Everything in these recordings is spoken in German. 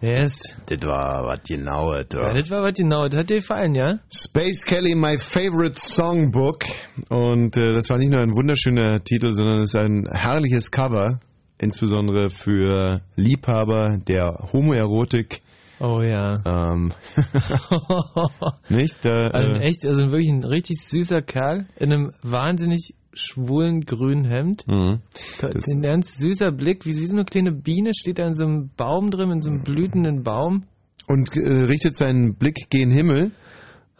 Yes. Das war was genau. Ja, das war was genau. Das hat dir gefallen, ja? Space Kelly, my favorite songbook. Und äh, das war nicht nur ein wunderschöner Titel, sondern es ist ein herrliches Cover. Insbesondere für Liebhaber der Homoerotik. Oh ja. Ähm, nicht? Da, Also ein äh, echt, also wirklich ein richtig süßer Kerl in einem wahnsinnig schwulen grünen Hemd. mhm. Ein ganz süßer Blick, wie, so eine kleine Biene, steht da in so einem Baum drin, in so einem blütenden Baum. Und äh, richtet seinen Blick gen Himmel.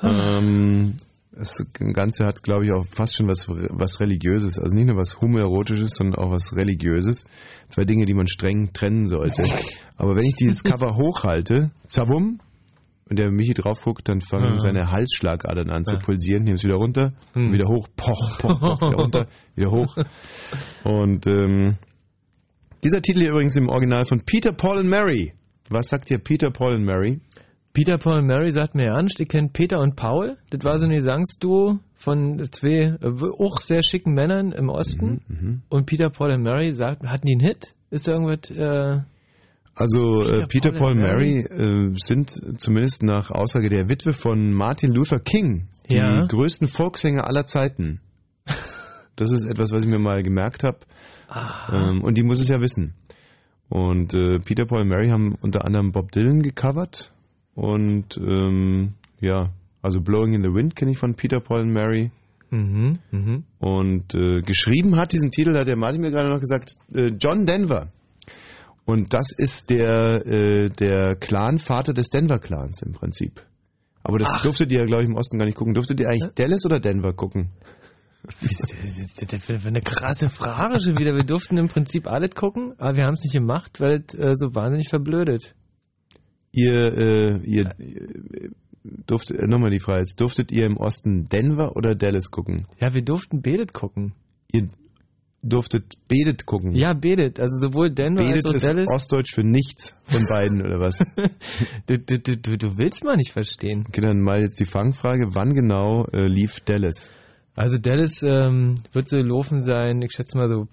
Ähm, das Ganze hat, glaube ich, auch fast schon was, was Religiöses. Also nicht nur was Homoerotisches, sondern auch was Religiöses. Zwei Dinge, die man streng trennen sollte. Aber wenn ich dieses Cover hochhalte, zavum, und der Michi drauf guckt, dann fangen Ja. seine Halsschlagadern an zu Ja. pulsieren. Nehmen es wieder runter, Hm. wieder hoch, poch, poch, poch, wieder runter, wieder hoch. Und ähm, dieser Titel hier übrigens im Original von Peter, Paul and Mary. Was sagt hier Peter, Paul and Mary? Peter, Paul und Mary sagt mir nicht, ihr kennt Peter und Paul. Das war so ein Gesangsduo von zwei äh, auch sehr schicken Männern im Osten. Mhm, Und Peter, Paul und Mary sagt, hatten die einen Hit? Ist da irgendwas, äh, Also Peter, äh, Peter, Paul Paul, Mary äh, sind zumindest nach Aussage der Witwe von Martin Luther King die Ja. größten Volkssänger aller Zeiten. Das ist etwas, was ich mir mal gemerkt habe. Ähm, und die muss es ja wissen. Und äh, Peter, Paul und Mary haben unter anderem Bob Dylan gecovert. Und ähm, ja, also Blowing in the Wind kenne ich von Peter, Paul und Mary. mhm, mhm. Und äh, geschrieben hat diesen Titel, da hat der Martin mir gerade noch gesagt, äh, John Denver. Und das ist der, äh, der Clan-Vater des Denver-Clans im Prinzip. Aber das Ach. durftet ihr ja, glaube ich, im Osten gar nicht gucken. Durftet ihr eigentlich Dallas oder Denver gucken? Das ist eine krasse Frage schon wieder. Wir durften im Prinzip alles gucken, aber wir haben es nicht gemacht, weil es äh, so wahnsinnig verblödet. Ihr, äh, ihr äh, durftet, äh, nochmal die Frage jetzt, durftet ihr im Osten Denver oder Dallas gucken? Ja, wir durften Bedet gucken. Ihr durftet Bedet gucken? Ja, Bedet. Also sowohl Denver Bedet als auch ist Dallas. Ostdeutsch für nichts von beiden, oder was? Du, du, du, du, du willst mal nicht verstehen. Okay, dann mal jetzt die Fangfrage, wann genau äh, lief Dallas? Also Dallas ähm, wird so gelaufen sein, ich schätze mal so,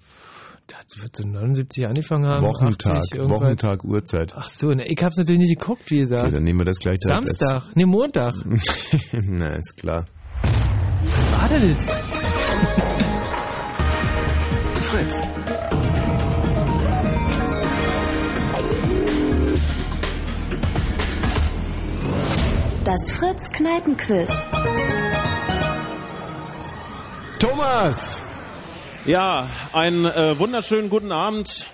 das wird so 79 angefangen haben. Wochentag, 80, irgendwas. Wochentag, Uhrzeit. Ach so, ne, ich hab's natürlich nicht geguckt, wie gesagt. Okay, dann nehmen wir das gleich Samstag, ne, Montag. Na, ist klar. Warte jetzt. Das Fritz Kneipenquiz. Thomas! Ja, einen äh, wunderschönen guten Abend.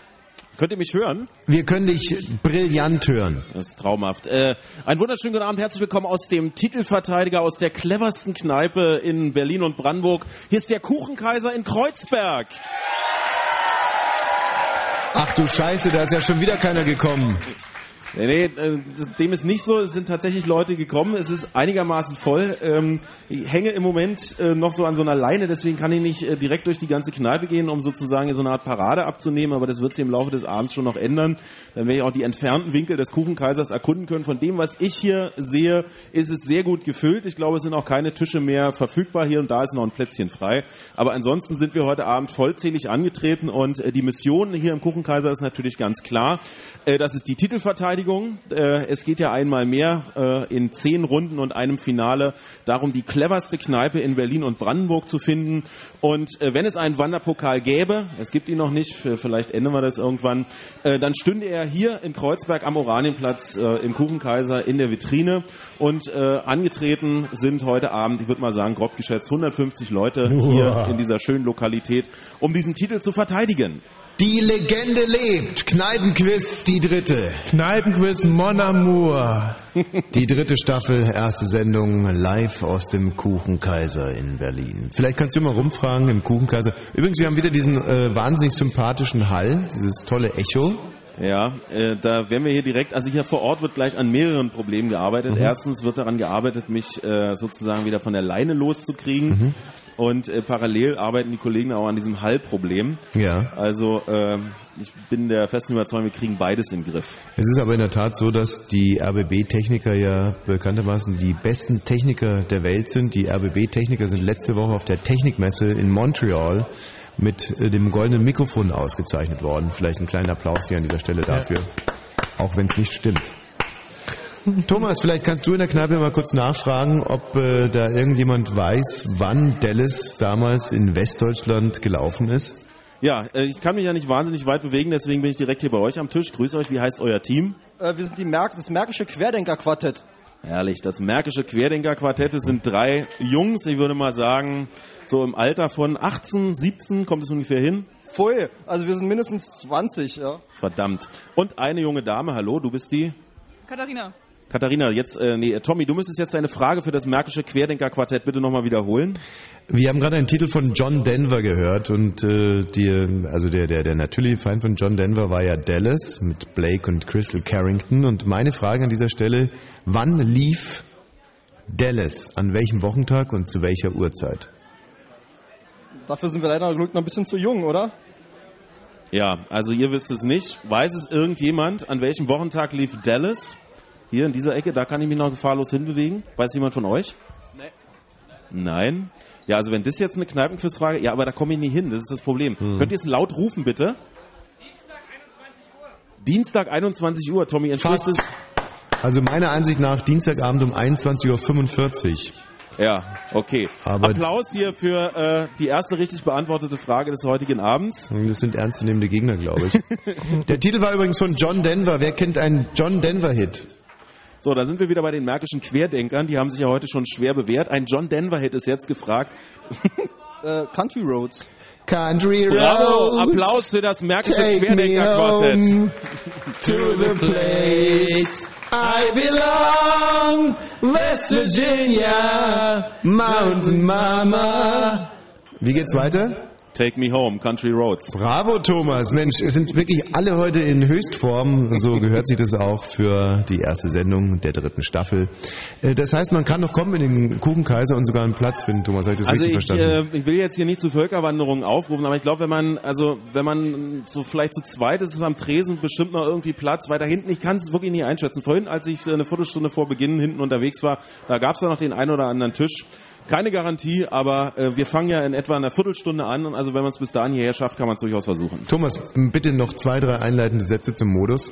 Könnt ihr mich hören? Wir können dich brillant hören. Das ist traumhaft. Äh, einen wunderschönen guten Abend, herzlich willkommen aus dem Titelverteidiger aus der cleversten Kneipe in Berlin und Brandenburg. Hier ist der Kuchenkaiser in Kreuzberg. Ach du Scheiße, da ist ja schon wieder keiner gekommen. Nee, nee, äh, dem ist nicht so. Es sind tatsächlich Leute gekommen. Es ist einigermaßen voll. Ähm, ich hänge im Moment äh, noch so an so einer Leine, deswegen kann ich nicht äh, direkt durch die ganze Kneipe gehen, um sozusagen so eine Art Parade abzunehmen. Aber das wird sich im Laufe des Abends schon noch ändern. Dann werde ich auch die entfernten Winkel des Kuchenkaisers erkunden können. Von dem, was ich hier sehe, ist es sehr gut gefüllt. Ich glaube, es sind auch keine Tische mehr verfügbar. Hier und da ist noch ein Plätzchen frei. Aber ansonsten sind wir heute Abend vollzählig angetreten und die Mission hier im Kuchenkaiser ist natürlich ganz klar. Das ist die Titelverteidigung. Äh, es geht ja einmal mehr äh, in zehn Runden und einem Finale darum, die cleverste Kneipe in Berlin und Brandenburg zu finden. Und äh, wenn es einen Wanderpokal gäbe, es gibt ihn noch nicht, vielleicht ändern wir das irgendwann, dann stünde er hier in Kreuzberg am Oranienplatz im Kuchenkaiser in der Vitrine. Und angetreten sind heute Abend, ich würde mal sagen, grob geschätzt 150 Leute hier in dieser schönen Lokalität, um diesen Titel zu verteidigen. Die Legende lebt. Kneipenquiz, die dritte. Kneipenquiz Mon Amour. Die dritte Staffel, erste Sendung, live aus dem Kuchenkaiser in Berlin. Vielleicht kannst du mal rumfragen im Kuchenkaiser. Übrigens, wir haben wieder diesen äh, wahnsinnig sympathischen Hall, dieses tolle Echo. Ja, äh, da werden wir hier direkt, also hier vor Ort wird gleich an mehreren Problemen gearbeitet. Mhm. Erstens wird daran gearbeitet, mich äh, sozusagen wieder von der Leine loszukriegen. Mhm. Und äh, parallel arbeiten die Kollegen auch an diesem Hallproblem. Ja. Also ähm, ich bin der festen Überzeugung, wir kriegen beides in den Griff. Es ist aber in der Tat so, dass die RBB-Techniker ja bekanntermaßen die besten Techniker der Welt sind. Die RBB-Techniker sind letzte Woche auf der Technikmesse in Montreal mit äh, dem goldenen Mikrofon ausgezeichnet worden. Vielleicht ein kleiner Applaus hier an dieser Stelle dafür. Auch wenn es nicht stimmt. Thomas, vielleicht kannst du in der Kneipe mal kurz nachfragen, ob äh, da irgendjemand weiß, wann Dallas damals in Westdeutschland gelaufen ist. Ja, äh, ich kann mich ja nicht wahnsinnig weit bewegen, deswegen bin ich direkt hier bei euch am Tisch. Grüße euch, wie heißt euer Team? Äh, wir sind die Merk das Märkische Querdenker-Quartett. Herrlich, das Märkische Querdenker-Quartett sind drei Jungs, ich würde mal sagen, so im Alter von 18, 17 kommt es ungefähr hin. Pfui, also wir sind mindestens 20, ja. Verdammt. Und eine junge Dame, hallo, du bist die? Katharina. Katharina, jetzt, äh, nee, Tommy, du müsstest jetzt deine Frage für das Märkische Querdenker-Quartett bitte nochmal wiederholen. Wir haben gerade einen Titel von John Denver gehört und äh, die, also der, der, der natürliche Feind von John Denver war ja Dallas mit Blake und Crystal Carrington. Und meine Frage an dieser Stelle, wann lief Dallas? An welchem Wochentag und zu welcher Uhrzeit? Dafür sind wir leider noch ein bisschen zu jung, oder? Ja, also ihr wisst es nicht. Weiß es irgendjemand, an welchem Wochentag lief Dallas? Hier in dieser Ecke, da kann ich mich noch gefahrlos hinbewegen. Weiß jemand von euch? Nee. Nein. Ja, also wenn das jetzt eine Kneipenquizfrage, ja, aber da komme ich nie hin, das ist das Problem. Hm. Könnt ihr es laut rufen, bitte? Dienstag 21 Uhr, Tommy, entspricht es? Also meiner Ansicht nach Dienstagabend um 21.45 Uhr. Ja, okay. Aber- Applaus hier für äh, die erste richtig beantwortete Frage des heutigen Abends. Das sind ernstzunehmende Gegner, glaube ich. Der Titel war übrigens von John Denver. Wer kennt einen John Denver-Hit? So, da sind wir wieder bei den märkischen Querdenkern. Die haben sich ja heute schon schwer bewährt. Ein John Denver-Hit ist jetzt gefragt. Äh, Country Roads. Country Bravo, Applaus für das märkische Querdenker-Quartett. to the place I belong, West Virginia, Mountain Mama. Wie geht's weiter? Take me home, Country Roads. Bravo, Thomas. Mensch, es sind wirklich alle heute in Höchstform. So gehört sich das auch für die erste Sendung der dritten Staffel. Äh, Das heißt, man kann noch kommen in den Kuchenkaiser und sogar einen Platz finden, Thomas. Habe ich das Also richtig ich, verstanden? äh, ich will jetzt hier nicht zu Völkerwanderungen aufrufen, aber ich glaube, wenn man, also wenn man so vielleicht zu zweit ist, ist am Tresen bestimmt noch irgendwie Platz. Weiter hinten, ich kann es wirklich nie einschätzen. Vorhin, als ich äh, eine Viertelstunde vor Beginn hinten unterwegs war, da gab es da noch den einen oder anderen Tisch. Keine Garantie, aber äh, wir fangen ja in etwa einer Viertelstunde an. Und also wenn man es bis dahin hierher schafft, kann man es durchaus versuchen. Thomas, bitte noch zwei, drei einleitende Sätze zum Modus.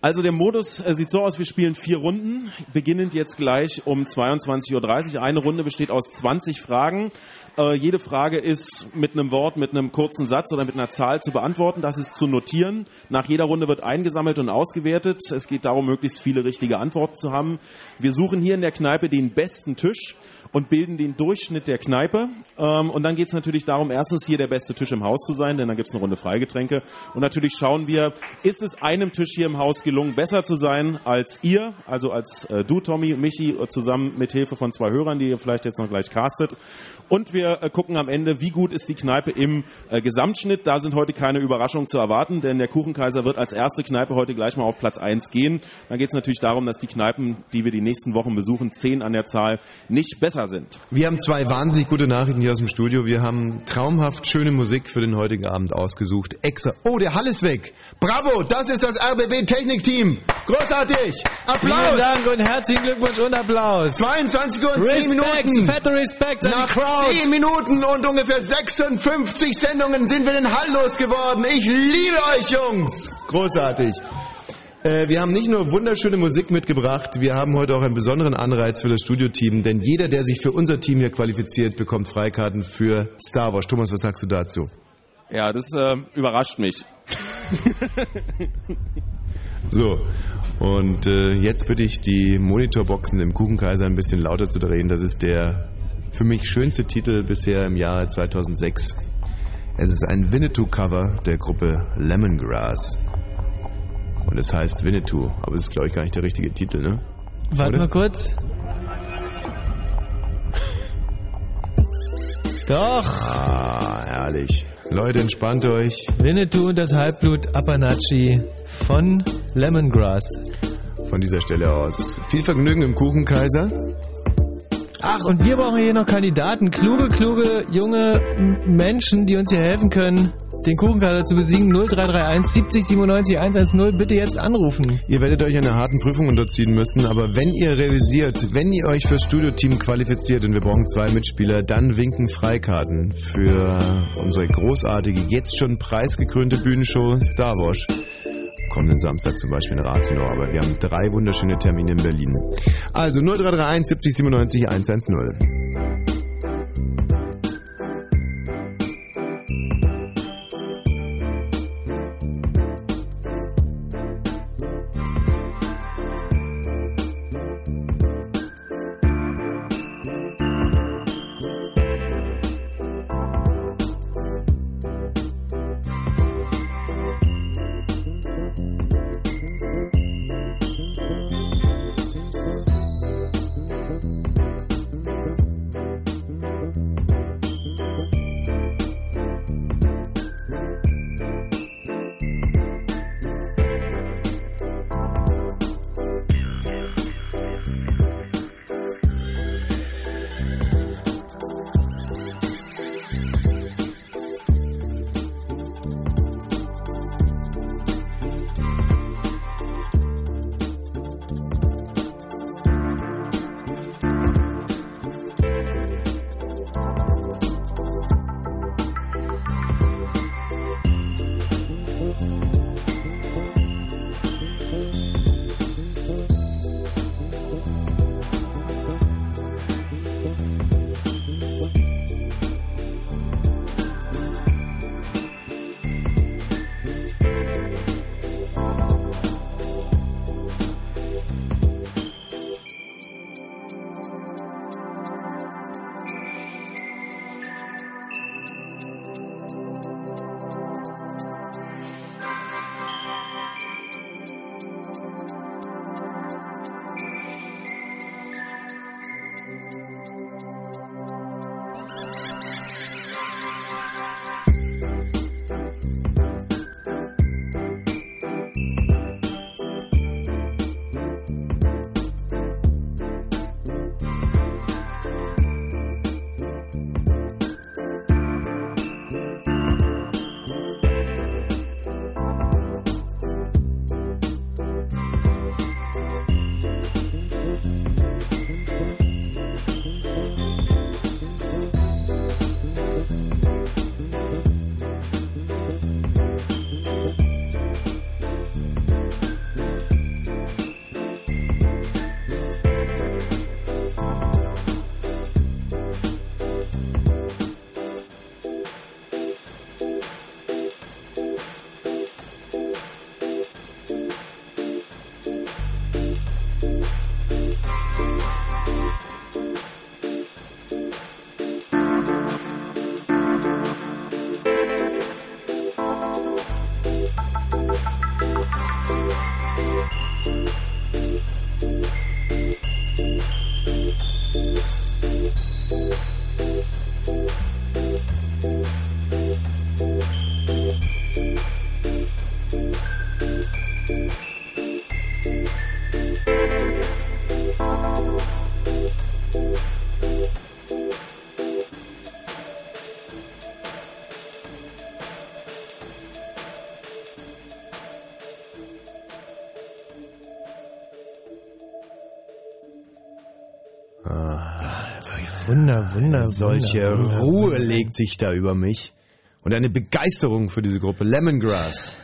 Also der Modus äh, sieht so aus, wir spielen vier Runden, beginnend jetzt gleich um 22.30 Uhr. Eine Runde besteht aus 20 Fragen. Äh, jede Frage ist mit einem Wort, mit einem kurzen Satz oder mit einer Zahl zu beantworten. Das ist zu notieren. Nach jeder Runde wird eingesammelt und ausgewertet. Es geht darum, möglichst viele richtige Antworten zu haben. Wir suchen hier in der Kneipe den besten Tisch und bilden den Durchschnitt der Kneipe. Ähm, und dann geht es natürlich darum, erstens hier der beste Tisch im Haus zu sein, denn dann gibt es eine Runde Freigetränke. Und natürlich schauen wir, ist es einem Tisch hier im Haus gelungen, besser zu sein als ihr, also als äh, du, Tommy, Michi, äh, zusammen mit Hilfe von zwei Hörern, die ihr vielleicht jetzt noch gleich castet. Und wir äh, gucken am Ende, wie gut ist die Kneipe im Gesamtschnitt. Da sind heute keine Überraschungen zu erwarten, denn der Kuchenkaiser wird als erste Kneipe heute gleich mal auf Platz 1 gehen. Dann geht es natürlich darum, dass die Kneipen, die wir die nächsten Wochen besuchen, zehn an der Zahl, nicht besser sind. Wir haben zwei wahnsinnig gute Nachrichten hier aus dem Studio. Wir haben traumhaft schöne Musik für den heutigen Abend ausgesucht. Extra. Oh, der Hall ist weg. Bravo, das ist das RBB Technikteam. Großartig. Vielen Applaus. Dank und herzlichen Glückwunsch und Applaus. 22 Uhr und 10 Respekt, Minuten. fette Respekt an die Nach Crowd. 10 Minuten und ungefähr 56 Sendungen sind wir den Hall losgeworden. Ich liebe euch, Jungs. Großartig. Äh, wir haben nicht nur wunderschöne Musik mitgebracht, wir haben heute auch einen besonderen Anreiz für das Studioteam, denn jeder, der sich für unser Team hier qualifiziert, bekommt Freikarten für Star Wars. Thomas, was sagst du dazu? Ja, das äh, überrascht mich. So, und äh, jetzt bitte ich die Monitorboxen im Kuchenkaiser ein bisschen lauter zu drehen. Das ist der für mich schönste Titel bisher im Jahre 2006. Es ist ein Winnetou-Cover der Gruppe Lemongrass. Und es heißt Winnetou, aber es ist, glaube ich, gar nicht der richtige Titel, ne? Warte Oder? mal kurz. Doch, Ah, herrlich. Leute, entspannt euch. Winnetou und das Halbblut Apanachi von Lemongrass. Von dieser Stelle aus. Viel Vergnügen im Kuchenkaiser. Ach, und wir brauchen hier noch Kandidaten, kluge, kluge, junge Menschen, die uns hier helfen können, den Kuchenkaiser zu besiegen. 0331 70 97 110. Bitte jetzt anrufen. Ihr werdet euch einer harten Prüfung unterziehen müssen, aber wenn ihr revisiert, wenn ihr euch fürs Studioteam qualifiziert und wir brauchen zwei Mitspieler, dann winken Freikarten für unsere großartige, jetzt schon preisgekrönte Bühnenshow Star Wars. Kommenden Samstag zum Beispiel in Rathenow. Aber wir haben drei wunderschöne Termine in Berlin. Also 0331 70 97 110. Wunder, Wunder, Solche Wunder, Ruhe Wunder. legt sich da über mich. Und eine Begeisterung für diese Gruppe. Lemongrass.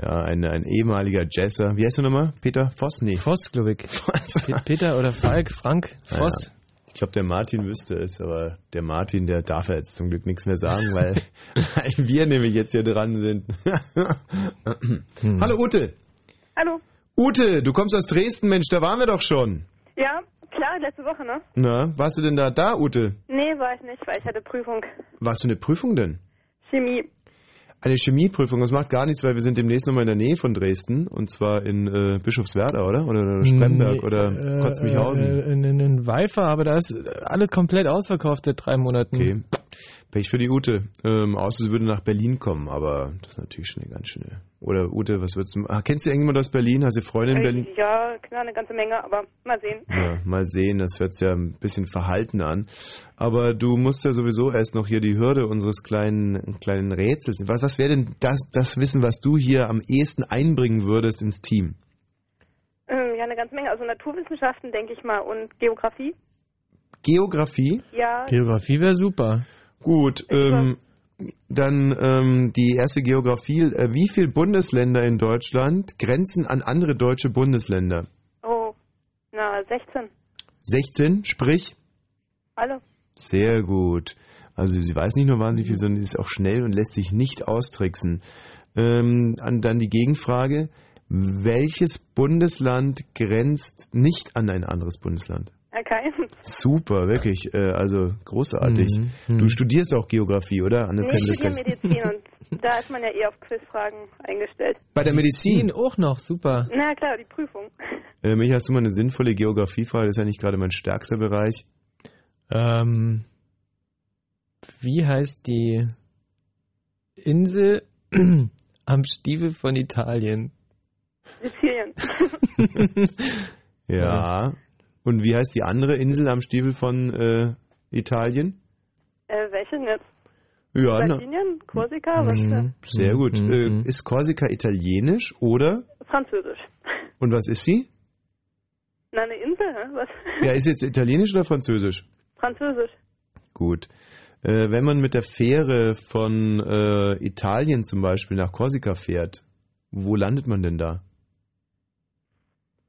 Ja, ein, ein ehemaliger Jazzer. Wie heißt du nochmal? Peter Voss? Nee. Voss, glaube ich. Voss. Pe- Peter oder Falk, Frank, Ja, Voss. Ich glaube, der Martin wüsste es, aber der Martin, der darf ja jetzt zum Glück nichts mehr sagen, weil, weil wir nämlich jetzt hier dran sind. Hm. Hallo Ute. Hallo. Ute, du kommst aus Dresden, Mensch, da waren wir doch schon. Ja, klar, letzte Woche, ne? Na, warst du denn da da, Ute? Nee, war ich nicht, weil ich hatte Prüfung. Warst du eine Prüfung denn? Chemie. Eine Chemieprüfung, das macht gar nichts, weil wir sind demnächst nochmal in der Nähe von Dresden und zwar in äh, Bischofswerda, oder? Oder, oder Spremberg Nee, oder äh, Kotzmichhausen. Äh, in, in, in Weifer, aber da ist alles komplett ausverkauft seit drei Monaten. Okay. Pech für die Ute. Ähm, außer sie würde nach Berlin kommen, aber das ist natürlich schon eine ganz schöne. Oder Ute, was würdest du. Ah, kennst du irgendjemand aus Berlin? Hast du Freunde in Berlin? Äh, Ja, klar, eine ganze Menge, aber mal sehen. Ja, mal sehen, das hört sich ja ein bisschen verhalten an. Aber du musst ja sowieso erst noch hier die Hürde unseres kleinen, kleinen Rätsels. Was, was wäre denn das, das Wissen, was du hier am ehesten einbringen würdest ins Team? Ähm, ja, eine ganze Menge. Also Naturwissenschaften, denke ich mal, und Geografie. Geografie? Ja, Geografie wäre super. Gut, ähm, dann ähm, die erste Geografie. Äh, wie viele Bundesländer in Deutschland grenzen an andere deutsche Bundesländer? Oh, na, 16. 16, sprich? Alle. Sehr gut. Also sie weiß nicht nur wahnsinnig viel, sondern sie ist auch schnell und lässt sich nicht austricksen. Ähm, an, dann die Gegenfrage. Welches Bundesland grenzt nicht an ein anderes Bundesland? Kein. Super, wirklich. Äh, also großartig. Mhm, Du mhm. studierst auch Geografie, oder? Anders Nee, ich studiere Medizin und da ist man ja eher auf Quizfragen eingestellt. Bei der Medizin. auch noch, super. Na klar, die Prüfung. Äh, Micha, hast du mal eine sinnvolle Geografiefrage? Das ist ja nicht gerade mein stärkster Bereich. Ähm, wie heißt die Insel am Stiefel von Italien? Sizilien. Ja. Und wie heißt die andere Insel am Stiefel von äh, Italien? äh, welche denn jetzt? Ja, Sardinien? Korsika? Was? Mhm. sehr gut. Mhm, Äh, ist Korsika italienisch oder? Französisch. Und was ist sie? Na, eine Insel, hä? Was? Ja, ist jetzt italienisch oder französisch? Französisch. Gut. Äh, wenn man mit der Fähre von äh, Italien zum Beispiel nach Korsika fährt, wo landet man denn da?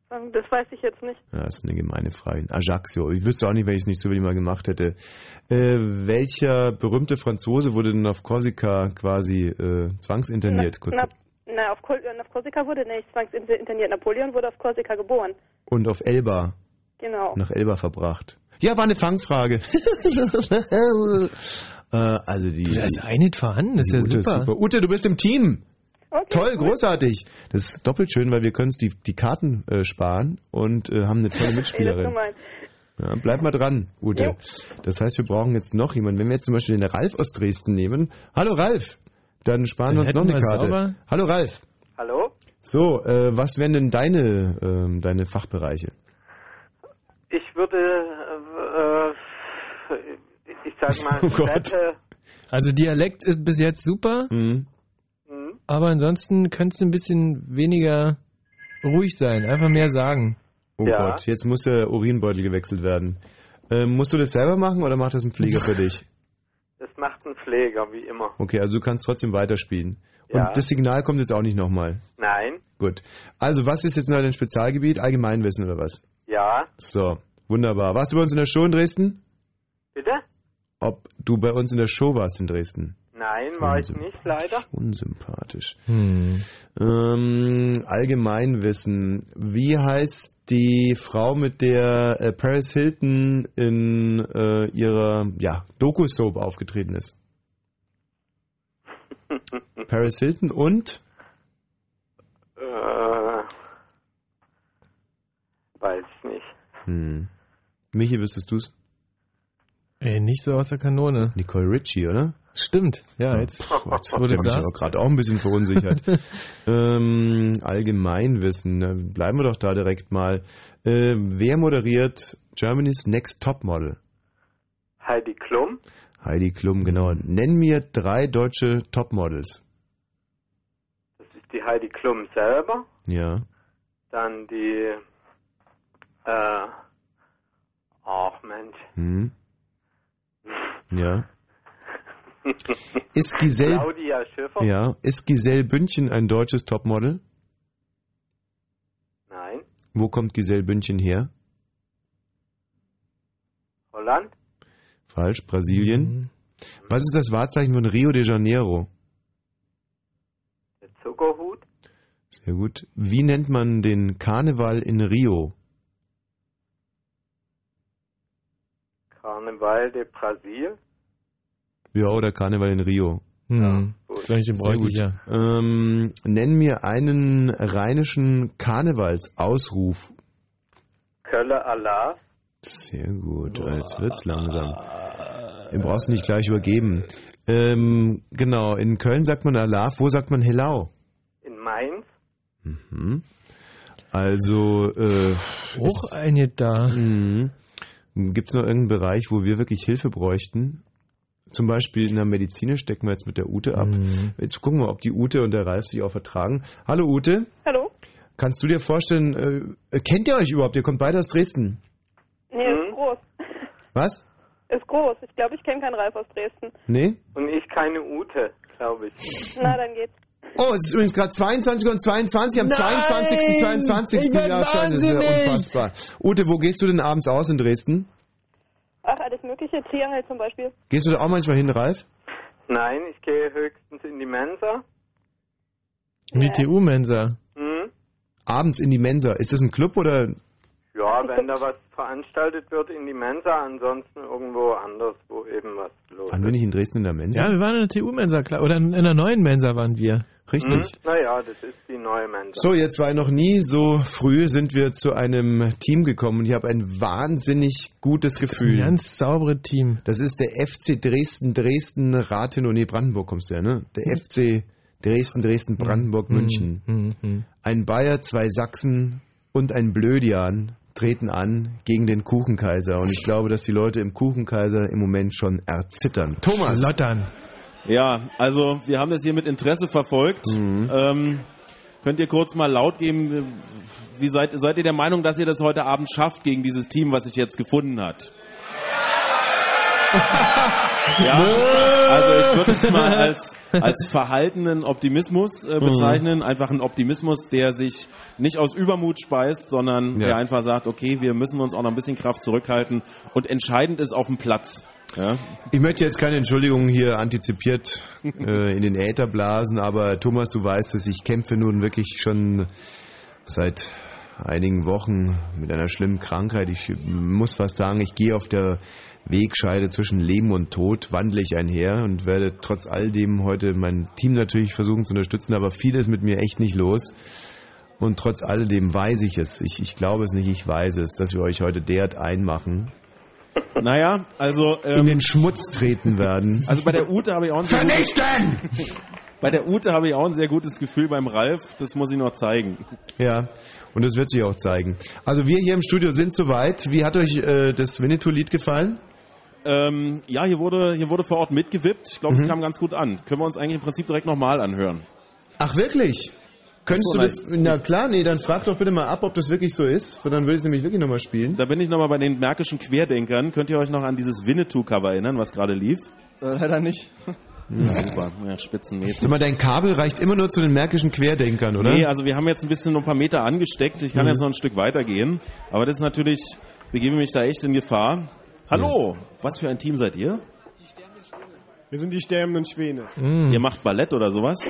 Das weiß ich jetzt nicht. Ja, das ist eine gemeine Frage. Ajaccio. Ich wüsste auch nicht, wenn ich es nicht zufällig mal gemacht hätte. Äh, welcher berühmte Franzose wurde denn auf Korsika quasi äh, zwangsinterniert? Kurz Na, na auf, Kol auf Korsika wurde nicht zwangsinterniert. Napoleon wurde auf Korsika geboren. und auf Elba, Genau. nach Elba verbracht. Ja, war eine Fangfrage. äh, also die. Da ist eine vorhanden, das ist ja Ute super. Ute, du bist im Team. Okay, Toll, cool. großartig. Das ist doppelt schön, weil wir können uns die, die Karten äh, sparen und äh, haben eine tolle Mitspielerin. Ja, bleib mal dran, Ute. Jo. Das heißt, wir brauchen jetzt noch jemanden. Wenn wir jetzt zum Beispiel den Ralf aus Dresden nehmen. Hallo Ralf. Dann sparen wir uns Dann noch eine Karte. sauber. Hallo Ralf. Hallo? So, äh, was wären denn deine, ähm, deine Fachbereiche? Ich würde, äh, äh, ich sag mal, Oh Gott. Städte, Also Dialekt ist bis jetzt super, Hm? Aber ansonsten könntest du ein bisschen weniger ruhig sein, einfach mehr sagen. Oh Ja. Gott, jetzt muss der Urinbeutel gewechselt werden. Ähm, musst du das selber machen oder macht das ein Pfleger für dich? das macht ein Pfleger, wie immer. Okay, also du kannst trotzdem weiterspielen. Und Ja. das Signal kommt jetzt auch nicht nochmal. Nein, Gut. Also, was ist jetzt noch dein Spezialgebiet? Allgemeinwissen oder was? ja, So, wunderbar. Warst du bei uns in der Show in Dresden? bitte? Ob du bei uns in der Show warst in Dresden? Nein, war ich nicht, leider. Unsympathisch. Hm. Ähm, Allgemeinwissen. Wie heißt die Frau, mit der äh, Paris Hilton in äh, ihrer ja, Doku-Soap aufgetreten ist? Paris Hilton und? Äh, weiß ich nicht. Hm. Michi, wüsstest du's? Ey, nicht so aus der Kanone. Nicole Richie, oder? Stimmt, ja, jetzt. Du ihr mich aber gerade auch ein bisschen verunsichert. ähm, Allgemeinwissen, äh, bleiben wir doch da direkt mal. Äh, wer moderiert Germany's Next Top Model? Heidi Klum, Heidi Klum, genau. Nenn mir drei deutsche Topmodels. das ist die Heidi Klum selber. Ja. Dann die, äh, ach Mensch. Hm. Ja. Ist Giselle, Claudia Schiffer? ja, ist Giselle Bündchen ein deutsches Topmodel? Nein. Wo kommt Giselle Bündchen her? Holland? Falsch, Brasilien. Mhm. Was ist das Wahrzeichen von Rio de Janeiro? Der Zuckerhut? Sehr gut. Wie nennt man den Karneval in Rio? Carnaval de Brasil? Ja, oder Karneval in Rio. Hm. gut. Solche Sehr bräuchte gut. ich ja. Ähm, nenn mir einen rheinischen Karnevalsausruf. Kölle Allah? Sehr gut, jetzt wird's langsam. Den brauchst du nicht gleich übergeben. Ähm, genau, in Köln sagt man Alarv, wo sagt man Hellau? In Mainz? Mhm. Also, äh, Auch eine da. mhm. Gibt es noch irgendeinen Bereich, wo wir wirklich Hilfe bräuchten? Zum Beispiel in der Medizin stecken wir jetzt mit der Ute ab. Mhm. Jetzt gucken wir, ob die Ute und der Ralf sich auch vertragen. Hallo Ute, Hallo? kannst du dir vorstellen, äh, kennt ihr euch überhaupt? Ihr kommt beide aus Dresden. Nee, Mhm. ist groß. Was? Ist groß. Ich glaube, ich kenne keinen Ralf aus Dresden. Nee? Und ich keine Ute, glaube ich. Na, dann geht's. Oh, es ist übrigens gerade 22 und 22 am Nein! 22. 22. Ich werd Jahr Das ist ja unfassbar. Ute, wo gehst du denn abends aus in Dresden? Ach, alles mögliche. Triangel zum Beispiel. Gehst du da auch manchmal hin, Ralf? Nein, ich gehe höchstens in die Mensa. In die TU-Mensa. Hm? Abends in die Mensa. Ist das ein Club oder? Ja, wenn da was veranstaltet wird in die Mensa, ansonsten irgendwo anders, wo eben was los Waren wir ist. nicht in Dresden in der Mensa? Ja, wir waren in der TU-Mensa, klar. Oder in, in der neuen Mensa waren wir. Richtig. Hm? Naja, das ist die neue Mensa. So, ihr zwei noch nie so früh sind wir zu einem Team gekommen und ich habe ein wahnsinnig gutes Das ist ein Gefühl. ganz saubere Team. Das ist der FC Dresden, Dresden, Rathenow, nee, Brandenburg kommst du ja, ne? Der FC Dresden, Dresden, Brandenburg, München. Mhm, mhm. Ein Bayer, zwei Sachsen und ein Blödian treten an gegen den Kuchenkaiser und ich glaube, dass die Leute im Kuchenkaiser im Moment schon erzittern. Thomas! Lottern. Ja, also wir haben das hier mit Interesse verfolgt. Mhm. Ähm, könnt ihr kurz mal laut geben, wie seid, seid ihr der Meinung, dass ihr das heute Abend schafft gegen dieses Team, was sich jetzt gefunden hat? ja, also ich würde es mal als, als verhaltenen Optimismus äh, bezeichnen. Einfach ein Optimismus, der sich nicht aus Übermut speist, sondern Ja. der einfach sagt, okay, wir müssen uns auch noch ein bisschen Kraft zurückhalten und entscheidend ist auf dem Platz. Ja? Ich möchte jetzt keine Entschuldigungen hier antizipiert äh, in den Äther blasen, aber Thomas, du weißt es, ich kämpfe nun wirklich schon seit einigen Wochen mit einer schlimmen Krankheit. Ich muss fast sagen, ich gehe auf der Wegscheide zwischen Leben und Tod, wandle ich einher und werde trotz all dem heute mein Team natürlich versuchen zu unterstützen, aber vieles mit mir echt nicht los. Und trotz alledem weiß ich es, ich, ich glaube es nicht, ich weiß es, dass wir euch heute derart einmachen, Naja, also in ähm, den Schmutz treten werden. Also bei der Ute habe ich auch sehr gutes, bei der Ute habe ich auch ein sehr gutes Gefühl beim Ralf. Das muss ich noch zeigen. Ja, und das wird sich auch zeigen. Also wir hier im Studio sind soweit. Wie hat euch äh, das Winnetou-Lied gefallen? Ähm, ja, hier wurde hier wurde vor Ort mitgewippt. Ich glaube, es Mhm. kam ganz gut an. Können wir uns eigentlich im Prinzip direkt nochmal anhören. Ach wirklich? Könntest so, du das? Na klar, nee, dann frag doch bitte mal ab, ob das wirklich so ist. Dann würde ich es nämlich wirklich nochmal spielen. Da bin ich nochmal bei den märkischen Querdenkern. Könnt ihr euch noch an dieses Winnetou-Cover erinnern, was gerade lief? Äh, leider nicht. Ja, super. Ja, Spitzenmädchen. Sag mal, dein Kabel reicht immer nur zu den märkischen Querdenkern, oder? Nee, also wir haben jetzt ein bisschen noch ein paar Meter angesteckt. Ich kann Mhm. jetzt noch ein Stück weitergehen. Aber das ist natürlich, begebe mich da echt in Gefahr. Hallo, was für ein Team seid ihr? Wir sind die sterbenden Schwäne. Mhm. Ihr macht Ballett oder sowas?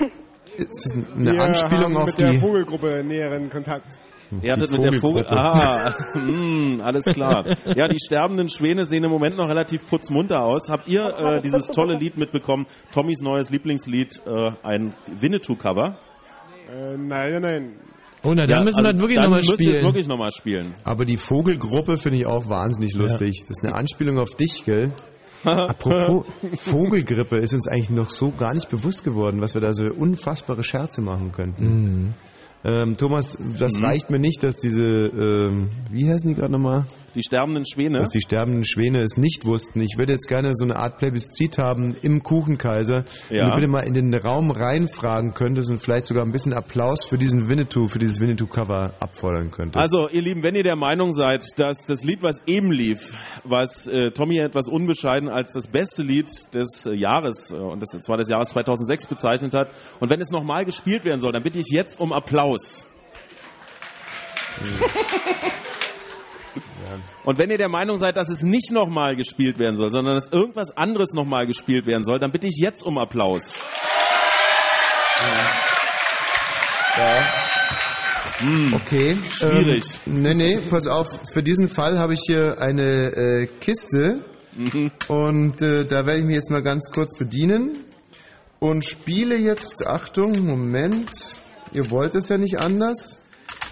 ist das eine wir Anspielung haben auf mit der die... Vogelgruppe näheren Kontakt. Ihr hattet mit der Vogel. Ah, mm, alles klar. Ja, die sterbenden Schwäne sehen im Moment noch relativ putzmunter aus. Habt ihr äh, dieses tolle Lied mitbekommen? Tommys neues Lieblingslied, äh, ein Winnetou-Cover? Äh, nein, nein. Oh, na, dann müssen wir das wirklich nochmal spielen. wirklich nochmal spielen. Aber die Vogelgruppe finde ich auch wahnsinnig lustig. Das ist eine Anspielung auf dich, gell? Apropos Vogelgrippe ist uns eigentlich noch so gar nicht bewusst geworden, was wir da so unfassbare Scherze machen könnten. Mhm. Ähm, Thomas, das Mhm. reicht mir nicht, dass diese, ähm, wie heißen die gerade nochmal? Die sterbenden Schwäne. Dass die sterbenden Schwäne es nicht wussten. Ich würde jetzt gerne so eine Art Plebiszit haben im Kuchenkaiser. Wenn Ja. du bitte mal in den Raum reinfragen könntest und vielleicht sogar ein bisschen Applaus für diesen Winnetou, für dieses Winnetou-Cover abfordern könntest. Also, ihr Lieben, wenn ihr der Meinung seid, dass das Lied, was eben lief, was äh, Tommy etwas unbescheiden als das beste Lied des äh, Jahres, äh, und das zwar des Jahres 2006 bezeichnet hat, und wenn es nochmal gespielt werden soll, dann bitte ich jetzt um Applaus. Und wenn ihr der Meinung seid, dass es nicht nochmal gespielt werden soll, sondern dass irgendwas anderes nochmal gespielt werden soll, dann bitte ich jetzt um Applaus. Hm, Okay. Schwierig. Ähm, nee, nee, pass auf. Für diesen Fall habe ich hier eine äh, Kiste Mhm. und äh, da werde ich mich jetzt mal ganz kurz bedienen und spiele jetzt, Achtung, Moment, ihr wollt es ja nicht anders.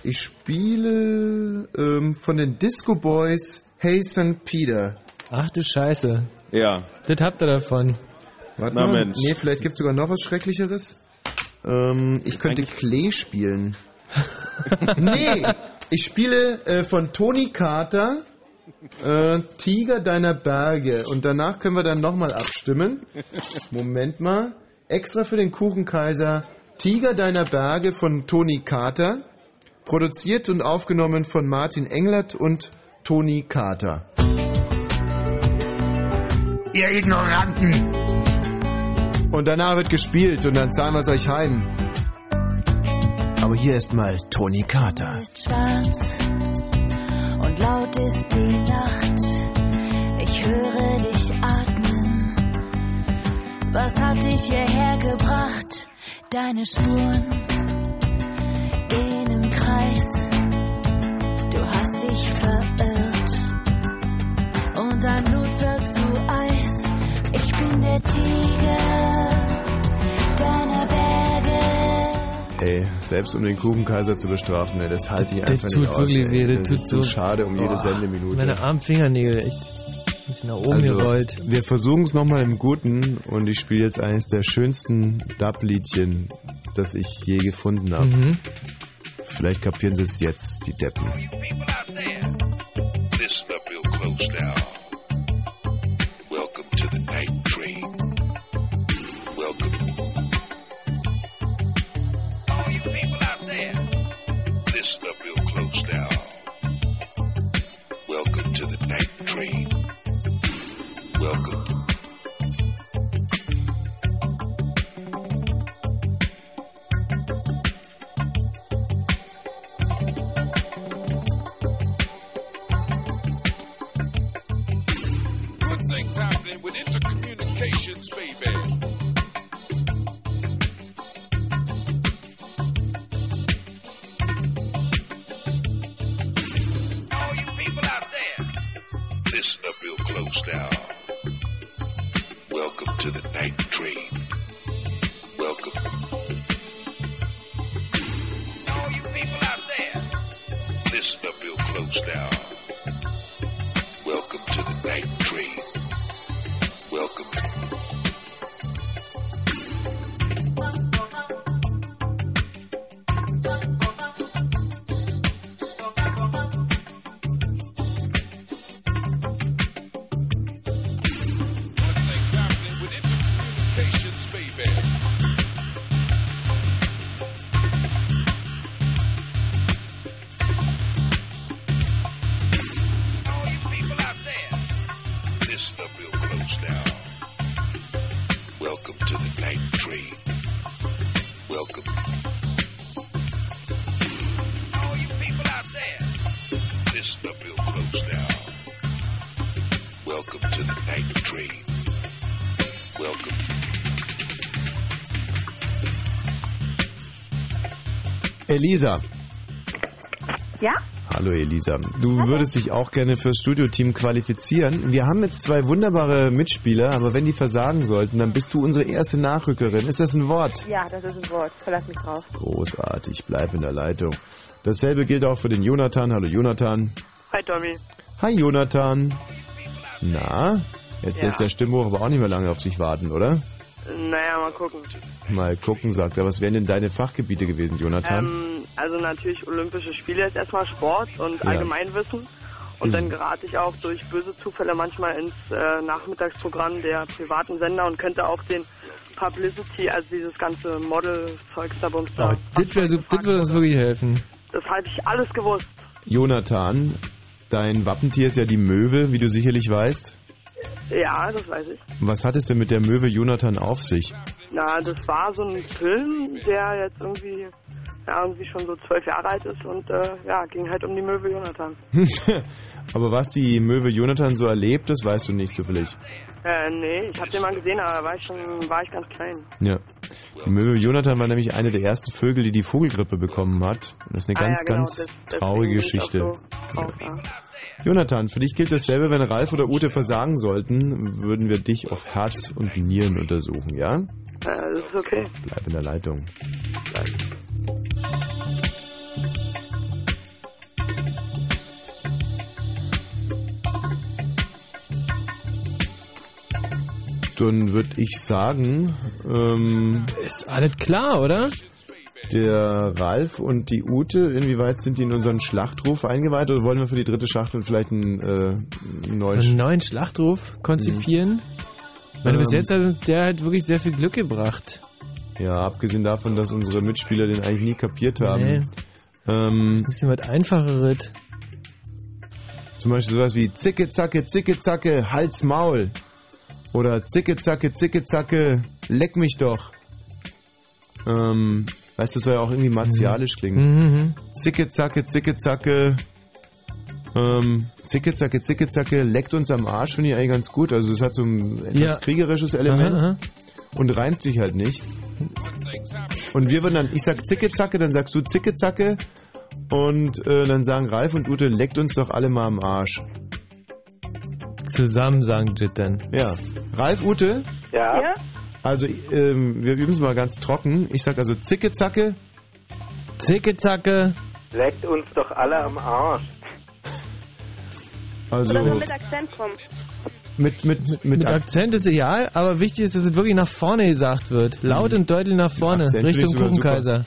Ich spiele ähm, von den Disco Boys Hey St. Peter. Ach du Scheiße. Ja. Das habt ihr davon. Warte Na mal. Mensch. Nee, vielleicht gibt es sogar noch was Schrecklicheres. Ähm, ich könnte Klee spielen. nee, ich spiele äh, von Tony Carter äh, Tiger deiner Berge. Und danach können wir dann nochmal abstimmen. Moment mal. Extra für den Kuchenkaiser Tiger deiner Berge von Tony Carter. Produziert und aufgenommen von Martin Englert und Tony Carter. Ihr Ignoranten! Und danach wird gespielt und dann zahlen wir es euch heim. Aber hier ist mal Tony Carter. ist schwarz und laut ist die Nacht. Ich höre dich atmen. Was hat dich hierher gebracht? Deine Spuren gehen im Kreis. Du hast dich verirrt und dein Blut wird zu Eis. Ich bin der Tiger deiner Berge. Ey, selbst um den Kuchenkaiser zu bestrafen, ey, das halte ich Das einfach tut nicht aus. wirklich ey. weh, das das tut ist so schade um jede Sendeminute. Meine armen Fingernägel, echt. Ist nach oben Also, gerollt. wir versuchen es nochmal im Guten und ich spiele jetzt eines der schönsten Dub-Liedchen, das ich je gefunden habe. Mhm. Vielleicht kapieren sie es jetzt, die Deppen. Listen up real close now. Welcome to the night night train. Welcome. Elisa. Ja? Hallo Elisa. Du würdest dich auch gerne fürs Studioteam qualifizieren. Wir haben jetzt zwei wunderbare Mitspieler, aber wenn die versagen sollten, dann bist du unsere erste Nachrückerin. Ist das ein Wort? Ja, das ist ein Wort. Verlass mich drauf. Großartig, bleib in der Leitung. Dasselbe gilt auch für den Jonathan. Hallo Jonathan. Hi Tommy. Hi Jonathan. Na, jetzt Ja. lässt der Stimmbruch aber auch nicht mehr lange auf sich warten, oder? Naja, mal gucken. Mal gucken, sagt er. Was wären denn deine Fachgebiete gewesen, Jonathan? Ähm, also natürlich Olympische Spiele ist erstmal Sport und Ja. Allgemeinwissen. Und Mhm. dann gerate ich auch durch böse Zufälle manchmal ins äh, Nachmittagsprogramm der privaten Sender und könnte auch den Publicity, also dieses ganze Model-Zeugs da bums da. Das wäre das würde uns wirklich helfen. Das habe ich alles gewusst. Jonathan, dein Wappentier ist ja die Möwe, wie du sicherlich weißt. Ja, das weiß ich. Was hat es denn mit der Möwe Jonathan auf sich? Na, das war so ein Film, der jetzt irgendwie, ja, irgendwie schon so zwölf Jahre alt ist und äh, ja, ging halt um die Möwe Jonathan. aber was die Möwe Jonathan so erlebt, das weißt du nicht zufällig. Äh, nee, ich hab den mal gesehen, aber da war ich schon, war ich ganz klein. Ja. Die Möwe Jonathan war nämlich eine der ersten Vögel, die die Vogelgrippe bekommen hat. Das ist eine Ah, ganz, ja, genau, ganz das- traurige ich auch Geschichte. so drauf, ja. Jonathan, für dich gilt dasselbe, wenn Ralf oder Ute versagen sollten, würden wir dich auf Herz und Nieren untersuchen, ja? Äh, das ist okay. Bleib in der Leitung. Dann würde ich sagen, ähm, ist alles klar, oder? Der Ralf und die Ute, inwieweit sind die in unseren Schlachtruf eingeweiht oder wollen wir für die dritte Schachtel vielleicht einen, äh, einen neuen Einen neuen Schlachtruf konzipieren? Ich meine, bis Ähm. jetzt hat uns der halt wirklich sehr viel Glück gebracht. Ja, abgesehen davon, dass unsere Mitspieler den eigentlich nie kapiert haben. Nee. Ähm, Bisschen was einfacheres. zum Beispiel sowas wie Zicke, Zacke, Zicke, Zacke, Hals, Maul. Oder Zicke, Zacke, Zicke, Zacke, leck mich doch. Ähm, weißt du, das soll ja auch irgendwie martialisch klingen. Mhm. Zicke, Zacke, Zicke, Zacke. Ähm, Zicke, Zacke, Zicke, Zacke, leckt uns am Arsch, finde ich eigentlich ganz gut. Also es hat so ein etwas Ja. kriegerisches Element Aha, aha. und reimt sich halt nicht. Und wir würden dann, ich sag Zicke, Zacke, dann sagst du Zicke, Zacke. Und äh, dann sagen Ralf und Ute, leckt uns doch alle mal am Arsch. Zusammen sagen die das dann. Ja. Ralf, Ute, Ja? Ja? Also ähm, wir üben es mal ganz trocken. Ich sag also Zicke, Zacke. Zicke, zacke. Leckt uns doch alle am Arsch. Also Oder so mit Akzent drum. mit, mit, mit, Mit Akzent ist egal, aber wichtig ist, dass es wirklich nach vorne gesagt wird. Laut und deutlich nach vorne, Mhm. Akzent Richtung Kuchenkaiser.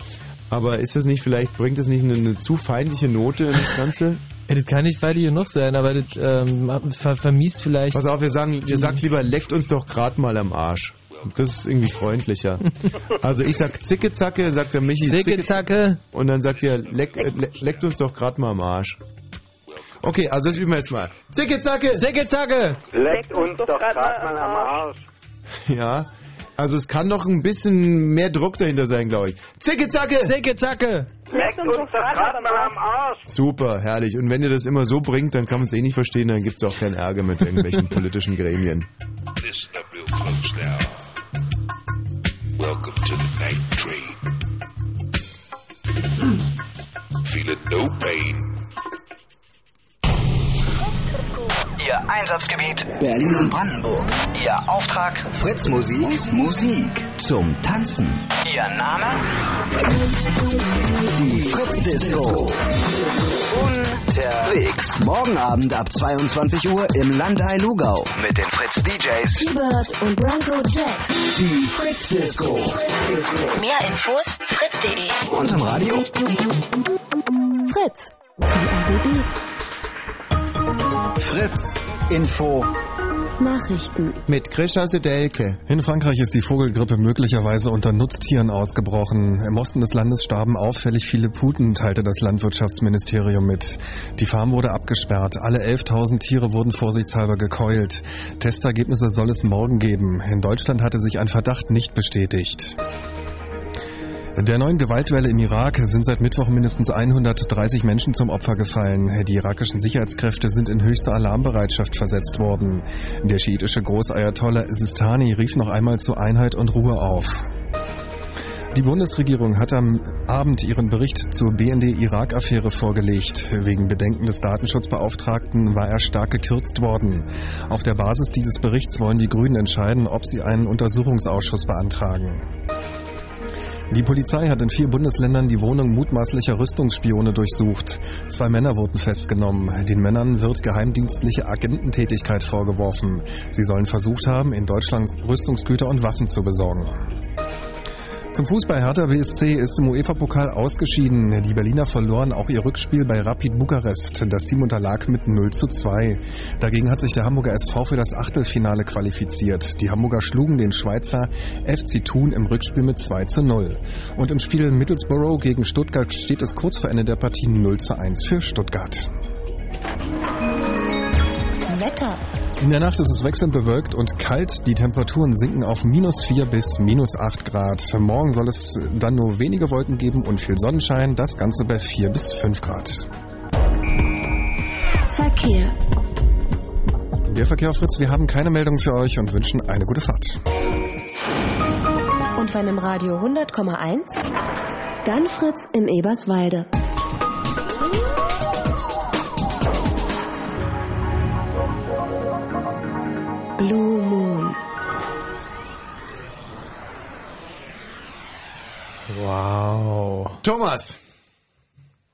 Aber ist das nicht, vielleicht bringt das nicht eine, eine zu feindliche Note in das Ganze? Ja, das kann nicht feindlich genug sein, aber das ähm, ver vermiest vielleicht. Pass auf, wir sagen, ihr sagt lieber, leckt uns doch grad mal am Arsch. Das ist irgendwie freundlicher. Also ich sag Zicke Zacke, sagt der Michi Zicke, Zacke. und dann sagt ihr, leck, äh, le- leckt uns doch grad mal am Arsch. Okay, also das üben wir jetzt mal. Zicke Zacke! Zicke, Zacke! Leckt uns doch grad gerade mal am Arsch. Ja. Also es kann noch ein bisschen mehr Druck dahinter sein, glaube ich. Zicke Zacke! Zicke, Zacke! Leckt uns doch gerade mal am Arsch. Super, herrlich. Und wenn ihr das immer so bringt, dann kann man es eh nicht verstehen, dann gibt es auch keinen Ärger mit irgendwelchen politischen Gremien. Listen up real close now. Welcome to the night train. Feeling no pain. Ihr Einsatzgebiet Berlin und Brandenburg. Ihr Auftrag Fritz Musik, Musik zum Tanzen. Ihr Name? Die Fritz Disco. Unterwegs. Morgen Abend ab 22 Uhr im Landei Lugau mit den Fritz DJs. T-Bird und Bronco Jet. Die Fritz Disco. Mehr Infos fritz.de. Und im Radio? Fritz. RBB. Fritz Info. Nachrichten. Mit Grisha Sedelke. In Frankreich ist die Vogelgrippe möglicherweise unter Nutztieren ausgebrochen. Im Osten des Landes starben auffällig viele Puten, teilte das Landwirtschaftsministerium mit. Die Farm wurde abgesperrt. Alle 11.000 Tiere wurden vorsichtshalber gekeult. Testergebnisse soll es morgen geben. In Deutschland hatte sich ein Verdacht nicht bestätigt. Der neuen Gewaltwelle im Irak sind seit Mittwoch mindestens 130 Menschen zum Opfer gefallen. Die irakischen Sicherheitskräfte sind in höchste Alarmbereitschaft versetzt worden. Der schiitische Großayatollah Sistani rief noch einmal zu Einheit und Ruhe auf. Die Bundesregierung hat am Abend ihren Bericht zur BND-Irak-Affäre vorgelegt. Wegen Bedenken des Datenschutzbeauftragten war er stark gekürzt worden. Auf der Basis dieses Berichts wollen die Grünen entscheiden, ob sie einen Untersuchungsausschuss beantragen. Die Polizei hat in vier Bundesländern die Wohnung mutmaßlicher Rüstungsspione durchsucht. Zwei Männer wurden festgenommen. Den Männern wird geheimdienstliche Agententätigkeit vorgeworfen. Sie sollen versucht haben, in Deutschland Rüstungsgüter und Waffen zu besorgen. Zum Fußball Hertha BSC ist im UEFA-Pokal ausgeschieden. Die Berliner verloren auch ihr Rückspiel bei Rapid Bukarest. Das Team unterlag mit 0 zu 2. Dagegen hat sich der Hamburger SV für das Achtelfinale qualifiziert. Die Hamburger schlugen den Schweizer FC Thun im Rückspiel mit 2 zu 0. Und im Spiel Middlesbrough gegen Stuttgart steht es kurz vor Ende der Partie 0 zu 1 für Stuttgart. Wetter. In der Nacht ist es wechselnd bewölkt und kalt. Die Temperaturen sinken auf minus 4 bis minus 8 Grad. Morgen soll es dann nur wenige Wolken geben und viel Sonnenschein. Das Ganze bei 4 bis 5 Grad. Verkehr. Der Verkehr auf Fritz, wir haben keine Meldung für euch und wünschen eine gute Fahrt. Und wenn im Radio 100,1, dann Fritz in Eberswalde. Blue Moon. Wow. Thomas.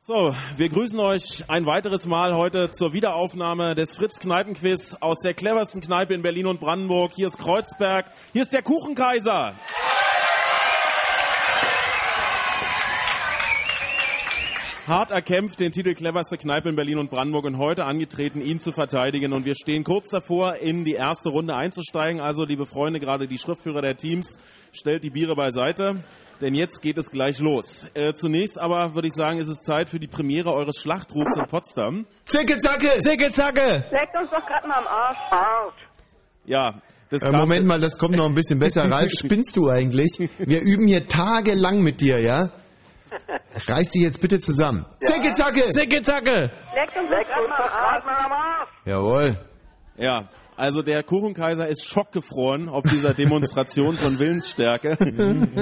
So, wir grüßen euch ein weiteres Mal heute zur Wiederaufnahme des Fritz Kneipenquiz aus der cleversten Kneipe in Berlin und Brandenburg. Hier ist Kreuzberg, hier ist der Kuchenkaiser. Hart erkämpft den Titel cleverste Kneipe in Berlin und Brandenburg und heute angetreten, ihn zu verteidigen. Und wir stehen kurz davor, in die erste Runde einzusteigen. Also, liebe Freunde, gerade die Schriftführer der Teams, stellt die Biere beiseite, denn jetzt geht es gleich los. Äh, zunächst aber würde ich sagen, ist es Zeit für die Premiere eures Schlachtrufs in Potsdam. Zicke, zacke! Zicke, zacke! Leckt uns doch gerade mal am Arsch. Arsch. Ja. Das Äh, Moment mal, das kommt noch ein bisschen besser. Ralf, spinnst du eigentlich? Wir üben hier tagelang mit dir, ja? Reiß dich jetzt bitte zusammen. Zicke, zacke! Zicke, zacke! Leckt uns am Arsch. Jawohl. Ja, also der Kuchenkaiser ist schockgefroren ob dieser Demonstration von Willensstärke.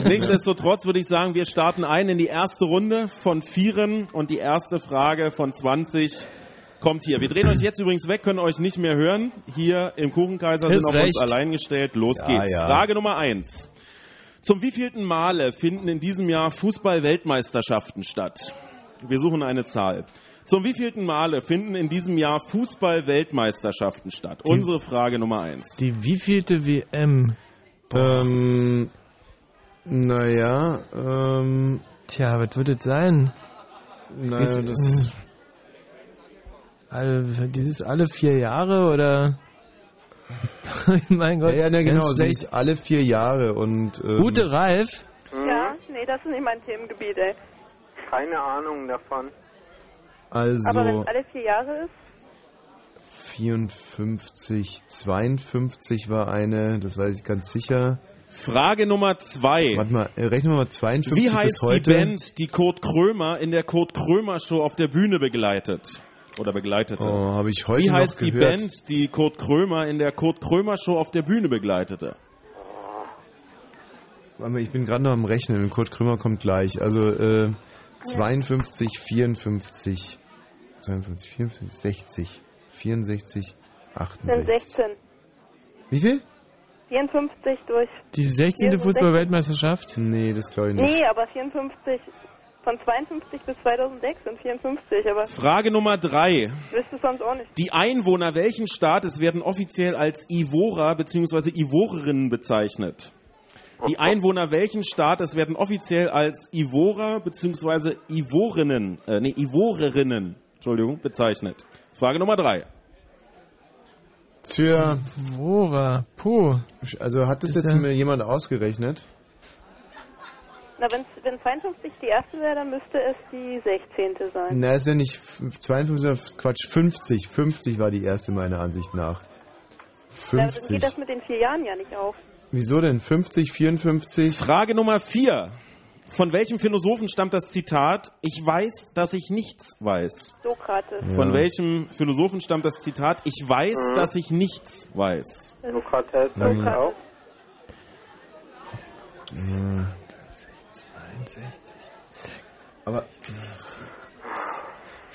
Nichtsdestotrotz würde ich sagen, wir starten ein in die erste Runde von Vieren und die erste Frage von 20 kommt hier. Wir drehen euch jetzt übrigens weg, können euch nicht mehr hören. Hier im Kuchenkaiser Ist sind auf uns recht. allein gestellt. Los Ja, geht's. ja. Frage Nummer eins. Zum wievielten Male finden in diesem Jahr Fußball-Weltmeisterschaften statt? Wir suchen eine Zahl. Zum wievielten Male finden in diesem Jahr Fußball-Weltmeisterschaften statt? Unsere Frage Nummer eins. Die wievielte WM? Ähm, naja, ähm, Tja, was wird es sein? naja, Ist- das, Alle, dieses alle vier Jahre oder? mein Gott. ja, ja, na, genau, sie ist alle vier Jahre und, ähm, Gute Ralf. Ja, nee, das ist nicht mein Themengebiet, ey. Keine Ahnung davon. Aber wenn also es alle vier Jahre ist, 54, 52 war eine, das weiß ich ganz sicher. Frage Nummer zwei. Warte mal, äh, rechnen wir mal 52 Wie bis heißt die heute. Band, die Kurt Krömer in der Kurt Krömer Show auf der Bühne begleitet? Oder begleitete? Oh, habe ich heute Wie noch heißt die gehört. Band, die Kurt Krömer in der Kurt Krömer Show auf der Bühne begleitete? Warte mal, ich bin gerade noch am Rechnen und Kurt Krümmer kommt gleich. Also äh, 52, 54, 52, 54, 60, 64, sind 68. 16. Wie viel? 54 durch. Die 16. Hier sind Fußball-Weltmeisterschaft? Nee, das glaube ich nicht. Nee, aber 54. Von 52 bis 2006 sind 54, aber Frage Nummer drei. ich wüsste es sonst auch nicht. Die Einwohner welchen Staates werden offiziell als Ivorer bzw. Ivorerinnen bezeichnet? Die Einwohner welchen Staates werden offiziell als Ivorer bzw. Ivorinnen, äh, nee, Ivorerinnen, Entschuldigung, bezeichnet? Frage Nummer drei. Tja, Wora, puh. also hat das Ist jetzt ja- mir jemand ausgerechnet? Na, wenn 52 die erste wäre, dann müsste es die 16. sein. Na, ist ja nicht f- 52, Quatsch, 50. 50 war die erste meiner Ansicht nach. Na, dann 50. geht das mit den vier Jahren ja nicht auf. Wieso denn? 50, 54? Frage Nummer vier. Von welchem Philosophen stammt das Zitat, ich weiß, dass ich nichts weiß? Sokrates. Von Ja. welchem Philosophen stammt das Zitat, ich weiß, Mhm. dass ich nichts weiß? Sokrates auch. Ja. Aber.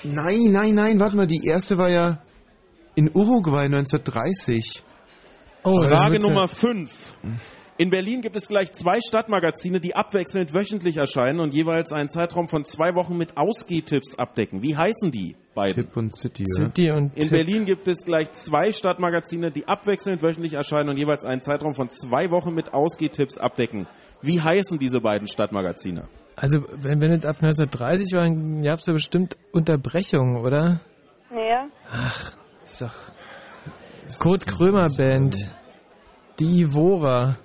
Nein, nein, nein, warte mal, die erste war ja in Uruguay 1930. Oh, Frage Nummer 5. In Berlin gibt es gleich zwei Stadtmagazine, die abwechselnd wöchentlich erscheinen und jeweils einen Zeitraum von zwei Wochen mit Ausgehtipps abdecken. Wie heißen die beiden? Tipp und City, oder? City und In Tipp. Berlin gibt es gleich zwei Stadtmagazine, die abwechselnd wöchentlich erscheinen und jeweils einen Zeitraum von zwei Wochen mit Ausgehtipps abdecken. Wie heißen diese beiden Stadtmagazine? Also, wenn, wenn es ab 1930 war, dann gab es da bestimmt Unterbrechungen, oder? Ja. Ach, ist doch. Kurt Krömer Band. Die Ivora.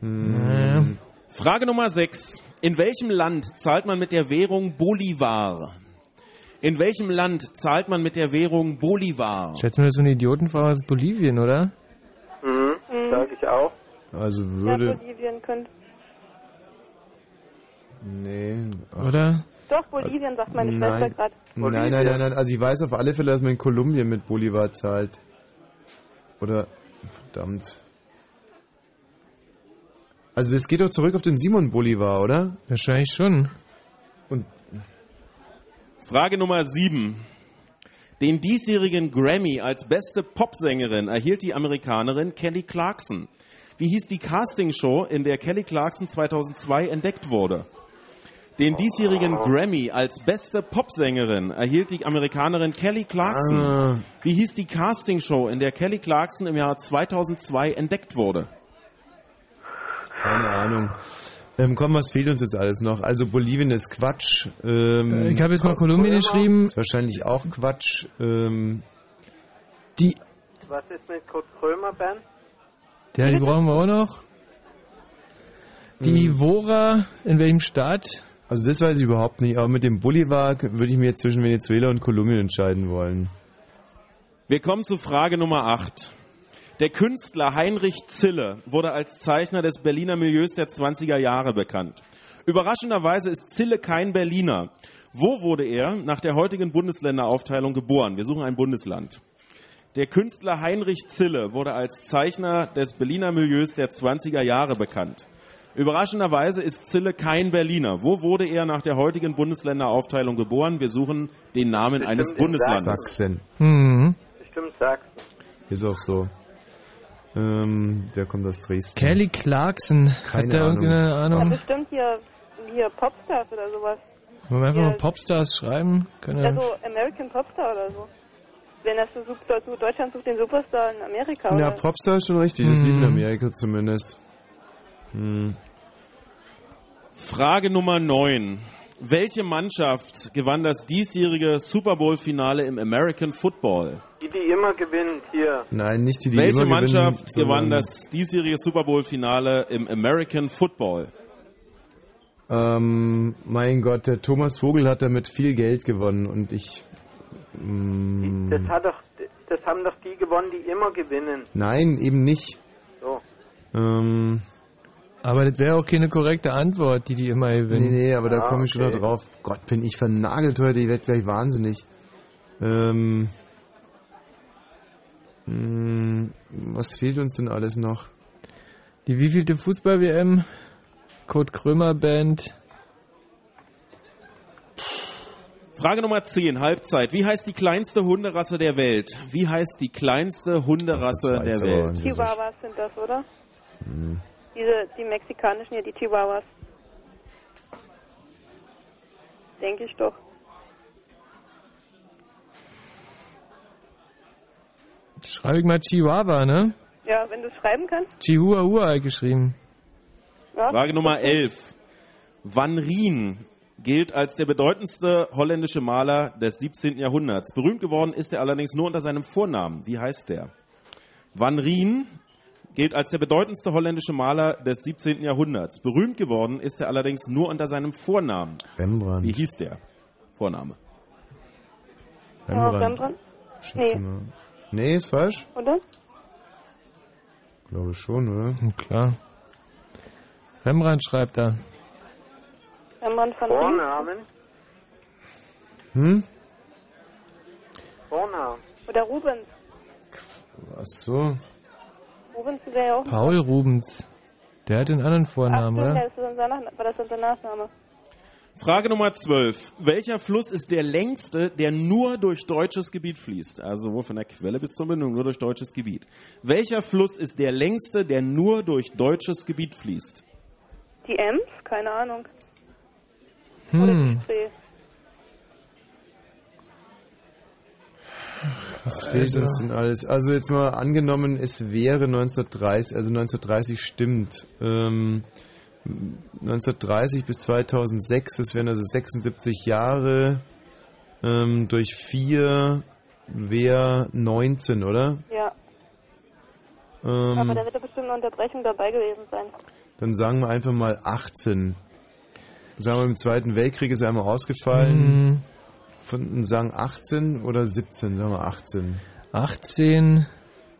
Naja. Frage Nummer 6. In welchem Land zahlt man mit der Währung Bolivar? In welchem Land zahlt man mit der Währung Bolivar? Schätze mir, das ist so ein Idiotenfrau aus Bolivien, oder? Mhm, sag ich auch. Also Ja, würde. Bolivien könnte. Nee. ach, Oder? Doch, Bolivien sagt meine Schwester Nein. gerade. Nein, nein, nein, nein. Also ich weiß auf alle Fälle, dass man in Kolumbien mit Bolivar zahlt. Oder. Verdammt. Also das geht doch zurück auf den Simon Bolivar, oder? Wahrscheinlich schon. Und Frage Nummer 7. Den diesjährigen Grammy als beste Popsängerin erhielt die Amerikanerin Kelly Clarkson. Wie hieß die Castingshow, in der Kelly Clarkson 2002 entdeckt wurde? Den diesjährigen Grammy als beste Popsängerin erhielt die Amerikanerin Kelly Clarkson. Ah. Wie hieß die Castingshow, in der Kelly Clarkson im Jahr 2002 entdeckt wurde? Keine Ahnung. Ähm, komm, was fehlt uns jetzt alles noch? Also Bolivien ist Quatsch. Ähm, Ich habe jetzt mal Kolumbien geschrieben. Ist wahrscheinlich auch Quatsch. Ähm, Die. Was ist mit Kurt Krömer, Ben? Ja, die brauchen wir auch noch. Die. Ivora, in welchem Staat? also das weiß ich überhaupt nicht. Aber mit dem Bolivar würde ich mir jetzt zwischen Venezuela und Kolumbien entscheiden wollen. Wir kommen zu Frage Nummer 8. Der Künstler Heinrich Zille wurde als Zeichner des Berliner Milieus der 20er Jahre bekannt. Überraschenderweise ist Zille kein Berliner. Wo wurde er nach der heutigen Bundesländeraufteilung geboren? Wir suchen ein Bundesland. Der Künstler Heinrich Zille wurde als Zeichner des Berliner Milieus der 20er Jahre bekannt. Überraschenderweise ist Zille kein Berliner. Wo wurde er nach der heutigen Bundesländeraufteilung geboren? Wir suchen den Namen eines Bestimmt in Bundeslandes. Sachsen. Mhm. Bestimmt Sachsen. Ist auch so. Ähm, der kommt aus Dresden. Kelly Clarkson. Keine Hat der irgendeine Ja, Ahnung? bestimmt hier, hier Popstars oder sowas. Wollen wir einfach Ja. mal Popstars schreiben? Können Also American Popstar oder so. Wenn das so super, so Deutschland sucht den Superstar in Amerika Ja, Popstar ist schon richtig. Das lief in Mhm. Amerika zumindest. Hm. Frage Nummer 9. Welche Mannschaft gewann das diesjährige Super Bowl-Finale im American Football? Die, die immer gewinnt, hier. Nein, nicht die, die Welche immer gewinnen, Mannschaft gewann das diesjährige Super Bowl-Finale im American Football? Ähm, mein Gott, der Thomas Vogel hat damit viel Geld gewonnen und ich. Mm, Das hat doch, das haben doch die gewonnen, die immer gewinnen. nein, eben nicht. So. Ähm, Aber das wäre auch keine korrekte Antwort, die die immer nee, gewinnen. nee, aber da Ah, komme ich schon okay. noch drauf. Gott, bin ich vernagelt heute, ich werde gleich wahnsinnig. Ähm, mm, was fehlt uns denn alles noch? Die wievielte Fußball-WM? Kurt Krömer Band. Frage Nummer 10, Halbzeit. Wie heißt die kleinste Hunderasse der Welt? Wie heißt die kleinste Hunderasse der Welt? Chihuahuas sind das, oder? Hm. Diese, die mexikanischen hier, die Chihuahuas. Denke ich doch. Schreibe ich mal Chihuahua, ne? Ja, wenn du es schreiben kannst. Chihuahua geschrieben. Ja. Frage Nummer 11. Van Rijn gilt als der bedeutendste holländische Maler des 17. Jahrhunderts. Berühmt geworden ist er allerdings nur unter seinem Vornamen. Wie heißt der? Van Rijn gilt als der bedeutendste holländische Maler des 17. Jahrhunderts. Berühmt geworden ist er allerdings nur unter seinem Vornamen. Rembrandt. Wie hieß der Vorname? Rembrandt. Rembrandt? Schätze Nee. mal. Nee, ist falsch? Oder? Glaube schon, oder? Klar. Rembrandt schreibt da. Van Rijn? Vornamen? Hm? Vornamen. Oder Rubens. Ach so. Rubens wäre ja auch ein Paul Rubens. Der hat den anderen Ach, Vornamen, stimmt, oder? das ist unser Nach war das unser Nachname? Frage Nummer 12. Welcher Fluss ist der längste, der nur durch deutsches Gebiet fließt? Also sowohl von der Quelle bis zur Mündung, nur durch deutsches Gebiet. Welcher Fluss ist der längste, der nur durch deutsches Gebiet fließt? Die Ems? Keine Ahnung. Oder Hm. Was fehlt uns denn alles? Also jetzt mal angenommen, es wäre 1930, also 1930 stimmt. Ähm, 1930 bis 2006, das wären also 76 Jahre. Ähm, durch 4 wäre 19, oder? Ja. Aber Ähm, da wird ja bestimmt eine Unterbrechung dabei gewesen sein. dann sagen wir einfach mal 18. Sagen wir, im Zweiten Weltkrieg ist er einmal ausgefallen. Hm, Von, sagen 18 oder 17, sagen wir 18. 18.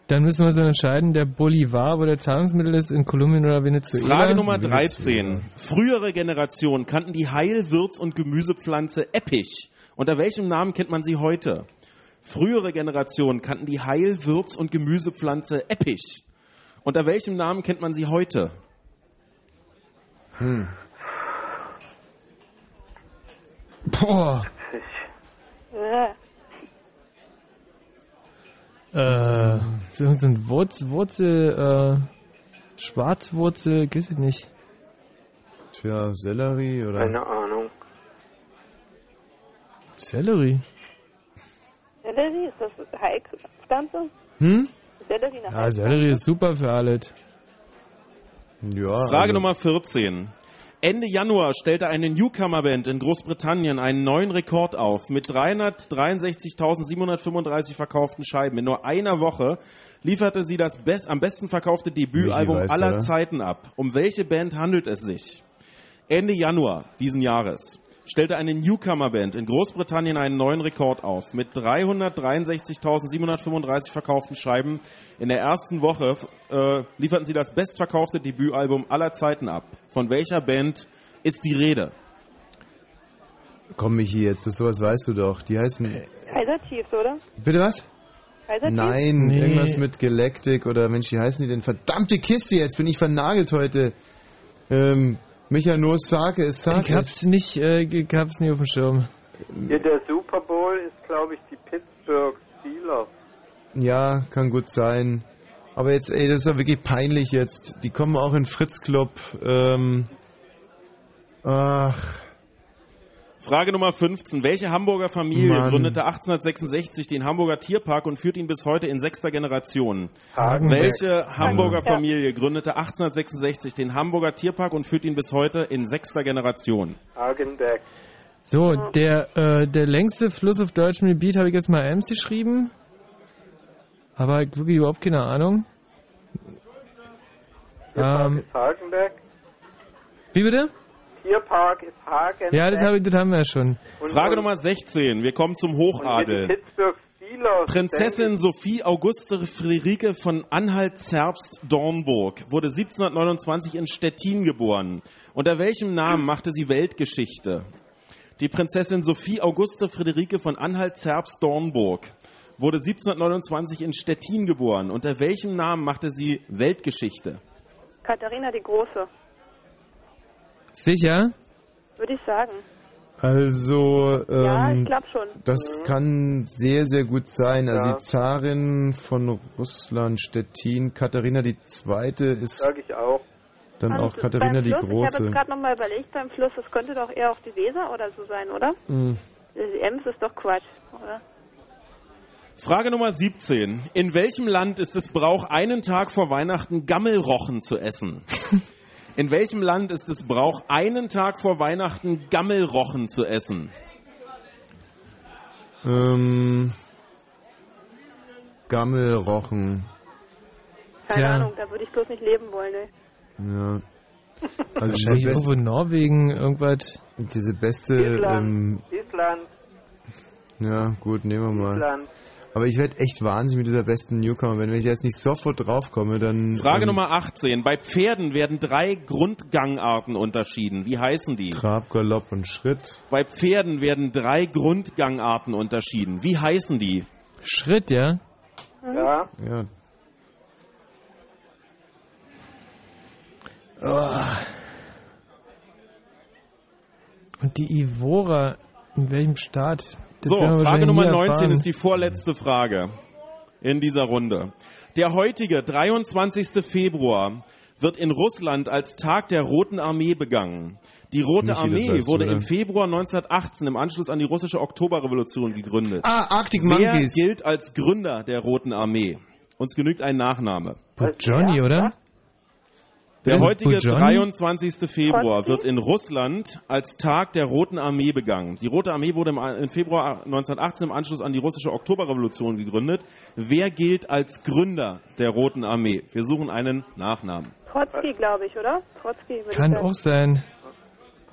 Dann müssen wir so entscheiden, der Bolivar, wo der Zahlungsmittel ist, in Kolumbien oder Venezuela. Frage Nummer Venezuela. 13. Frühere Generationen kannten die Heil-, Würz- und Gemüsepflanze Eppich. Unter welchem Namen kennt man sie heute? Frühere Generationen kannten die Heil-, Würz- und Gemüsepflanze Eppich. Unter welchem Namen kennt man sie heute? Hm. Boah. Äh, so so ein Wurz, Wurzel, äh, Schwarzwurzel, geht nicht. Tja, Sellerie oder? Keine Ahnung. Sellerie. Sellerie, ist das Heilpflanze? Hm? Sellerie nach Ja, Sellerie ist super für alles. Ja. Frage also- Nummer 14. Ende Januar stellte eine Newcomer-Band in Großbritannien einen neuen Rekord auf. Mit 363.735 verkauften Scheiben in nur einer Woche lieferte sie das best, am besten verkaufte Debütalbum weiß, aller oder? Zeiten ab. Um welche Band handelt es sich? Ende Januar diesen Jahres stellte eine Newcomer-Band in Großbritannien einen neuen Rekord auf. Mit 363.735 verkauften Scheiben in der ersten Woche äh, lieferten sie das bestverkaufte Debütalbum aller Zeiten ab. Von welcher Band ist die Rede? Komm, Michi, jetzt, das sowas weißt du doch. Die heißen. Kaiser Chiefs, oder? Bitte was? Kaiser Chiefs? Nein, Nee. irgendwas mit Galactic oder Mensch, wie heißen die denn? Verdammte Kiste, jetzt bin ich vernagelt heute. Ähm, Michael Sake ist Sake. Ich hab's nicht, äh, ich hab's nie auf dem Schirm. Hier der Super Bowl ist, glaube ich, die Pittsburgh Steelers. Ja, kann gut sein. Aber jetzt, ey, das ist ja wirklich peinlich jetzt. Die kommen auch in Fritz Club. Ähm, ach, Frage Nummer 15. Welche Hamburger Familie Mann. gründete 1866 den Hamburger Tierpark und führt ihn bis heute in sechster Generation? Hagenbeck. Welche Hamburger Ja. Familie gründete 1866 den Hamburger Tierpark und führt ihn bis heute in sechster Generation? Hagenbeck. So, der, äh, der längste Fluss auf deutschem Gebiet habe ich jetzt mal Ems geschrieben. Aber ich wirklich überhaupt keine Ahnung. Ähm, Hagenbeck. wie bitte? Tierpark ist Hagenbeck. Ja, das, hab ich, das haben wir ja schon. Und- Frage und- Nummer 16. Wir kommen zum Hochadel. Prinzessin Sophie Auguste Friederike von Anhalt-Zerbst-Dornburg wurde 1729 in Stettin geboren. Unter welchem Namen machte sie Weltgeschichte? Die Prinzessin Sophie Auguste Friederike von Anhalt-Zerbst-Dornburg wurde 1729 in Stettin geboren. Unter welchem Namen machte sie Weltgeschichte? Katharina die Große, Sicher? würde ich sagen. also, ähm, ja, ich glaube schon. das kann sehr, sehr gut sein. Also Ja. die Zarin von Russland, Stettin, Katharina die Zweite ist Sag ich auch. dann Und auch Katharina die Fluss, Ich habe Große. jetzt gerade nochmal überlegt, beim Fluss, das könnte doch eher auch die Weser oder so sein, oder? Hm. Die Ems ist doch Quatsch, oder? Frage Nummer 17. In welchem Land ist es Brauch, einen Tag vor Weihnachten Gammelrochen zu essen? In welchem Land ist es Brauch, einen Tag vor Weihnachten Gammelrochen zu essen? Ähm, Gammelrochen. Keine Tja. Ahnung, da würde ich bloß nicht leben wollen, ey. Ja. Also Wahrscheinlich best, irgendwo in Norwegen, irgendwas. diese beste, Island. ähm, Island. ja gut, nehmen wir mal. Island. Aber ich werde echt wahnsinnig mit dieser besten Newcomer. Wenn ich jetzt nicht sofort draufkomme, dann... Frage ähm, Nummer 18. Bei Pferden werden drei Grundgangarten unterschieden. Wie heißen die? Trab, Galopp und Schritt. Bei Pferden werden drei Grundgangarten unterschieden. Wie heißen die? Schritt, ja? Ja. Ja, Oh. Und die Ivora, in welchem Staat? Das So, Frage Nummer nie 19 erfahren. ist die vorletzte Frage in dieser Runde. Der heutige 23. Februar wird in Russland als Tag der Roten Armee begangen. Die Rote Michi, das Armee weißt du, wurde oder? im Februar 1918 im Anschluss an die russische Oktoberrevolution gegründet. Ah, Arctic Wer Monkeys. gilt als Gründer der Roten Armee? Uns genügt ein Nachname. Johnny, oder? Der heutige Bujani? 23. Februar Trotzki? wird in Russland als Tag der Roten Armee begangen. Die Rote Armee wurde im, Februar 1918 im Anschluss an die russische Oktoberrevolution gegründet. Wer gilt als Gründer der Roten Armee? Wir suchen einen Nachnamen. Trotzki, glaube ich, oder? Trotzki Kann auch sein.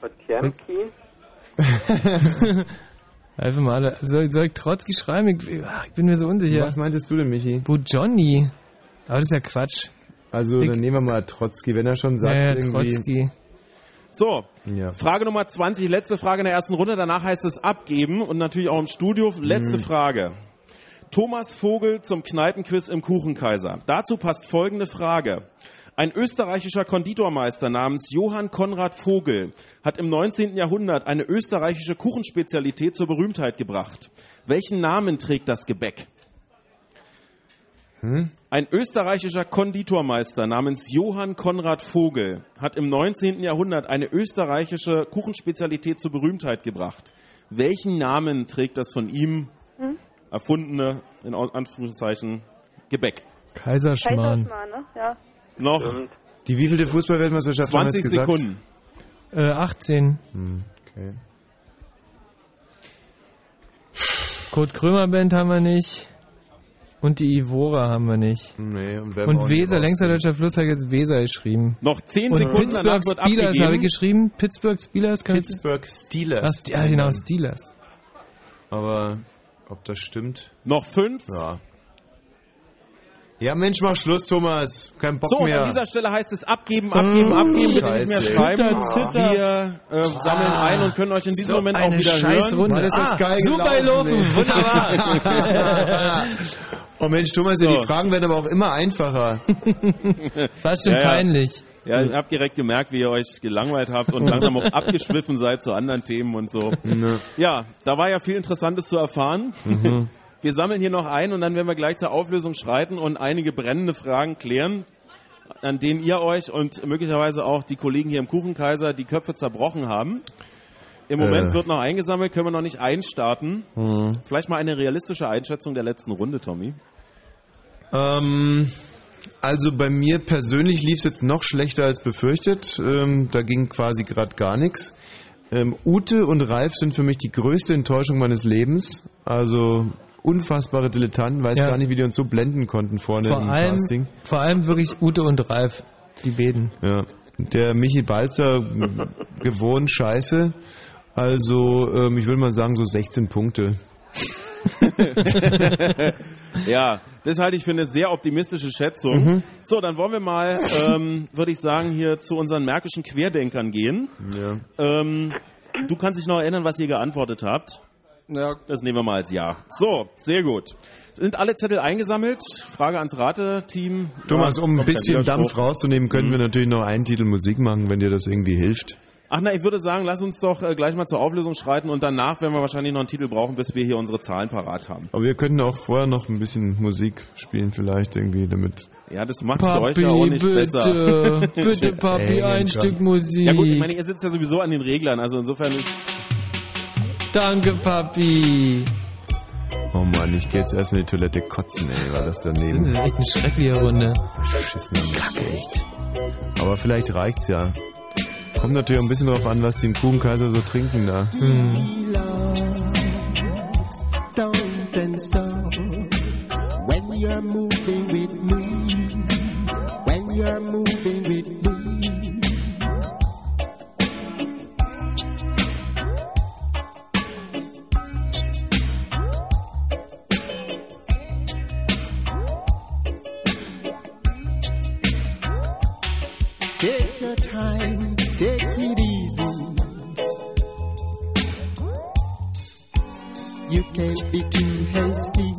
Potjemkin. Einfach mal alle. Soll, soll ich Trotzki schreiben? Ich, ich bin mir so unsicher. Was meintest du denn, Michi? Bujoni. Aber das ist ja Quatsch. Also, dann nehmen wir mal Trotzki, wenn er schon sagt, Ja, ja, irgendwie... Trotzki. So, Ja. Frage Nummer 20, letzte Frage in der ersten Runde. Danach heißt es abgeben und natürlich auch im Studio. Letzte Mhm. Frage. Thomas Vogel zum Kneipenquiz im Kuchenkaiser. Dazu passt folgende Frage. Ein österreichischer Konditormeister namens Johann Konrad Vogel hat im 19. Jahrhundert eine österreichische Kuchenspezialität zur Berühmtheit gebracht. Welchen Namen trägt das Gebäck? Hm? Ein österreichischer Konditormeister namens Johann Konrad Vogel hat im 19. Jahrhundert eine österreichische Kuchenspezialität zur Berühmtheit gebracht. Welchen Namen trägt das von ihm Hm? erfundene, in Anführungszeichen, Gebäck? Kaiserschmarrn. Kaiserschmarrn, ne? Ja. Noch Die wievielte Fußballweltmeisterschaft haben wir 20 jetzt gesagt? Sekunden. Äh, 18. Hm, okay. Kurt Krömer Band haben wir nicht. Und die Ivora haben wir nicht. Nee, und, Und Weser, längster deutscher Fluss, habe ich jetzt Weser geschrieben. Noch 10 Und Sekunden, Pittsburgh danach wird Steelers habe ich geschrieben. Pittsburgh Steelers. Kann Pittsburgh Steelers. Ach, ja, genau, Steelers. Aber ob das stimmt? Noch fünf? Ja. Ja, Mensch, mach Schluss, Thomas. Kein Bock So, und mehr. an dieser Stelle heißt es abgeben, abgeben, abgeben, bitte nicht mehr Scheiße. schreiben. Zitter, zitter. Wir äh, sammeln Ah. ein und können euch in diesem So Moment auch eine wieder Scheißrunde. hören. Ist das Ah, geil super gelaufen, wunderbar. oh Mensch, Thomas, ja, So. die Fragen werden aber auch immer einfacher. Fast schon Ja, peinlich. Ja, ihr habt direkt gemerkt, wie ihr euch gelangweilt habt und langsam auch abgeschwiffen seid zu anderen Themen und so. Ne. Ja, da war ja viel Interessantes zu erfahren. Mhm. Wir sammeln hier noch ein und dann werden wir gleich zur Auflösung schreiten und einige brennende Fragen klären, an denen ihr euch und möglicherweise auch die Kollegen hier im Kuchenkaiser die Köpfe zerbrochen haben. Im Moment Äh. wird noch eingesammelt, können wir noch nicht einstarten. Mhm. Vielleicht mal eine realistische Einschätzung der letzten Runde, Tommy. Ähm, also bei mir persönlich lief es jetzt noch schlechter als befürchtet. Ähm, da ging quasi gerade gar nichts. Ähm, Ute und Ralf sind für mich die größte Enttäuschung meines Lebens. Also unfassbare Dilettanten, weiß Ja. gar nicht, wie die uns so blenden konnten vorne Vor im allem, Casting. vor allem wirklich Ute und Ralf, die beiden. Ja. Der Michi Balzer gewohnt scheiße. Also ähm, ich will mal sagen so 16 Punkte. ja, das halte ich für eine sehr optimistische Schätzung. Mhm. So, dann wollen wir mal, ähm, würde ich sagen, hier zu unseren märkischen Querdenkern gehen. Ja. Ähm, du kannst dich noch erinnern, was ihr geantwortet habt. Ja. Das nehmen wir mal als Ja. So, sehr gut. Sind alle Zettel eingesammelt? Frage ans Rateteam. Thomas, um ein bisschen. Dampf rauszunehmen, können wir natürlich noch einen Titel Musik machen, wenn dir das irgendwie hilft. Ach na, ich würde sagen, lass uns doch äh, gleich mal zur Auflösung schreiten und danach werden wir wahrscheinlich noch einen Titel brauchen, bis wir hier unsere Zahlen parat haben. Aber wir könnten auch vorher noch ein bisschen Musik spielen, vielleicht irgendwie, damit. Ja, das macht für euch Papi, ja auch nicht bitte, besser. bitte, Papi, Ey, ein Stück Musik. Ja gut, ich meine, ihr sitzt ja sowieso an den Reglern, also insofern ist... Danke, Papi. Oh Mann, ich geh jetzt erst in die Toilette kotzen, ey, war das Das daneben. ist echt eine schreckliche Runde. Beschissene Kacke, echt. Aber vielleicht reicht's ja. Kommt natürlich auch ein bisschen drauf an, was die im Kuchenkaiser so trinken da. Don't and so when You can't be too hasty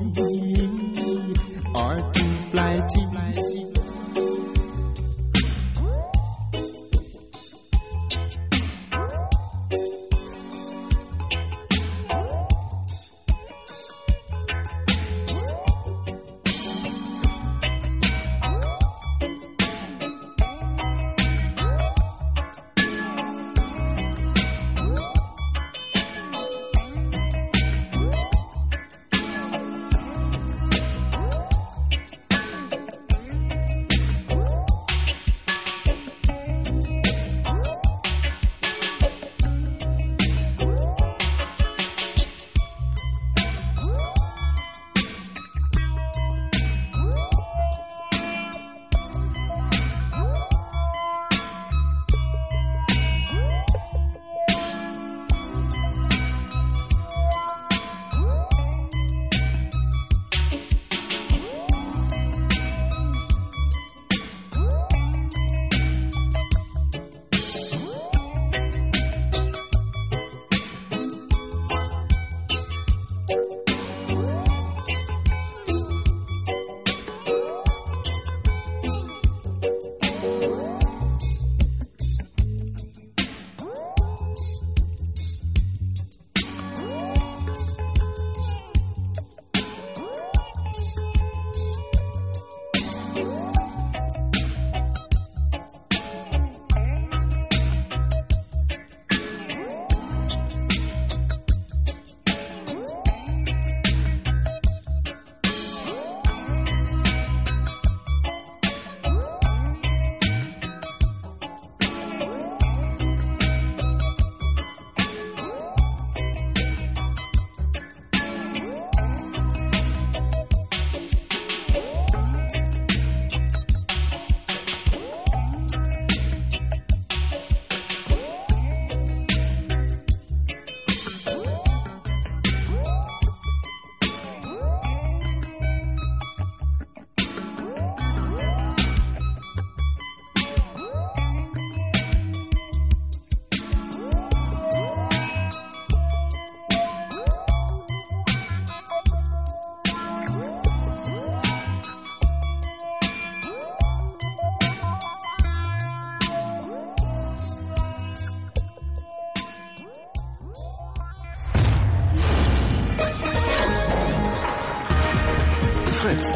Fritz.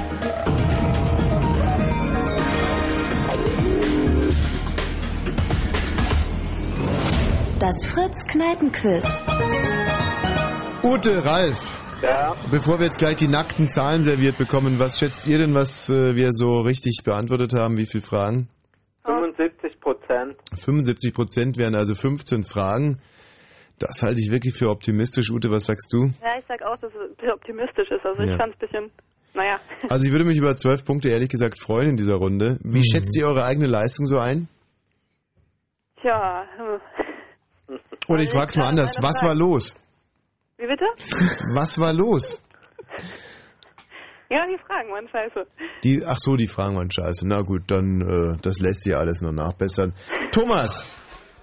Das Fritz-Kneipen-Quiz. Ute, Ralf. Ja. Bevor wir jetzt gleich die nackten Zahlen serviert bekommen, was schätzt ihr denn, was äh, wir so richtig beantwortet haben? Wie viele Fragen? 75 Prozent. 75 Prozent wären also 15 Fragen. Das halte ich wirklich für optimistisch. Ute, was sagst du? Ja, ich sag auch, dass es optimistisch ist. Also ja. ich fand es ein bisschen naja. Also ich würde mich über 12 Punkte ehrlich gesagt freuen in dieser Runde. Wie schätzt ihr eure eigene Leistung so ein? Tja. Oder ich frage es mal anders. Was war los? Wie bitte? Was war los? Ja, die Fragen waren scheiße. Die, ach so, die Fragen waren scheiße. Na gut, dann äh, das lässt sich alles noch nachbessern. Thomas,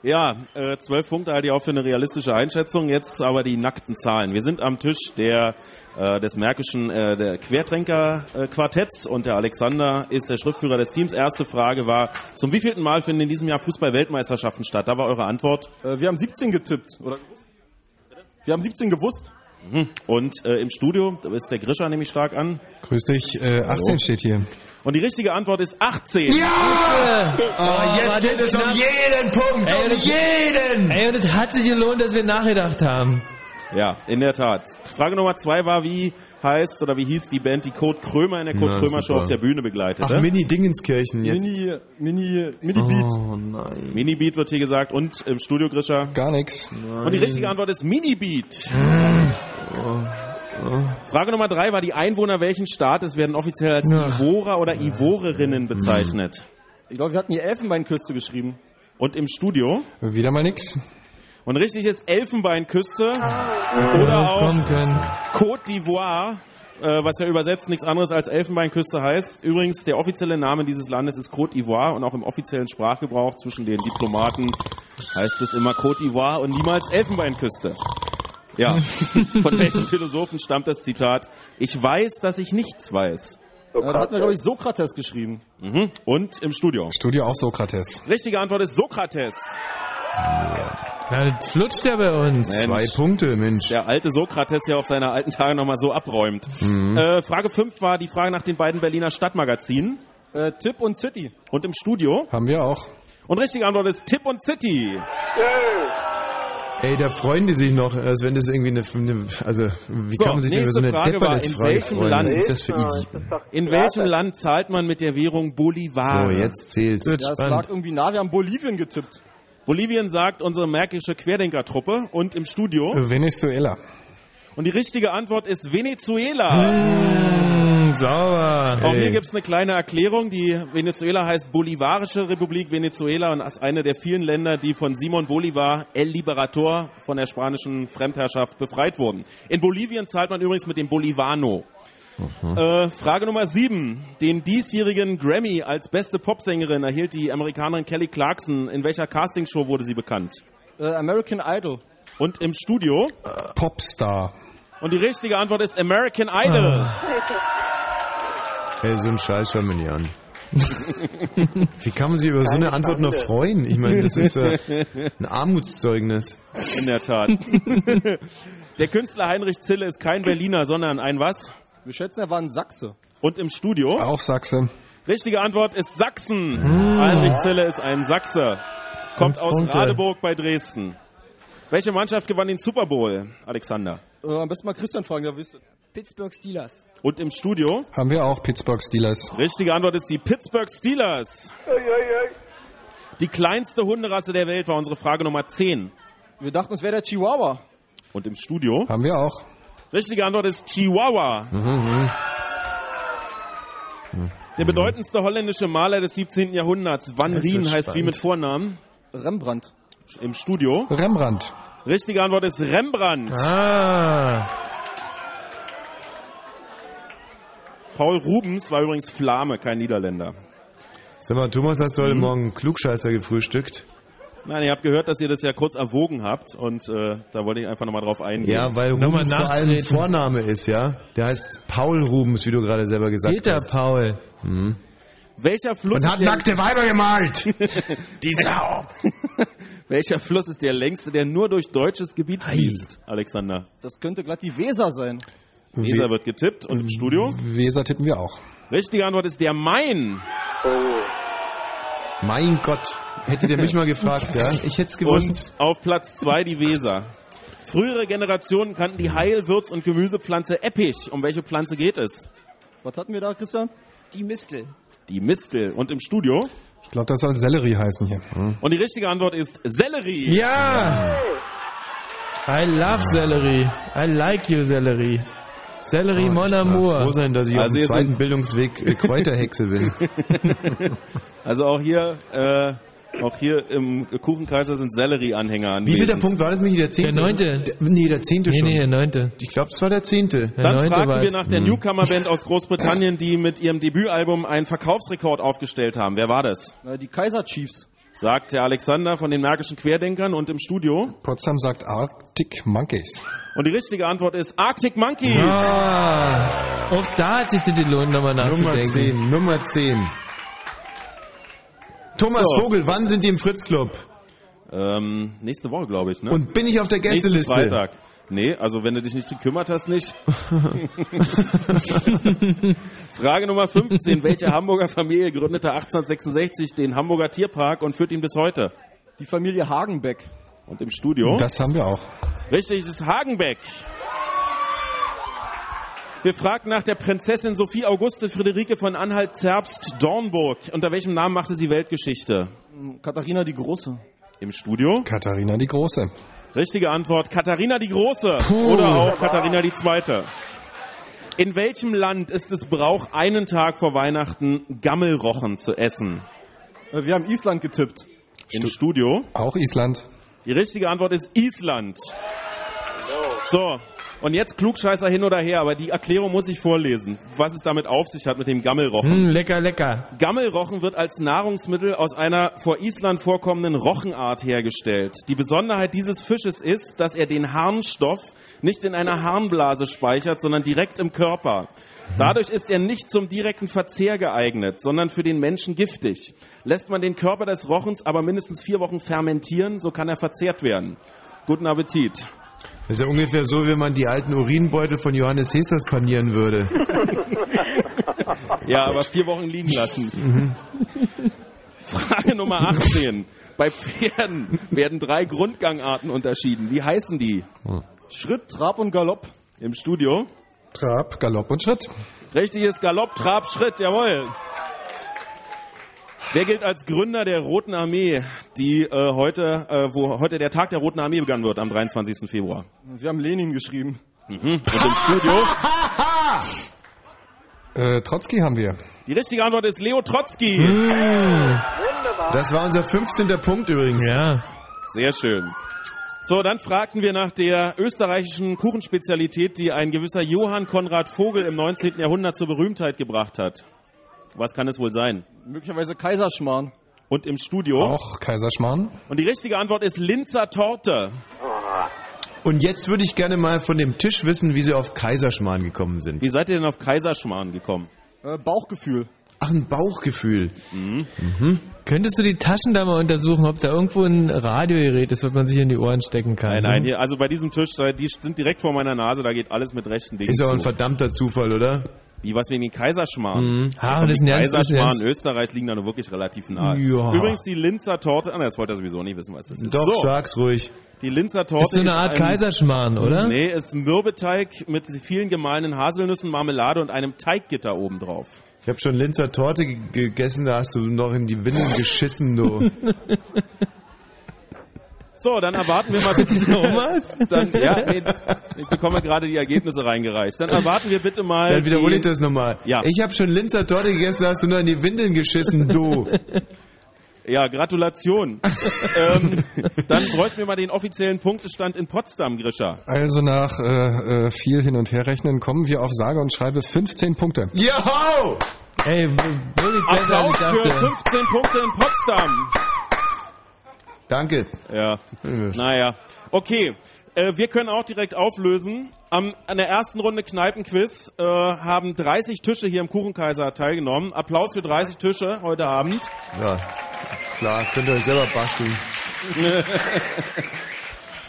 Ja, äh, zwölf Punkte halte ich auch für eine realistische Einschätzung. Jetzt aber die nackten Zahlen. Wir sind am Tisch der äh, des Märkischen äh, der Quertränker-Quartetts und der Alexander ist der Schriftführer des Teams. Erste Frage war, zum wievielten Mal finden in diesem Jahr Fußball-Weltmeisterschaften statt? Da war eure Antwort. Äh, wir haben 17 getippt, oder? Wir haben 17 gewusst. Mhm. Und äh, im Studio, da ist der Grischer nämlich stark an. Grüß dich, äh, 18 steht hier. Und die richtige Antwort ist 18. Ja! Oh, jetzt geht es um jeden Punkt, Ey, um jeden! Ey, und es hat sich gelohnt, dass wir nachgedacht haben. Ja, in der Tat. Frage Nummer zwei war, wie heißt oder wie hieß die Band, die Kurt Krömer in der Kurt Na, Krömer Show auf der Bühne begleitete? Ach, Mini Dingenskirchen jetzt. Mini, Mini, Mini Beat. Oh nein. Mini-Beat wird hier gesagt und im Studio Grischer. Gar nichts. Und die richtige Antwort ist Mini-Beat. Oh. Frage Nummer drei war die Einwohner welchen Staates werden offiziell als Ja. Ivorer oder Ivorerinnen bezeichnet? Ich glaube, wir hatten hier Elfenbeinküste geschrieben. Und im Studio? Wieder mal nix. Und richtig ist Elfenbeinküste Oder oder auch. Côte d'Ivoire, äh, was ja übersetzt nichts anderes als Elfenbeinküste heißt. Übrigens, der offizielle Name dieses Landes ist Côte d'Ivoire und auch im offiziellen Sprachgebrauch zwischen den Diplomaten heißt es immer Côte d'Ivoire und niemals Elfenbeinküste. Ja, von welchem Philosophen stammt das Zitat? Ich weiß, dass ich nichts weiß. Äh, da hatten wir, glaube ich, Sokrates geschrieben. Mhm. Und im Studio. Studio auch Sokrates. Richtige Antwort ist Sokrates. Ja, das flutscht ja bei uns. Mensch. Zwei Punkte, Mensch. Der alte Sokrates ja auf seine alten Tage nochmal so abräumt. Mhm. Äh, Frage 5 war die Frage nach den beiden Berliner Stadtmagazinen. Äh, Tipp und City. Und im Studio. Haben wir auch. Und richtige Antwort ist Tipp und City. Ey, da freuen die sich noch, als wenn das irgendwie eine, eine also wie So, kann man sich denn über so eine Frage war, depperles in Frage welchem freuen? Land- Was ist das für Ja, Idioten? das In welchem Land zahlt man mit der Währung Bolivar? So, jetzt zählt's. Ja, es spannend. lag irgendwie nah. Wir haben Bolivien getippt. Bolivien sagt unsere märkische Querdenkertruppe und im Studio. Venezuela. Und die richtige Antwort ist Venezuela. Mmh, sauber. Auch hier Ey. gibt's eine kleine Erklärung. Die Venezuela heißt Bolivarische Republik Venezuela und ist eine der vielen Länder, die von Simon Bolivar, El Liberator, von der spanischen Fremdherrschaft befreit wurden. In Bolivien zahlt man übrigens mit dem Bolivano. Äh, Frage Nummer sieben. Den diesjährigen Grammy als beste Popsängerin erhielt die Amerikanerin Kelly Clarkson. In welcher Castingshow wurde sie bekannt? Äh, American Idol. Und im Studio? Popstar. Und die richtige Antwort ist American Idol. Ah. Ey, so ein Scheiß schauen wir nicht an. Wie kann man sich über so eine Antwort noch freuen? Ich meine, das ist äh, ein Armutszeugnis. In der Tat. Der Künstler Heinrich Zille ist kein Berliner, sondern ein was? Wir schätzen, er war ein Sachse. Und im Studio? Auch Sachse. Richtige Antwort ist Sachsen. Heinrich Zille ist ein Sachse. Kommt Fünf aus Punkte. Radeburg bei Dresden. Welche Mannschaft gewann den Super Bowl, Alexander? Äh, am besten mal Christian fragen, der wisst. Pittsburgh Steelers. Und im Studio? Haben wir auch Pittsburgh Steelers. Richtige Antwort ist die Pittsburgh Steelers. Die kleinste Hunderasse der Welt war unsere Frage Nummer 10. Wir dachten, es wäre der Chihuahua. Und im Studio? Haben wir auch. Richtige Antwort ist Chihuahua. Mhm. Der bedeutendste holländische Maler des 17. Jahrhunderts, Van Rien, heißt wie mit Vornamen. Rembrandt. Im Studio. Rembrandt. Richtige Antwort ist Rembrandt. Ah. Paul Rubens war übrigens Flame, kein Niederländer. Sag mal, Thomas, hast du heute Mhm. Morgen Klugscheißer gefrühstückt? Nein, ihr habt gehört, dass ihr das ja kurz erwogen habt und äh, da wollte ich einfach nochmal drauf eingehen. Ja, weil Rubens vor allem. Vorname ist, ja? Der heißt Paul Rubens, wie du gerade selber gesagt Peter hast. Paul. Mhm. Welcher Fluss Und hat ist der, nackte Weiber gemalt! Die Sau! welcher Fluss ist der längste, der nur durch deutsches Gebiet fließt, Alexander? Das könnte glatt die Weser sein. Weser wird getippt und im Studio? Weser tippen wir auch. Richtige Antwort ist der Main. Mein Gott. Hättet ihr mich mal gefragt, ja? Ich hätte es gewusst. Und auf Platz 2 die Weser. Frühere Generationen kannten die Heil-, Würz- und Gemüsepflanze Eppich. Um welche Pflanze geht es? Was hatten wir da, Christian? Die Mistel. Die Mistel. Und im Studio? Ich glaube, das soll Sellerie heißen hier. Und die richtige Antwort ist Sellerie. Ja! I love Sellerie. I like you, Sellerie. Sellerie mon amour. Froh sein, dass ich auf Also dem jetzt zweiten Bildungsweg äh, Kräuterhexe bin. Also auch hier, äh, auch hier im Kuchenkaiser sind Sellerie-Anhänger Wie viel der anwesend. Punkt war das, Michi? Der zehnte? Der neunte. Der, nee, der zehnte Nee, schon. nee, der neunte. Ich glaube, es war der zehnte. Der Dann neunte fragen wir nach der Newcomer-Band aus Großbritannien, die mit ihrem Debütalbum einen Verkaufsrekord aufgestellt haben. Wer war das? Die Kaiser Chiefs. Sagt der Alexander von den Märkischen Querdenkern und im Studio. Potsdam sagt Arctic Monkeys. Und die richtige Antwort ist Arctic Monkeys. Ah, auch da hat sich das gelohnt, nochmal Nummer nachzudenken. 10, Nummer 10. Thomas So. Vogel, wann sind die im Fritz-Club? Ähm, nächste Woche, glaube ich, ne? Und bin ich auf der Nächsten Gästeliste? Freitag. Nee, also wenn du dich nicht gekümmert hast, nicht. Frage Nummer 15. Welche Hamburger Familie gründete 1866 den Hamburger Tierpark und führt ihn bis heute? Die Familie Hagenbeck. Und im Studio? Das haben wir auch. Richtig, es ist Hagenbeck. Wir fragen nach der Prinzessin Sophie Auguste Friederike von Anhalt-Zerbst-Dornburg. Unter welchem Namen machte sie Weltgeschichte? Katharina die Große. Im Studio? Katharina die Große. Richtige Antwort, Katharina die Große Puh. oder auch Katharina die Zweite. In welchem Land ist es Brauch, einen Tag vor Weihnachten Gammelrochen zu essen? Äh, Wir haben Island getippt. Im Studio? Auch Island. Die richtige Antwort ist Island. So, und jetzt Klugscheißer hin oder her, aber die Erklärung muss ich vorlesen, was es damit auf sich hat mit dem Gammelrochen. Hm, lecker, lecker. Gammelrochen wird als Nahrungsmittel aus einer vor Island vorkommenden Rochenart hergestellt. Die Besonderheit dieses Fisches ist, dass er den Harnstoff nicht in einer Harnblase speichert, sondern direkt im Körper. Dadurch ist er nicht zum direkten Verzehr geeignet, sondern für den Menschen giftig. Lässt man den Körper des Rochens aber mindestens vier Wochen fermentieren, so kann er verzehrt werden. Guten Appetit. Das ist ja ungefähr so, wie man die alten Urinbeutel von Johannes Cäsars panieren würde. Ja, aber vier Wochen liegen lassen. Frage Nummer 18. Bei Pferden werden drei Grundgangarten unterschieden. Wie heißen die? Schritt, Trab und Galopp. Im Studio? Trab, Galopp und Schritt. Richtig ist Galopp, Trab, Schritt, jawohl. Wer gilt als Gründer der Roten Armee, die äh, heute, äh, wo heute der Tag der Roten Armee begangen wird, am 23. Februar? Wir haben Lenin geschrieben. Mhm. Und im Studio? Äh, Trotzki haben wir. Die richtige Antwort ist Leo Trotzki. Hm. Das war unser 15. Punkt übrigens. Ja. Sehr schön. So, dann fragten wir nach der österreichischen Kuchenspezialität, die ein gewisser Johann Konrad Vogel im 19. Jahrhundert zur Berühmtheit gebracht hat. Was kann es wohl sein? Möglicherweise Kaiserschmarrn. Und im Studio? Auch Kaiserschmarrn. Und die richtige Antwort ist Linzer Torte. Und jetzt würde ich gerne mal von dem Tisch wissen, wie Sie auf Kaiserschmarrn gekommen sind. Wie seid ihr denn auf Kaiserschmarrn gekommen? Äh, Bauchgefühl. Ach, ein Bauchgefühl. Mhm. Könntest du die Taschen da mal untersuchen, ob da irgendwo ein Radiogerät ist, was man sich in die Ohren stecken kann? Nein, nein, ne? hier, also bei diesem Tisch, da- die sind direkt vor meiner Nase, da geht alles mit rechten Dingen Ist auch ein zu. verdammter Zufall, oder? Wie was wegen den Kaiserschmarrn? Mhm. Ah, das die Kaiserschmarrn in Österreich liegen da nur wirklich relativ nahe. Ja. Übrigens die Linzer Torte, ah, das wollte er sowieso nicht wissen, was das ist. Doch, so, sag's ruhig. die Linzer Torte Ist so eine Art ein, Kaiserschmarrn, oder? Nee, ist Mürbeteig mit vielen gemahlenen Haselnüssen, Marmelade und einem Teiggitter oben drauf. Ich habe schon Linzer Torte ge- gegessen, da hast du noch in die Windeln geschissen, du. So, dann erwarten wir mal bitte. Thomas? Dann, ja, nee, ich bekomme gerade die Ergebnisse reingereicht. Dann erwarten wir bitte mal. Dann wiederhole ich das nochmal. Ja. Ich habe schon Linzer Torte gegessen, da hast du noch in die Windeln geschissen, du. Ja, Gratulation. ähm, dann bräuchten wir mal den offiziellen Punktestand in Potsdam, Grisha. Also nach äh, äh, viel hin und her rechnen kommen wir auf sage und schreibe 15 Punkte. Joho! Ey, wirklich besser als Applaus ich für dachte. 15 Punkte in Potsdam. Danke. Ja, naja. Okay, äh, wir können auch direkt auflösen. Am, an der ersten Runde Kneipenquiz äh, haben 30 Tische hier im Kuchenkaiser teilgenommen. Applaus für 30 Tische heute Abend. Ja, klar, könnt ihr euch selber basteln.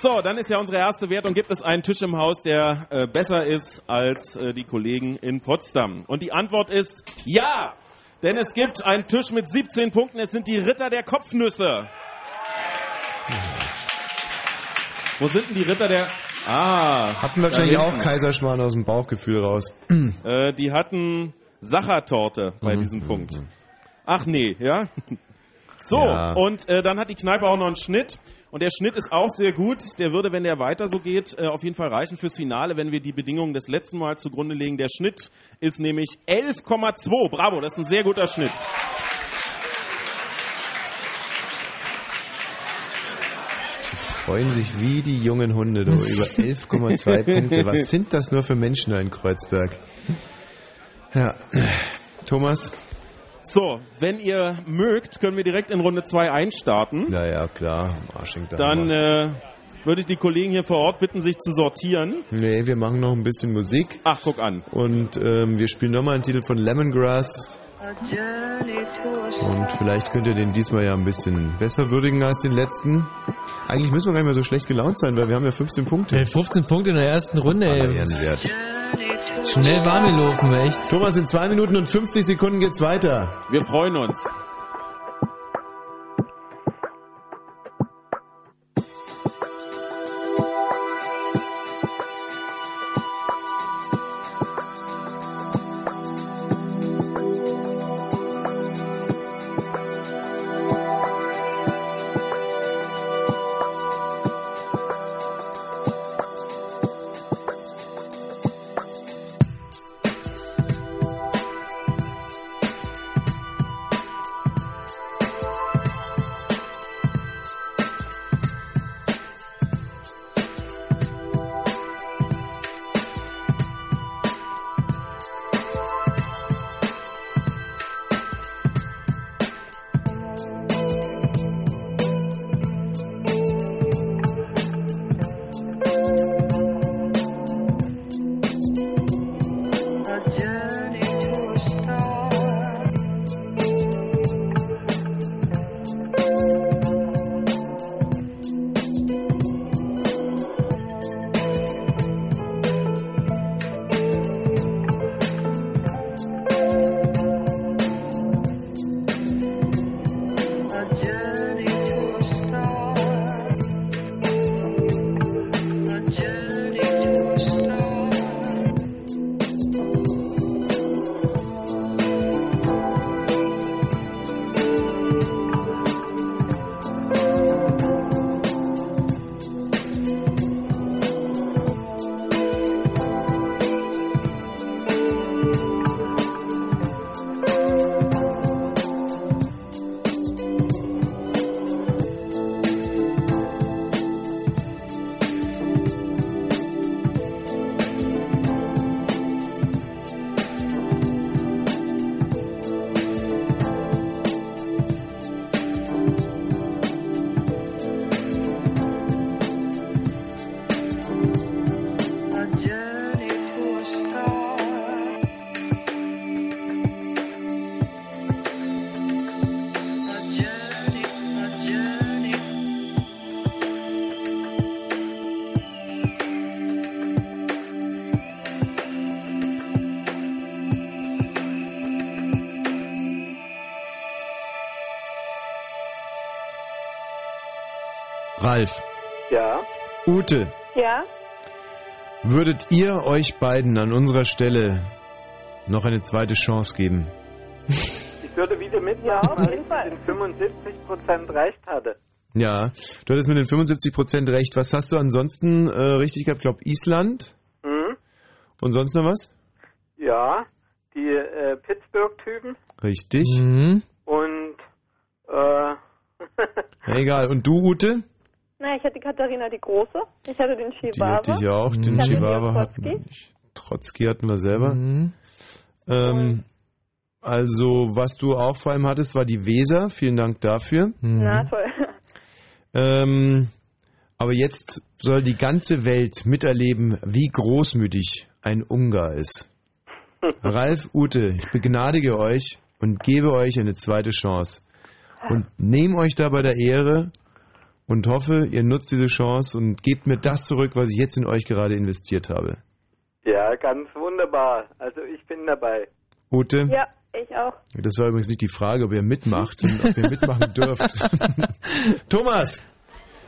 So, dann ist ja unsere erste Wertung. Gibt es einen Tisch im Haus, der äh, besser ist als äh, die Kollegen in Potsdam? Und die Antwort ist ja! Denn es gibt einen Tisch mit 17 Punkten. Es sind die Ritter der Kopfnüsse. Wo sind denn die Ritter der... Ah. Hatten wahrscheinlich auch. Kaiserschmarrn aus dem Bauchgefühl raus. Äh, die hatten Sachertorte bei Mhm. diesem Punkt. Ach nee, ja? So, Ja. und äh, dann hat die Kneipe auch noch einen Schnitt. Und der Schnitt ist auch sehr gut. Der würde, wenn der weiter so geht, äh, auf jeden Fall reichen fürs Finale, wenn wir die Bedingungen des letzten Mal zugrunde legen. Der Schnitt ist nämlich 11,2. Bravo, das ist ein sehr guter Schnitt. Freuen sich wie die jungen Hunde du, über 11,2 Punkte. Was sind das nur für Menschen da in Kreuzberg? Ja, Thomas? So, wenn ihr mögt, können wir direkt in Runde 2 einstarten. Naja, klar, Arsching da. Dann äh, würde ich die Kollegen hier vor Ort bitten, sich zu sortieren. Nee, wir machen noch ein bisschen Musik. Ach, guck an. Und ähm, wir spielen nochmal einen Titel von Lemongrass. Und vielleicht könnt ihr den diesmal ja ein bisschen besser würdigen als den letzten. Eigentlich müssen wir gar nicht mehr so schlecht gelaunt sein, weil wir haben ja 15 Punkte. Ey, 15 Punkte in der ersten Runde, ey. Ehrenwert. Schnell warm gelaufen, echt. Thomas, in 2 Minuten und 50 Sekunden geht's weiter. Wir freuen uns. Würdet ihr euch beiden an unserer Stelle noch eine zweite Chance geben? ich würde wieder mitmachen, weil ich mit den 75 Prozent recht hatte. Ja, du hattest mit den 75% recht. Was hast du ansonsten äh, richtig gehabt? Ich glaube Island. Mhm. Und sonst noch was? Ja, die äh, Pittsburgh-Typen Richtig. Mhm. und äh, Ja, egal. Und du, Ute? Na, ich hatte die Katharina die Große. Ich hatte den Die Chihuahua. hatte ich auch. Den Ich hatte Chihuahua Trotzki. hatten Trotzki hatten wir selber. Mhm. Ähm, also, was du auch vor allem hattest, war die Weser. Vielen Dank dafür. Na, toll. Ähm, aber jetzt soll die ganze Welt miterleben, wie großmütig ein Ungar ist. Ralf, Ute, ich begnadige euch und gebe euch eine zweite Chance. Und nehme euch da bei der Ehre und hoffe, ihr nutzt diese Chance und gebt mir das zurück, was ich jetzt in euch gerade investiert habe. ja, ganz wunderbar. Also ich bin dabei. Ute? Ja, Ich auch. Das war übrigens nicht die Frage, ob ihr mitmacht, sondern ob ihr mitmachen dürft. Thomas!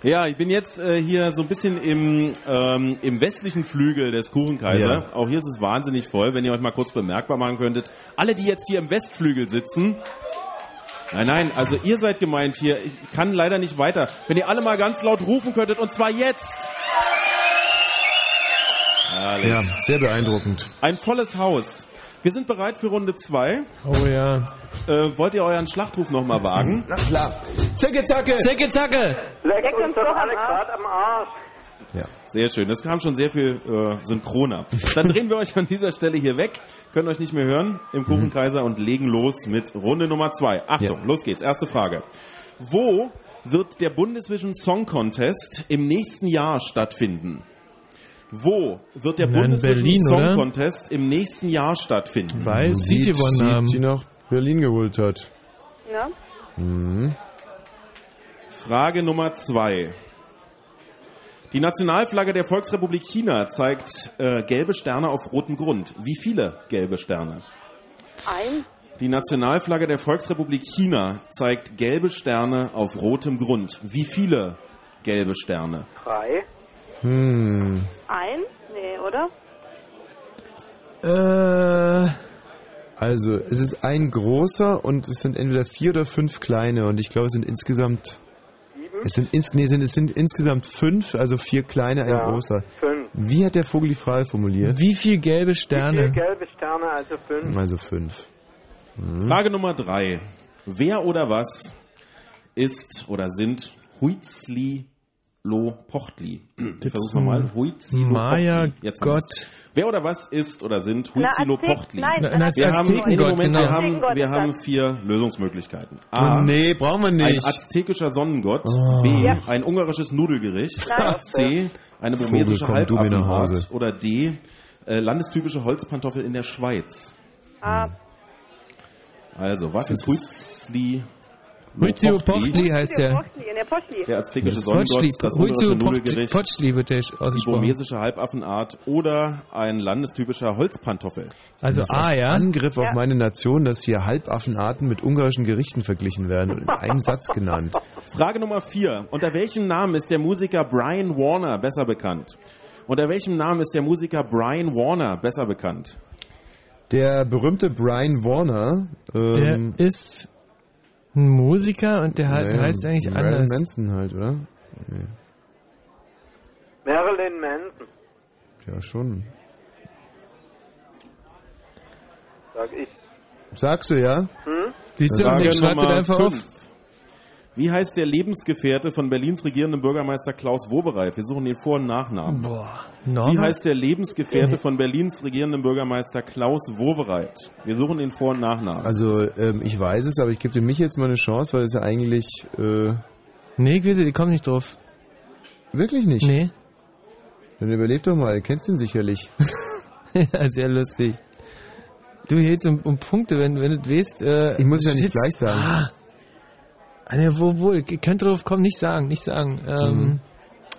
Ja, ich bin jetzt äh, hier so ein bisschen im, ähm, im westlichen Flügel des Kuchenkaiser. Ja. Auch hier ist es wahnsinnig voll, wenn ihr euch mal kurz bemerkbar machen könntet. Alle, die jetzt hier im Westflügel sitzen. Nein, nein, also ihr seid gemeint hier. Ich kann leider nicht weiter. Wenn ihr alle mal ganz laut rufen könntet, und zwar jetzt. Herrlich. Ja, sehr beeindruckend. Ein volles Haus. Wir sind bereit für Runde zwei. Oh ja. Äh, wollt ihr euren Schlachtruf nochmal wagen? Na klar. Zicke, zacke! Zicke, zacke! Leck uns doch alle gerade am Arsch. Ja. Sehr schön. Das kam schon sehr viel äh, synchroner. Dann drehen wir euch an dieser Stelle hier weg, können euch nicht mehr hören im Kuchenkaiser und legen los mit Runde Nummer zwei. Achtung, Ja. los geht's. Erste Frage. Wo wird der Bundesvision Song Contest im nächsten Jahr stattfinden? Wo wird der Na, Bundesvision Berlin, Song oder? Contest im nächsten Jahr stattfinden? Weil sie gewonnen haben. die nach Berlin geholt hat. Ja. Mhm. Frage Nummer zwei. Die Nationalflagge der Volksrepublik China zeigt äh, gelbe Sterne auf rotem Grund. Wie viele gelbe Sterne? Ein. Die Nationalflagge der Volksrepublik China zeigt gelbe Sterne auf rotem Grund. Wie viele gelbe Sterne? Drei. Hm. Ein? Nee, oder? Äh, Also, es ist ein großer und es sind entweder vier oder fünf kleine und ich glaube, es sind insgesamt. Es sind, ins, nee, sind, es sind insgesamt fünf, also vier kleine, ein Ja, großer. fünf. Wie hat der Vogel die Frage formuliert? wie viel gelbe Vier Sterne? gelbe Sterne, also fünf. Also fünf. Mhm. Frage Nummer drei. Wer oder was ist oder sind Huizli Lo Pochtli? Ich versuch's nochmal. Huizli Lo Maya Pochtli. Jetzt. Gott. Wer oder was ist oder sind Na, Huizli Lo Aztek- Pochtli? nein, Na, als Wir haben, Moment, genau. wir haben, wir haben vier Lösungsmöglichkeiten. Oh, nee, brauchen wir Ein nicht. aztekischer Sonnengott. Oh. B. Ja. Ein ungarisches Nudelgericht. Nein. C. Eine burmesische. Hause. Oder D. Äh, landestypische Holzpantoffel in der Schweiz. Ah, Also, was ist Huizli Huizio Pochtli heißt der der. Pochtli, in der. Der aztekische Pochtli, Sonnengott, das ungarische Nudelgericht, Pochtli wird der die burmesische Halbaffenart oder ein landestypischer Holzpantoffel. Also Das A, ja? Angriff auf Ja. meine Nation, dass hier Halbaffenarten mit ungarischen Gerichten verglichen werden und in einem Satz genannt. Frage Nummer vier. Unter welchem Namen ist der Musiker Brian Warner besser bekannt? Unter welchem Namen ist der Musiker Brian Warner besser bekannt? Der berühmte Brian Warner, Der ähm, ist ein Musiker und der hat, naja, heißt eigentlich Marilyn anders. Manson halt, oder? Nee. Marilyn Manson, Ja, schon. sag ich. Sagst du ja? Hm? Siehst du, Frage ich schreibe einfach fünf. auf. Wie heißt der Lebensgefährte von Berlins regierendem Bürgermeister Klaus Wowereit? Wir suchen den Vor- und Nachnamen. Boah, Wie heißt der Lebensgefährte von Berlins regierendem Bürgermeister Klaus Wowereit? Wir suchen den Vor- und Nachnamen. Also, ähm, ich weiß es, aber ich gebe dem mich jetzt mal eine Chance, weil es ja eigentlich, äh, Nee, ich weiß nicht, die kommen nicht drauf. wirklich nicht. Nee. Dann überleg doch mal, du kennst ihn sicherlich. ja, sehr lustig. Du hier jetzt um, um Punkte, wenn, wenn du weißt. Äh, Ich muss ja nicht shit. gleich sagen. Ah. Ah, ne, wo, wo, ich könnte drauf kommen, nicht sagen, nicht sagen. Ähm, Mhm.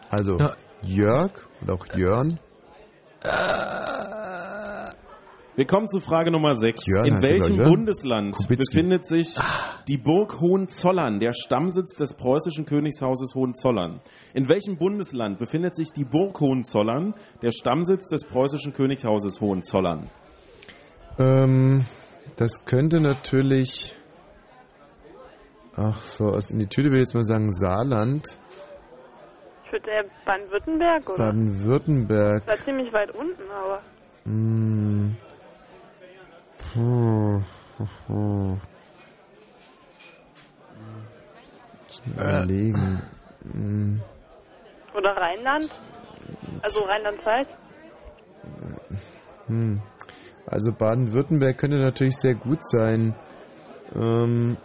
Also, Ja. Jörg oder auch Jörn. Wir kommen zu Frage Nummer 6. Jörn In welchem? Bundesland Kubicki. befindet sich die Burg Hohenzollern, der Stammsitz des preußischen Königshauses Hohenzollern? In welchem Bundesland befindet sich die Burg Hohenzollern, der Stammsitz des preußischen Königshauses Hohenzollern? Ähm, das könnte natürlich. Ach so, aus in die Tüte will ich jetzt mal sagen Saarland, Ich würde der Baden-Württemberg, oder? Baden-Württemberg. War ziemlich weit unten, aber. Hm. Puh. Puh. Äh. Überlegen. Hm. Oder Rheinland? Also Rheinland-Pfalz? Hm. Also Baden-Württemberg könnte natürlich sehr gut sein. Ähm,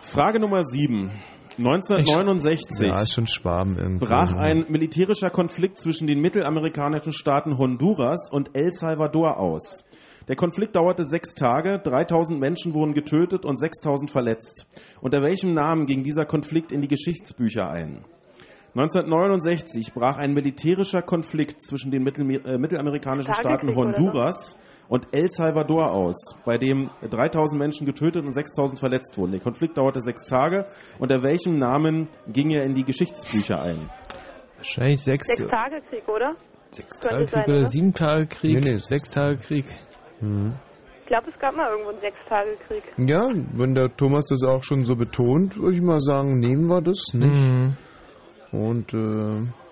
Frage Nummer 7. 1969 ja, ist schon Schwaben brach ein militärischer Konflikt zwischen den mittelamerikanischen Staaten Honduras und El Salvador aus. Der Konflikt dauerte sechs Tage, 3000 Menschen wurden getötet und 6000 verletzt. Unter welchem Namen ging dieser Konflikt in die Geschichtsbücher ein? 1969 brach ein militärischer Konflikt zwischen den Mittel, äh, mittelamerikanischen Staaten? Honduras und El Salvador aus, bei dem 3000 Menschen getötet und 6000 verletzt wurden. Der Konflikt dauerte sechs Tage. Unter welchem Namen ging er in die Geschichtsbücher ein? Wahrscheinlich sechs, Sechs Tage Krieg, oder? sechs Tage Krieg oder oder? sieben Tage Krieg. Nee, nee. Sechs Tage Krieg. Mhm. Ich glaube, es gab mal irgendwo einen Sechs Tage Krieg. Ja, wenn der Thomas das auch schon so betont, würde ich mal sagen, nehmen wir das, nicht? Mhm. Und, äh,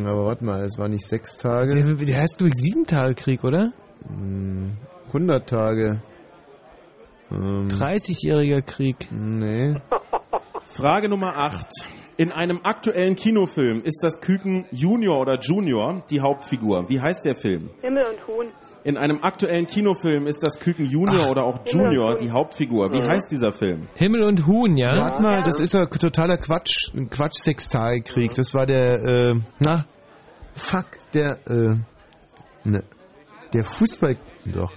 aber warte mal, es war nicht sechs Tage. Der, der heißt durch sieben Tage Krieg, oder? Hm, 100 Tage. Ähm, 30-jähriger Krieg. Nee. Frage Nummer 8. In einem aktuellen Kinofilm ist das Küken Junior oder Junior die Hauptfigur. Wie heißt der Film? Himmel und Huhn. In einem aktuellen Kinofilm ist das Küken Junior oder auch Junior die Hauptfigur. Wie Mhm. heißt dieser Film? Himmel und Huhn, ja? Warte mal, das ist ja totaler Quatsch. Ein Quatsch-Sechstagekrieg. Das war der, äh, na, fuck, der, äh, ne, der Fußball, doch.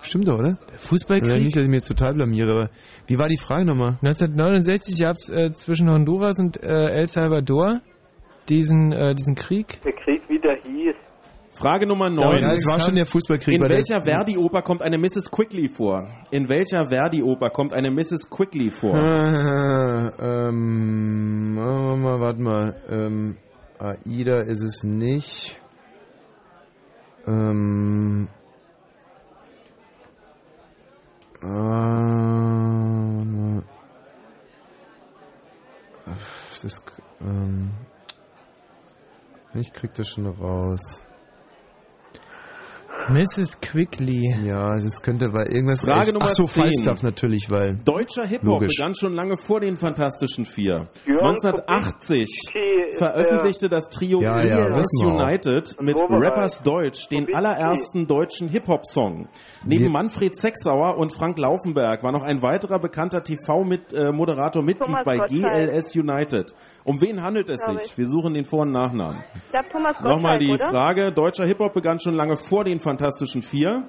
Stimmt doch, oder? Der Fußballkrieg? Ja, nicht, dass ich mir jetzt total blamiere, aber wie war die Frage nochmal? 1969 gab es äh, zwischen Honduras und äh, El Salvador diesen, äh, diesen Krieg. Der Krieg wieder hieß. Frage Nummer 9. Ja, es war schon der Fußballkrieg. In welcher Verdi-Oper kommt eine Mrs. Quickly vor? In welcher Verdi-Oper kommt eine Mrs. Quickly vor? Ah, ähm, warte mal, warte mal. Ähm, Aida ist es nicht. Ähm, ah, das ähm, ich krieg das schon raus. Mrs. Quickly. Ja, das könnte, weil irgendwas... Frage Nummer Ach so, 10. Falstaff natürlich, weil... Deutscher Hip-Hop begann schon lange vor den Fantastischen Vier. Jörn 1980 ist veröffentlichte das Trio Ja, ja. United mit Rappers Deutsch den allerersten deutschen Hip-Hop-Song. Neben Manfred Sechsauer und Frank Laufenberg war noch ein weiterer bekannter TV-Moderator Mitglied Thomas bei. GLS United. Um wen handelt es sich? ich. Wir suchen den Vor- und Nachnamen. Ich glaube, Thomas Nochmal die oder? Frage. Deutscher Hip-Hop begann schon lange vor den Fantastischen Vier.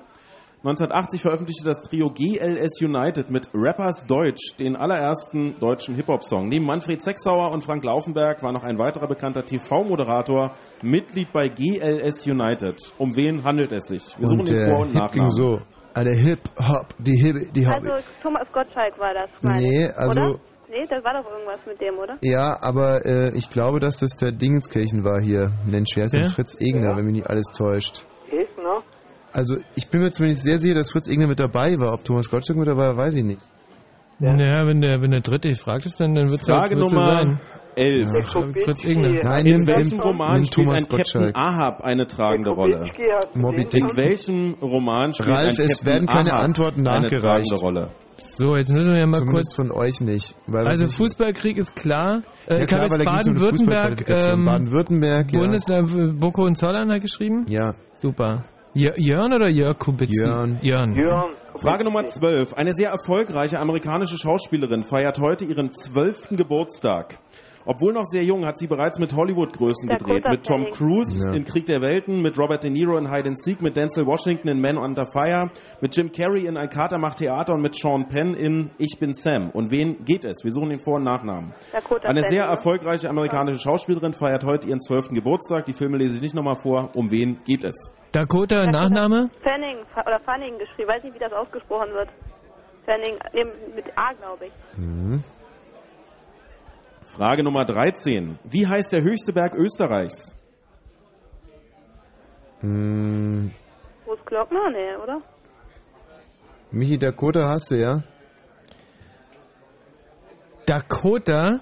1980 veröffentlichte das Trio GLS United mit Rappers Deutsch den allerersten deutschen Hip-Hop-Song. Neben Manfred Sechsauer und Frank Laufenberg war noch ein weiterer bekannter TV-Moderator Mitglied bei GLS United. Um wen handelt es sich? Wir suchen Und den der Vor- und ging Nachnamen. so. Ah, der Hip-Hop, die Hip, die Hop. Also Thomas Gottschalk war das, meine Nee, also- Oder? Nee, das war doch irgendwas mit dem, oder? Ja, aber äh, ich glaube, dass das der Dingenskirchen war hier. Nennt schwer ist Wer? Fritz Egner, wenn mich nicht alles täuscht. Also ich bin mir zumindest sehr sicher, dass Fritz Egner mit dabei war. Ob Thomas Gottschalk mit dabei war, weiß ich nicht. Naja, wenn der, wenn der Dritte gefragt ist, dann, dann wird es halt, wird's Nummer ja sein. 11. Ja, Fritz Egner. Nein, In welchem Roman spielt ein Captain. Ahab eine tragende Rolle? Moby Dick. In welchem Roman spielt Ralf, ein es Captain werden keine Ahab Antworten nachgereicht. tragende Rolle? So, jetzt müssen wir ja mal Zumindest kurz... von euch nicht. Also nicht- Fußballkrieg ist klar. Äh, ja, ich habe jetzt Baden-Württemberg, ähm, Baden-Württemberg, ja. Bundesland, Boko und Zollern hat geschrieben? Ja, Super. Jör- Jörn oder Jörg Kubitzki? Jörn. Jörn. Jörn. Frage Nummer 12. Eine sehr erfolgreiche amerikanische Schauspielerin feiert heute ihren zwölften Geburtstag. Obwohl noch sehr jung, hat sie bereits mit Hollywood-Größen Dakota gedreht. Mit Tom. Cruise Ja. in Krieg der Welten, mit Robert De Niro in Hide and Seek, mit Denzel Washington in Man Under Fire, mit Jim Carrey in Ein Kater macht Theater und mit Sean Penn in Ich bin Sam. Und wen geht es? Wir suchen den Vor- und Nachnamen. Dakota Eine sehr erfolgreiche amerikanische Schauspielerin feiert heute ihren zwölften Geburtstag. Die Filme lese ich nicht nochmal vor. Um wen geht es? Dakota, Nachname? Fanning Fa- oder Fanning geschrieben. Weiß nicht, wie das ausgesprochen wird. Fanning, mit A, glaube ich. Mhm. Frage Nummer 13. Wie heißt der höchste Berg Österreichs? Hm, Großglockner? Nee, oder? Michi Dakota hast du, ja? Dakota?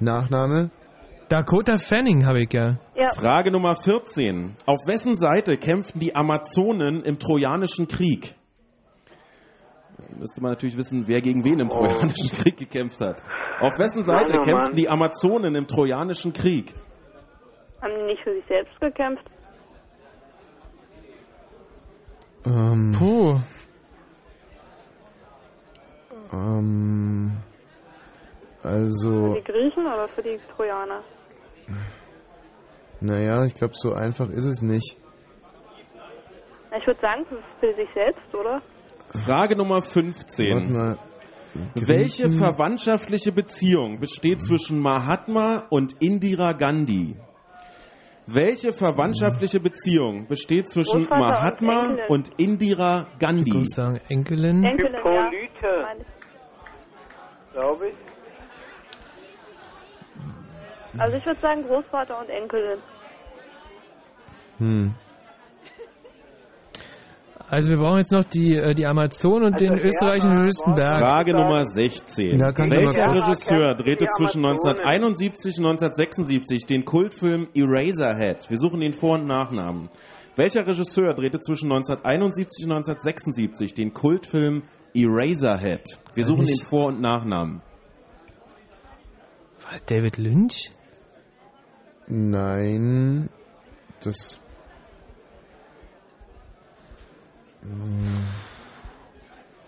Nachname? Dakota Fanning habe ich ja. Ja. Frage Nummer 14. Auf wessen Seite kämpften die Amazonen im Trojanischen Krieg? Müsste man natürlich wissen, wer gegen wen im Trojanischen Krieg gekämpft hat. Auf wessen Seite Mann, oh kämpften Mann. die Amazonen im Trojanischen Krieg? Haben die nicht für sich selbst gekämpft? Ähm, Puh. ähm, also, Für die Griechen oder für die Trojaner? naja, ich glaube, so einfach ist es nicht. Ich würde sagen, für sich selbst, oder? Frage Nummer Warte 15. mal. Welche verwandtschaftliche Beziehung besteht zwischen Mahatma und Indira Gandhi? Welche verwandtschaftliche Beziehung besteht zwischen Großvater und Mahatma Enkelin. und Indira Ich Gandhi? muss sagen, Enkelin. Enkelin, ja. Ich. glaube ich. Also ich würde sagen Großvater und Enkelin. Hm. Also wir brauchen jetzt noch die, äh, die Amazon und den österreichischen höchsten Berg. Frage Nummer 16. Ja, kannst du mal Welcher Regisseur drehte zwischen Amazonen. 1971 und 1976 den Kultfilm Eraserhead? Wir suchen den Vor- und Nachnamen. Welcher Regisseur drehte zwischen 1971 und 1976 den Kultfilm Eraserhead? Wir suchen den Vor- und Nachnamen. War David Lynch? Nein, das.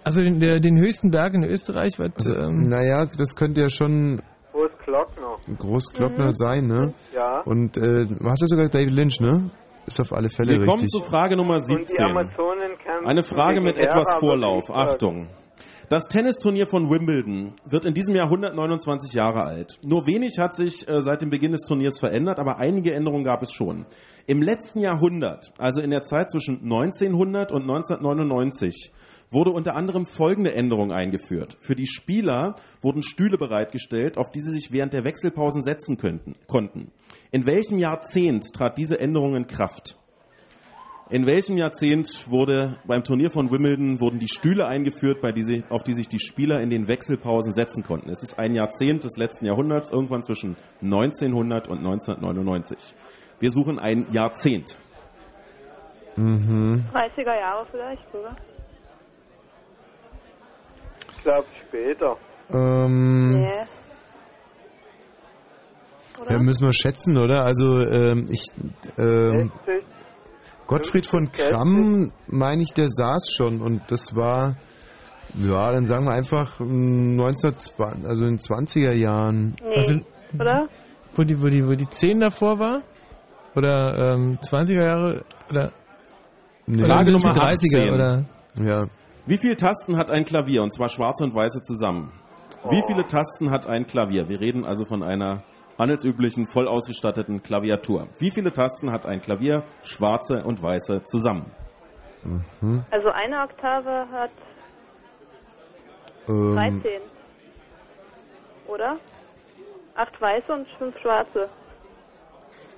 Also den, der, den höchsten Berg in Österreich, was, Also, ähm, naja, das könnte ja schon Großglockner. Großglockner Mhm. sein, ne? Ja. Und äh, hast du sogar David Lynch, ne? Ist auf alle Fälle Wir kommen richtig. zu Frage Nummer Und die 17. Amazonen kämpfen Eine Frage mit etwas Vorlauf. Achtung. Das Tennisturnier von Wimbledon wird in diesem Jahr 129 Jahre alt. Nur wenig hat sich äh, seit dem Beginn des Turniers verändert, aber einige Änderungen gab es schon. Im letzten Jahrhundert, also in der Zeit zwischen 1900 und 1999, wurde unter anderem folgende Änderung eingeführt. Für die Spieler wurden Stühle bereitgestellt, auf die sie sich während der Wechselpausen setzen könnten, konnten. In welchem Jahrzehnt trat diese Änderung in Kraft? In welchem Jahrzehnt wurde beim Turnier von Wimbledon wurden die Stühle eingeführt, bei die sie, auf die sich die Spieler in den Wechselpausen setzen konnten? Es ist ein Jahrzehnt des letzten Jahrhunderts, irgendwann zwischen 1900 und 1999. Wir suchen ein Jahrzehnt. Mhm. 30er Jahre vielleicht sogar. Ich glaube später. Ähm, Nee. Oder? ja, müssen wir schätzen, oder? Also ähm, ich ähm, 60, Gottfried von Kramm, meine ich, der saß schon und das war ja, dann sagen wir einfach ähm, 1920, also in den 20er Jahren. nee. Also- oder? wo die, wo die, wo die 10 davor war? Oder ähm, 20er Jahre? Oder, Nee. oder Frage Nummer 30er? 18. Oder? Ja, Wie viele Tasten hat ein Klavier? Und zwar schwarze und weiße zusammen. Wie viele Tasten hat ein Klavier? Wir reden also von einer handelsüblichen, voll ausgestatteten Klaviatur. Wie viele Tasten hat ein Klavier, schwarze und weiße zusammen? mhm. Also eine Oktave hat ähm, 13. Oder? Acht weiße und fünf schwarze.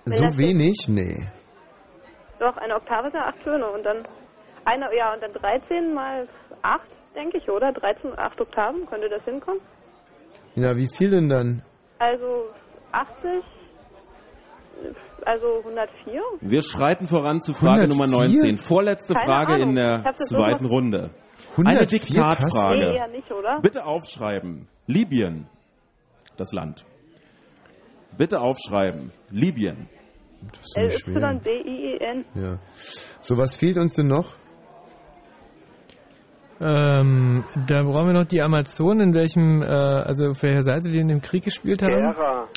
so das- wenig? Nee. Doch, eine Oktave ist ja acht Töne und dann eine, ja, und dann 13 mal 8, denke ich, oder? 13 und 8 Oktaven, könnte das hinkommen? Ja, wie viel denn dann? Also 80, also 104? Wir schreiten voran zu Frage 104? Nummer 19. Vorletzte Keine Frage Ahnung. in der zweiten Runde. Eine 104 Diktatfrage. Nee, nicht? Bitte aufschreiben. Libyen. Das Land. Bitte aufschreiben. Libyen. Das ist nicht schwer. L-Y-B-I-E-N. Ja. So, was fehlt uns denn noch? Ähm, da brauchen wir noch die Amazonen, in welchem, äh, also auf welcher Seite die in dem Krieg gespielt haben. Hera.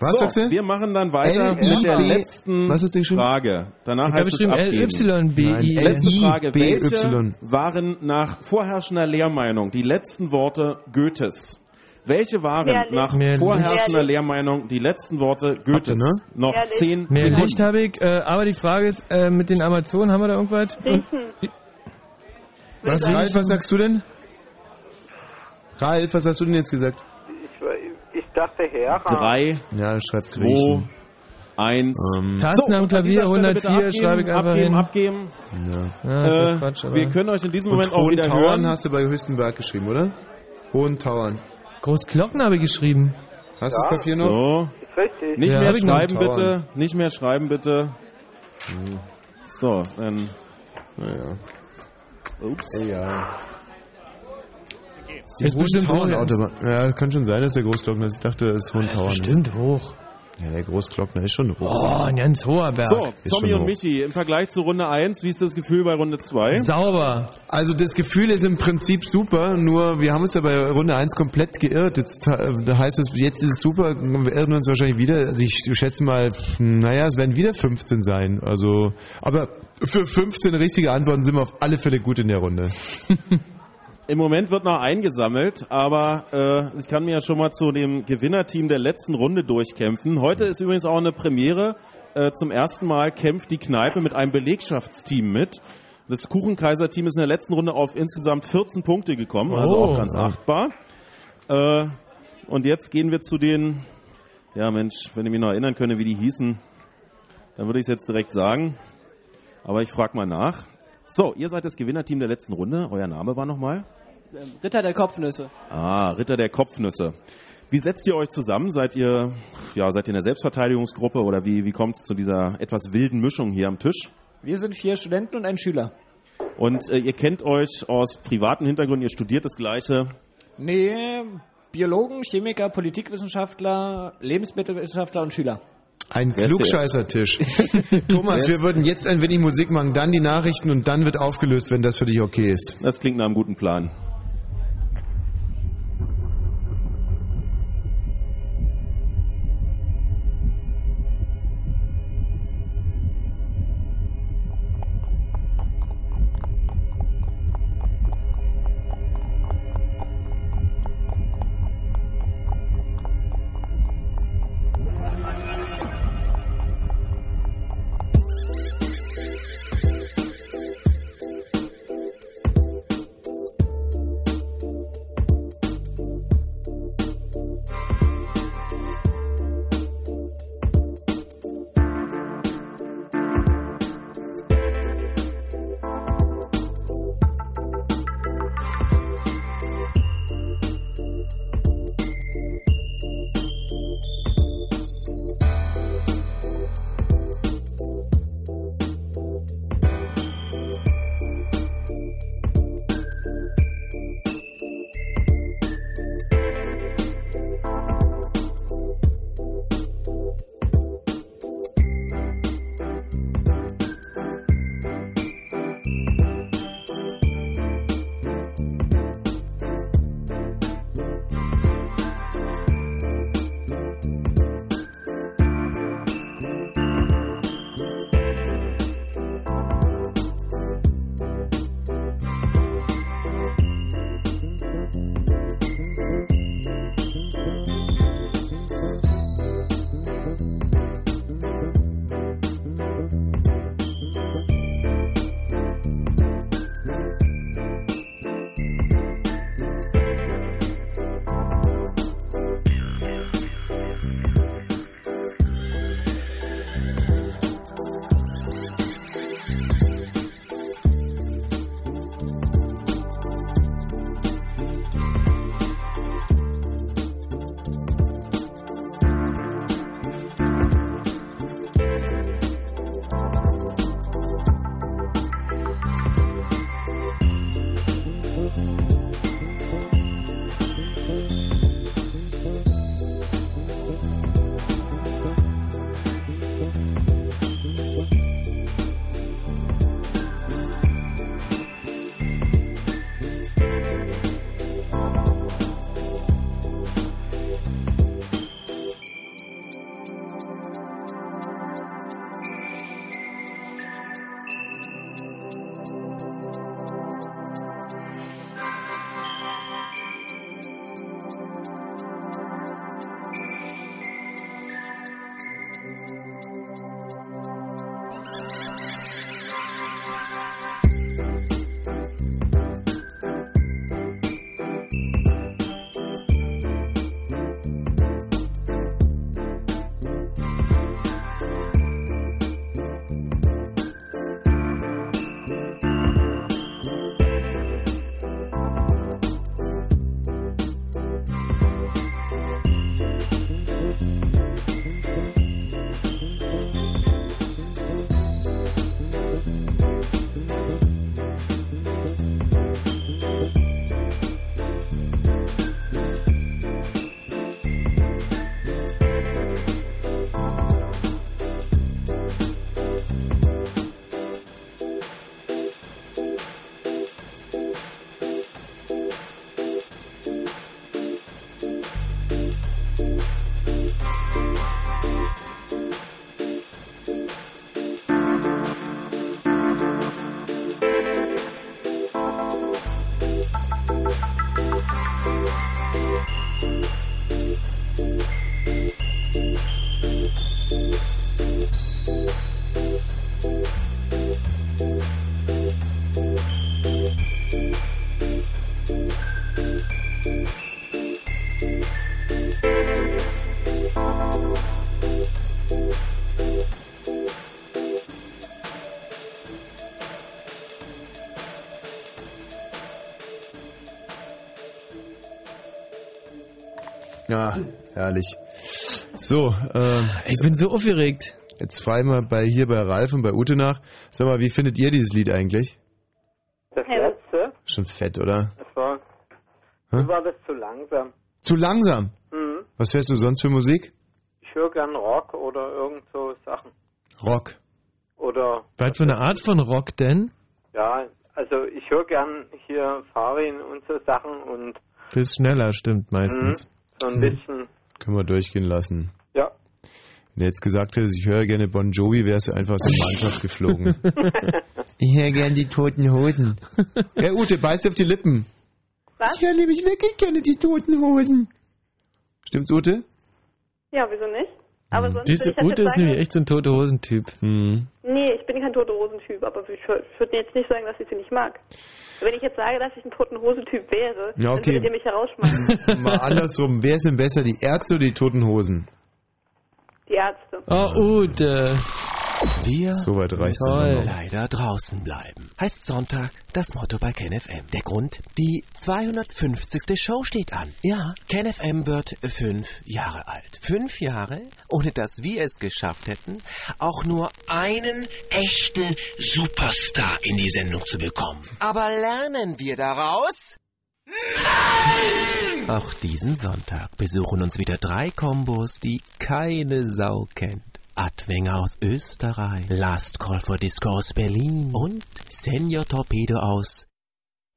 Was so, sagst du? Wir machen dann weiter L- mit der letzten Was geschrieben? Frage. Danach Ich habe heißt es abgeben. L-Y-B-I. Letzte Frage. Welche waren nach vorherrschender Lehrmeinung die letzten Worte Goethes? Welche waren Mehr nach Licht. vorherrschender Mehr Licht. Lehrmeinung die letzten Worte Goethes? ne? Noch zehn Mehr Sekunden. Licht habe ich, äh, aber die Frage ist, äh, mit den Amazonen haben wir da irgendwas? Riechen. Was, Ralf, was sagst du denn? Ralf, was hast du denn jetzt gesagt? Ich, war- ich dachte Hera. Drei, Ja, dann schreibst du zwei, eins. Ähm, Tasten am Klavier dieser Stelle bitte 104, abgeben, schreibe ich einfach abgeben, hin. Abgeben, ja. Ja, Äh, Quatsch, aber wir können euch in diesem Moment auch Hohen wieder Tauern hören. hast du bei Höchstenberg geschrieben, oder? Hohen Tauern. Großglocken habe ich geschrieben. Hast du Ja. das Papier noch? So, richtig. nicht Ja, mehr schreiben bitte, nicht mehr schreiben bitte. So, dann, Naja. ups. Egal. Ist bestimmt hoch. Ja, kann schon sein, dass der Großglockner ist. Ich dachte, das ist Hohen Tauern. Bestimmt hoch. Ist. Ja, der Großglockner ist schon hoch. Oh, ein ganz hoher Berg. So, Ist Tommy und. Michi, im Vergleich zu Runde 1, wie ist das Gefühl bei Runde 2? Sauber. Also das Gefühl ist im Prinzip super, nur wir haben uns ja bei Runde 1 komplett geirrt. Jetzt da heißt es, jetzt ist es super, wir irren uns wahrscheinlich wieder. Also ich schätze mal, naja, es werden wieder 15 sein. Also, aber für 15 richtige Antworten sind wir auf alle Fälle gut in der Runde. Im Moment wird noch eingesammelt, aber äh, ich kann mir ja schon mal zu dem Gewinnerteam der letzten Runde durchkämpfen. Heute ist übrigens auch eine Premiere. Äh, zum ersten Mal kämpft die Kneipe mit einem Belegschaftsteam mit. Das Kuchenkaiser-Team ist in der letzten Runde auf insgesamt 14 Punkte gekommen, also Oh. auch ganz achtbar. Äh, und jetzt gehen wir zu den, ja Mensch, wenn ihr mich noch erinnern könnt, wie die hießen, dann würde ich es jetzt direkt sagen. Aber ich frage mal nach. So, ihr seid das Gewinnerteam der letzten Runde. Euer Name war nochmal? Ähm, Ritter der Kopfnüsse. Ah, Ritter der Kopfnüsse. Wie setzt ihr euch zusammen? Seid ihr, ja, seid ihr in der Selbstverteidigungsgruppe oder wie, wie kommt es zu dieser etwas wilden Mischung hier am Tisch? Wir sind vier Studenten und ein Schüler. Und äh, ihr kennt euch aus privaten Hintergründen, ihr studiert das Gleiche. Nee, Biologen, Chemiker, Politikwissenschaftler, Lebensmittelwissenschaftler und Schüler. Ein? Klugscheißertisch. Thomas, wir würden jetzt ein wenig Musik machen, dann die Nachrichten und dann wird aufgelöst, wenn das für dich okay ist. Das klingt nach einem guten Plan. Ja, herrlich. So, ähm, ich bin so aufgeregt. Jetzt frage ich mal bei, hier bei Ralf und bei Ute nach. Sag mal, wie findet ihr dieses Lied eigentlich? Das letzte, Schon fett, oder? das war, mir war das zu langsam. Zu langsam. Mhm. Was hörst du sonst für Musik? Ich höre gern Rock oder irgend so Sachen. Rock. Oder, Was für eine Art von Rock denn? ja, also ich höre gern hier Farin und so Sachen und Bis schneller, stimmt meistens. So ein Hm. bisschen, Können wir durchgehen lassen. ja. Wenn er jetzt gesagt hätte, ich höre gerne Bon Jovi, wärst du einfach aus der Mannschaft geflogen. ich höre gerne die toten Hosen. Ja, Ute, beiß auf die Lippen. Was? Ich höre nämlich wirklich gerne die toten Hosen. Stimmt's, Ute? Ja, wieso nicht? Aber sonst Diese würde ich Ute ist nämlich echt so ein tote Hosentyp. Hm. nee, ich bin kein tote Hosentyp, aber ich würde jetzt nicht sagen, dass ich sie nicht mag. Wenn ich jetzt sage, dass ich ein toten Hosentyp wäre, Ja, okay. dann würdet ihr mich herausschmeißen. Mal andersrum. Wer ist denn besser, die Ärzte oder die toten Hosen? Die Ärzte. Oh, Ute. Wir So weit reicht's Toll. dann noch. leider draußen bleiben. Heißt Sonntag das Motto bei KenFM. Der Grund? Die 250. Show steht an. Ja, KenFM wird fünf Jahre alt. Fünf Jahre, ohne dass wir es geschafft hätten, auch nur einen echten Superstar in die Sendung zu bekommen. Aber lernen wir daraus? Nein! Auch diesen Sonntag besuchen uns wieder drei Kombos, die keine Sau kennt. Adwenger aus Österreich, Last Call for Disco aus Berlin und Senior Torpedo aus.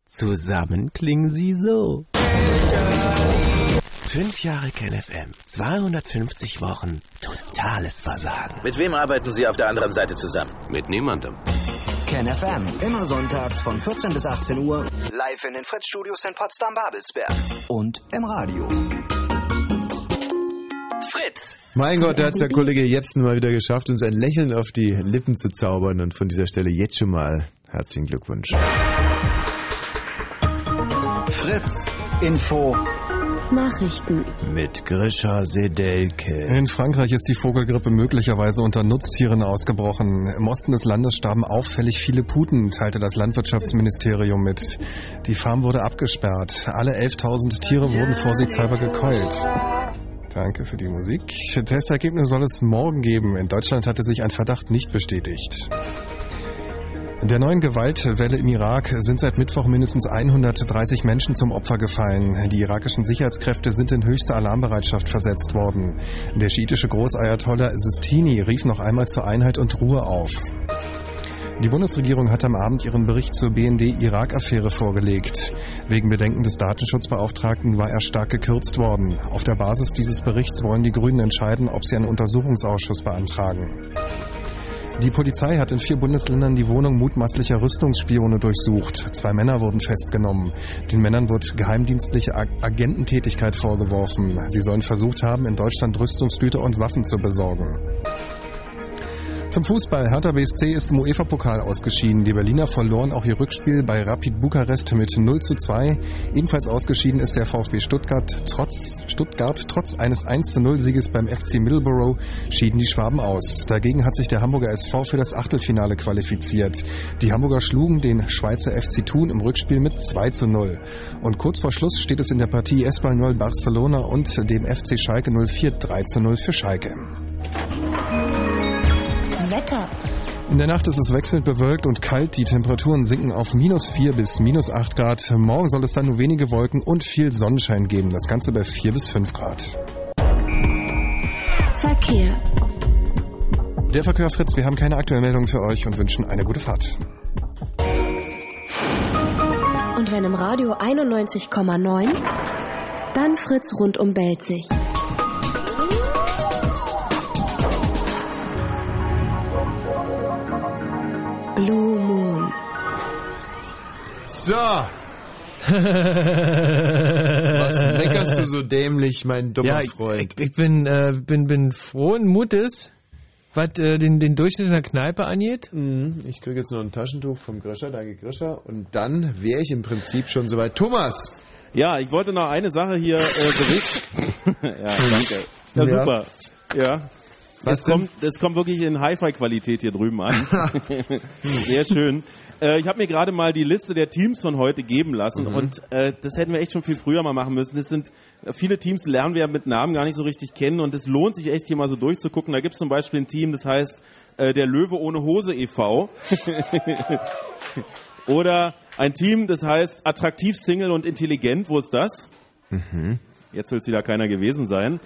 Zusammen klingen sie so. Fünf Jahre KenFM, 250 Wochen, totales Versagen. Mit wem arbeiten Sie auf der anderen Seite zusammen? Mit niemandem. KenFM, immer sonntags von 14 bis 18 Uhr, live in den Fritz-Studios in Potsdam-Babelsberg und im Radio. Fritz! Mein Gott, da hat's der Kollege Jepsen mal wieder geschafft, uns ein Lächeln auf die Lippen zu zaubern. Und von dieser Stelle jetzt schon mal herzlichen Glückwunsch. Fritz, Info. Nachrichten. Mit Grisha Sedelke. In Frankreich ist die Vogelgrippe möglicherweise unter Nutztieren ausgebrochen. Im Osten des Landes starben auffällig viele Puten, teilte das Landwirtschaftsministerium mit. Die Farm wurde abgesperrt. Alle 11.000 Tiere wurden vorsichtshalber gekeult. Danke für die Musik. Testergebnis soll es morgen geben. In Deutschland hatte sich ein Verdacht nicht bestätigt. Der neuen Gewaltwelle im Irak sind seit Mittwoch mindestens 130 Menschen zum Opfer gefallen. Die irakischen Sicherheitskräfte sind in höchste Alarmbereitschaft versetzt worden. Der schiitische Großayatollah Sistini rief noch einmal zur Einheit und Ruhe auf. Die Bundesregierung hat am Abend ihren Bericht zur BND-Irak-Affäre vorgelegt. Wegen Bedenken des Datenschutzbeauftragten war er stark gekürzt worden. Auf der Basis dieses Berichts wollen die Grünen entscheiden, ob sie einen Untersuchungsausschuss beantragen. Die Polizei hat in vier Bundesländern die Wohnung mutmaßlicher Rüstungsspione durchsucht. Zwei Männer wurden festgenommen. Den Männern wird geheimdienstliche Ag Agententätigkeit vorgeworfen. Sie sollen versucht haben, in Deutschland Rüstungsgüter und Waffen zu besorgen. Zum Fußball. Hertha BSC ist im UEFA-Pokal ausgeschieden. Die Berliner verloren auch ihr Rückspiel bei Rapid Bukarest mit 0 zu 2. Ebenfalls ausgeschieden ist der VfB Stuttgart. Trotz, Stuttgart, trotz eines 1 zu 0 Sieges beim FC Middleborough schieden die Schwaben aus. Dagegen hat sich der Hamburger SV für das Achtelfinale qualifiziert. Die Hamburger schlugen den Schweizer FC Thun im Rückspiel mit 2 zu 0. Und kurz vor Schluss steht es in der Partie Espanyol Barcelona und dem FC Schalke 04 3 zu 0 für Schalke. Wetter. In der Nacht ist es wechselnd bewölkt und kalt. Die Temperaturen sinken auf minus 4 bis minus 8 Grad. Morgen soll es dann nur wenige Wolken und viel Sonnenschein geben. Das Ganze bei 4 bis 5 Grad. Verkehr. Der Verkehr Fritz, wir haben keine aktuelle Meldung für euch und wünschen eine gute Fahrt. Und wenn im Radio 91,9, dann Fritz rundum Belzig. Blue Moon. So. Was meckerst du so dämlich, mein dummer Ja, ich, Freund? ich, ich bin, äh, bin, bin frohen Mutes, was äh, den, den Durchschnitt in der Kneipe angeht. Mhm, Ich kriege jetzt noch ein Taschentuch vom Grischer, danke Grischer. Und dann wäre ich im Prinzip schon soweit. Thomas! Ja, ich wollte noch eine Sache hier äh, berichten. ja, danke. Ja, Ja. super. Ja. Was es kommt, es kommt wirklich in Hi-Fi-Qualität hier drüben an. Sehr schön. Äh, ich habe mir gerade mal die Liste der Teams von heute geben lassen Mhm. und äh, das hätten wir echt schon viel früher mal machen müssen. Das sind äh, viele Teams, lernen wir mit Namen gar nicht so richtig kennen und es lohnt sich echt hier mal so durchzugucken. Da gibt es zum Beispiel ein Team, das heißt äh, der Löwe ohne Hose e.V. Oder ein Team, das heißt attraktiv, Single und intelligent. Wo ist das? Mhm. Jetzt will es wieder keiner gewesen sein.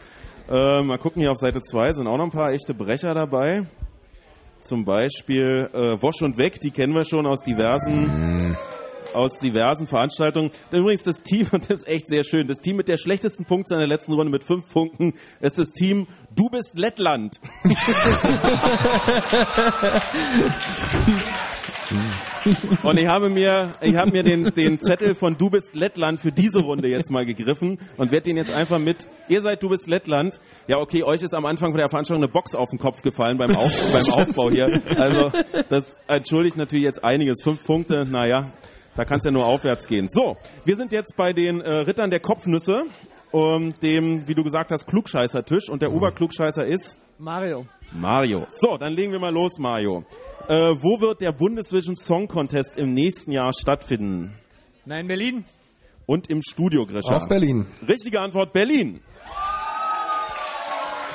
Äh, mal gucken, hier auf Seite 2 sind auch noch ein paar echte Brecher dabei. Zum Beispiel äh, Wosch und Weg, die kennen wir schon aus diversen, aus diversen Veranstaltungen. Übrigens das Team, und das ist echt sehr schön, das Team mit der schlechtesten Punktzahl in der letzten Runde mit fünf Punkten ist das Team Du bist Lettland. Und ich habe mir, ich habe mir den, den Zettel von Du bist Lettland für diese Runde jetzt mal gegriffen und werde den jetzt einfach mit, ihr seid Du bist Lettland. Ja, okay, euch ist am Anfang der Veranstaltung eine Box auf den Kopf gefallen beim, auf, beim Aufbau hier. Also, das entschuldigt natürlich jetzt einiges. Fünf Punkte, naja, da kann es ja nur aufwärts gehen. So, wir sind jetzt bei den äh, Rittern der Kopfnüsse, um, dem, wie du gesagt hast, Klugscheißer-Tisch und der Oberklugscheißer ist Mario. Mario. So, dann legen wir mal los, Mario. Äh, wo wird der Bundesvision Song Contest im nächsten Jahr stattfinden? Nein, Berlin. Und im Studio, Grisha? Auch Berlin. Richtige Antwort, Berlin.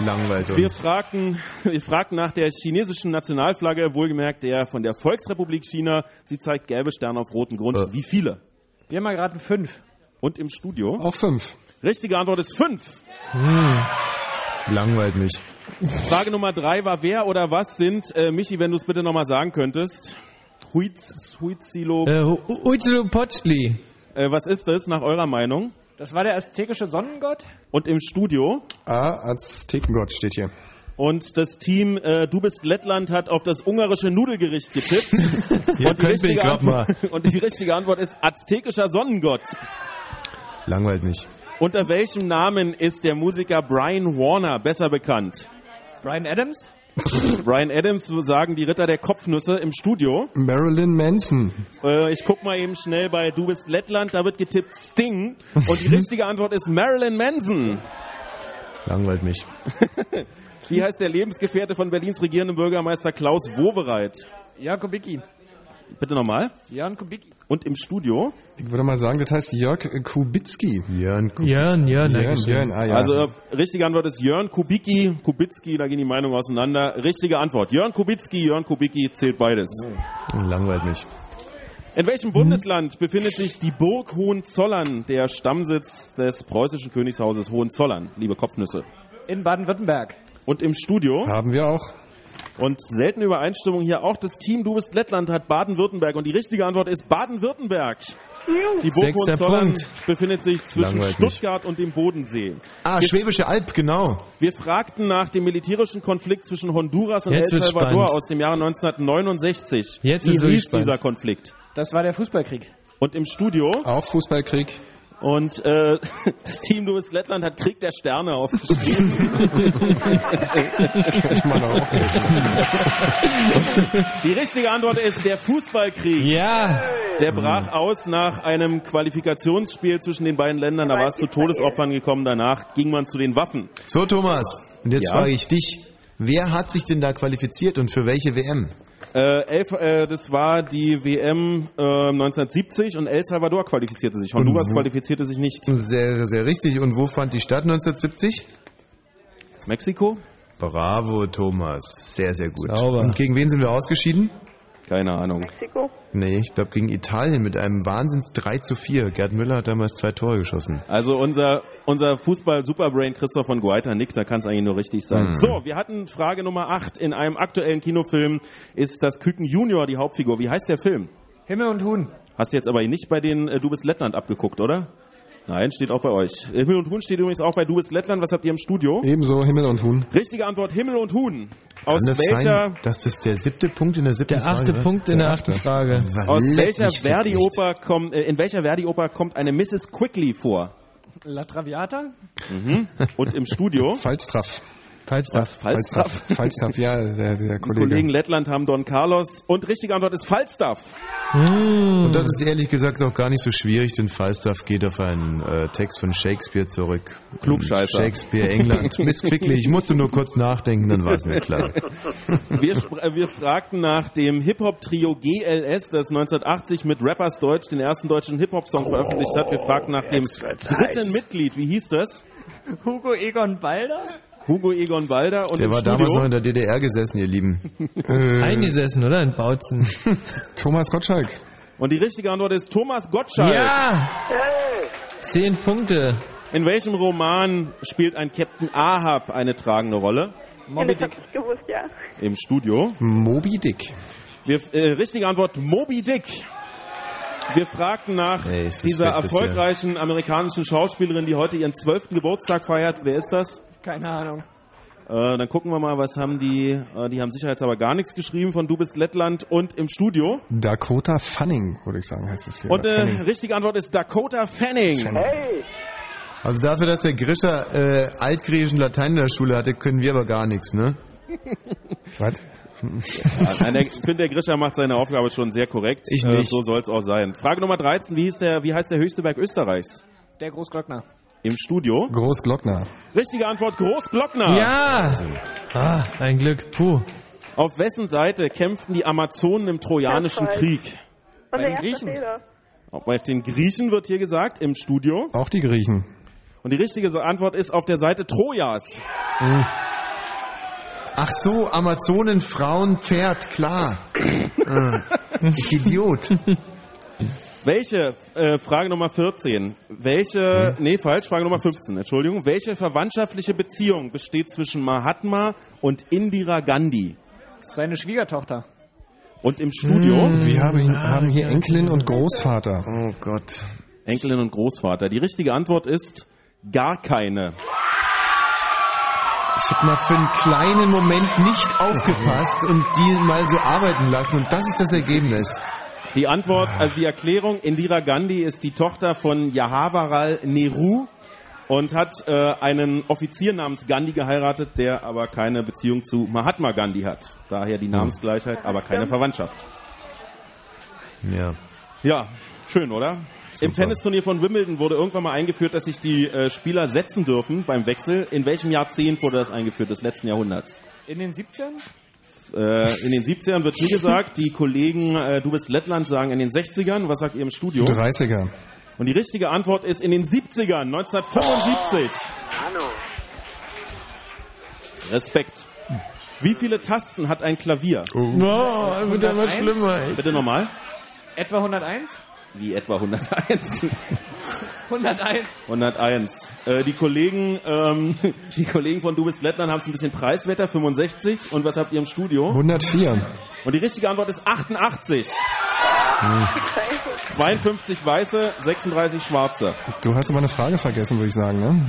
Langweilt Wir uns. fragten, wir fragten nach der chinesischen Nationalflagge, wohlgemerkt der von der Volksrepublik China. Sie zeigt gelbe Sterne auf rotem Grund. Äh. Wie viele? Wir haben mal gerade fünf. Und im Studio? Auch fünf. Richtige Antwort ist fünf. Hm. Langweilt mich. Frage Nummer drei war, wer oder was sind, äh, Michi, wenn du es bitte nochmal sagen könntest. Huiz, Huizilo, Äh, Hu- Huitzilopochtli. äh, was ist das nach eurer Meinung? Das war der aztekische Sonnengott? Und im Studio? A, Aztekengott steht hier. Und das Team äh, Du bist Lettland hat auf das ungarische Nudelgericht getippt. Hier und, die richtige Antwort, und die richtige Antwort ist aztekischer Sonnengott. Langweilt mich. Unter welchem Namen ist der Musiker Brian Warner besser bekannt? Brian Adams? Brian Adams sagen die Ritter der Kopfnüsse im Studio. Marilyn Manson. Äh, ich guck mal eben schnell bei Du bist Lettland, da wird getippt Sting. Und die richtige Antwort ist Marilyn Manson. Langweilt mich. Wie heißt der Lebensgefährte von Berlins regierendem Bürgermeister Klaus Wowereit? Jan Kubicki. Bitte nochmal. Jan Kubicki. Und im Studio? Ich würde mal sagen, das heißt Jörg Kubicki. Jörn Jörn, Jörn, Jörn, Dankeschön. Jörn, ah ja. Also äh, richtige Antwort ist Jörn Kubicki, Kubicki, da gehen die Meinungen auseinander. Richtige Antwort. Jörn Kubicki, Jörn Kubicki zählt beides. Langweilt mich. In welchem Bundesland befindet sich die Burg Hohenzollern, der Stammsitz des preußischen Königshauses Hohenzollern, liebe Kopfnüsse? In Baden-Württemberg. Und im Studio? Haben wir auch. Und seltene Übereinstimmung hier auch das Team Du bist Lettland hat Baden-Württemberg und die richtige Antwort ist Baden-Württemberg. Die Burg Punkt. befindet sich zwischen Langweilt mich. Stuttgart und dem Bodensee. Ah, Schwäbische Alb, genau. Wir fragten nach dem militärischen Konflikt zwischen Honduras und Jetzt El Salvador spannend. aus dem Jahre 1969. Jetzt Wie hieß dieser. Konflikt? Das war der Fußballkrieg. Und im Studio Auch Fußballkrieg. Und äh, das Team bist Lettland hat Krieg der Sterne aufgeschrieben. Könnte man auch. Die richtige Antwort ist der Fußballkrieg. Ja. Der brach aus nach einem Qualifikationsspiel zwischen den beiden Ländern. Da war es zu Todesopfern gekommen. Danach ging man zu den Waffen. So, Thomas. Und jetzt Ja? frage ich dich. Wer hat sich denn da qualifiziert und für welche WM? Äh, elf, äh, das war die WM äh, 1970 und El Salvador qualifizierte sich. Honduras qualifizierte sich nicht. Sehr, sehr richtig. Und wo fand die statt 1970? Mexiko? Bravo, Thomas. Sehr, sehr gut. Sauber. Und gegen wen sind wir ausgeschieden? Keine Ahnung. Mexiko? Nee, ich glaube gegen Italien mit einem Wahnsinns 3 zu 4. Gerd Müller hat damals zwei Tore geschossen. Also unser, unser Fußball-Superbrain Christoph von Guaita nickt, da kann es eigentlich nur richtig sein. Mhm. So, wir hatten Frage Nummer 8. In einem aktuellen Kinofilm ist das Küken Junior die Hauptfigur. Wie heißt der Film? Himmel und Huhn. Hast du jetzt aber nicht bei den äh, Du bist Lettland abgeguckt, oder? Nein, steht auch bei euch. Himmel und Huhn steht übrigens auch bei Du bist Lettland. Was habt ihr im Studio? Ebenso Himmel und Huhn. Richtige Antwort, Himmel und Huhn. Aus Kann das welcher, sein, das der siebte Punkt in der siebten Der Frage achte war? Punkt in der achten Frage. aus welcher. Verdi-Oper kommt, äh, in welcher Verdi-Oper kommt eine Mrs. Quickly vor? La Traviata? Mhm. Und im Studio? Falstaff. Falstaff. Falstaff. Falstaff, ja, der, der Die Kollege. Kollegen Lettland haben Don Carlos und richtige Antwort ist Falstaff. Hm. Und das ist ehrlich gesagt auch gar nicht so schwierig, denn Falstaff geht auf einen äh, Text von Shakespeare zurück. Klugscheißer. Shakespeare, England. Missquicklich. Ich musste nur kurz nachdenken, dann war es mir klar. Wir, äh, wir fragten nach dem Hip-Hop-Trio GLS, das 1980 mit Rappers Deutsch den ersten deutschen Hip-Hop-Song veröffentlicht hat. Wir fragten nach dem dritten heiß. Mitglied. Wie hieß das? Hugo Egon Balder? Hugo Egon Balder. Und Der war Studio, damals noch in der DDR gesessen, ihr Lieben. Äh, Eingesessen, oder? In Bautzen. Thomas Gottschalk. Und die richtige Antwort ist Thomas Gottschalk. Ja! Zehn Punkte. In welchem Roman spielt ein Captain Ahab eine tragende Rolle? Das hab ich gewusst, ja. Im Studio. Moby Dick. Wir, äh, richtige Antwort, Moby Dick. Wir fragten nach das dieser erfolgreichen amerikanischen Schauspielerin, die heute ihren zwölften Geburtstag feiert. Wer ist das? Keine Ahnung. Äh, dann gucken wir mal, was haben die, äh, die haben sicher jetzt aber gar nichts geschrieben von Du bist Lettland und im Studio. Dakota Fanning, würde ich sagen, heißt es hier. Und äh, Fanning. richtige Antwort ist Dakota Fanning. Hey! Also dafür, dass der Grischer äh, altgriechischen Latein in der Schule hatte, können wir aber gar nichts, ne? Was? Ja, nein, der, ich finde, der Grischer macht seine Aufgabe schon sehr korrekt. Ich Äh, nicht. so soll es auch sein. Frage Nummer 13. Wie, hieß der, wie heißt der höchste Berg Österreichs? Der Großglockner. Im Studio. Großglockner. Richtige Antwort, Großglockner. Ja! Ah, ein Glück. Puh. Auf wessen Seite kämpften die Amazonen im Trojanischen weiß. Krieg? Und den Griechen. Fehler. Auf den Griechen wird hier gesagt, im Studio. Auch die Griechen. Und die richtige Antwort ist auf der Seite Trojas. Ach so, Amazonen, Frauen, Pferd, klar. äh, ich Idiot. Welche, äh, Frage Nummer 14. Welche, nee, falsch, Frage Nummer 15, Entschuldigung. Welche verwandtschaftliche Beziehung besteht zwischen Mahatma und Indira Gandhi? Seine Schwiegertochter. Und im Studio? Wir haben, hier- haben hier Enkelin und Großvater. Oh Gott. Enkelin und Großvater. Die richtige Antwort ist gar keine. Ich habe mal für einen kleinen Moment nicht aufgepasst und die mal so arbeiten lassen und das ist das Ergebnis. Die Antwort, also die Erklärung, Indira Gandhi ist die Tochter von Jawaharlal Nehru und hat äh, einen Offizier namens Gandhi geheiratet, der aber keine Beziehung zu Mahatma Gandhi hat. Daher die Namensgleichheit, aber keine Verwandtschaft. Ja. Ja, schön, oder? Im Tennisturnier von Wimbledon wurde irgendwann mal eingeführt, dass sich die äh, Spieler setzen dürfen beim Wechsel. In welchem Jahrzehnt wurde das eingeführt, des letzten Jahrhunderts? In den 17? Äh, in den 70ern wird nie gesagt. Die Kollegen, äh, du bist Lettland, sagen in den 60ern. Was sagt ihr im Studio? 30er. Und die richtige Antwort ist in den 70ern, 1975. Hanno. Respekt. Wie viele Tasten hat ein Klavier? Oh, wird ja immer 101? schlimmer. ey. Bitte nochmal. Etwa 101? Wie etwa 101. 101. 101. Äh, die Kollegen, ähm, die Kollegen von Du bist Lettland haben es ein bisschen preiswerter, 65. Und was habt ihr im Studio? 104. Und die richtige Antwort ist 88. 52 weiße, 36 schwarze. Du hast aber eine Frage vergessen, würde ich sagen, ne?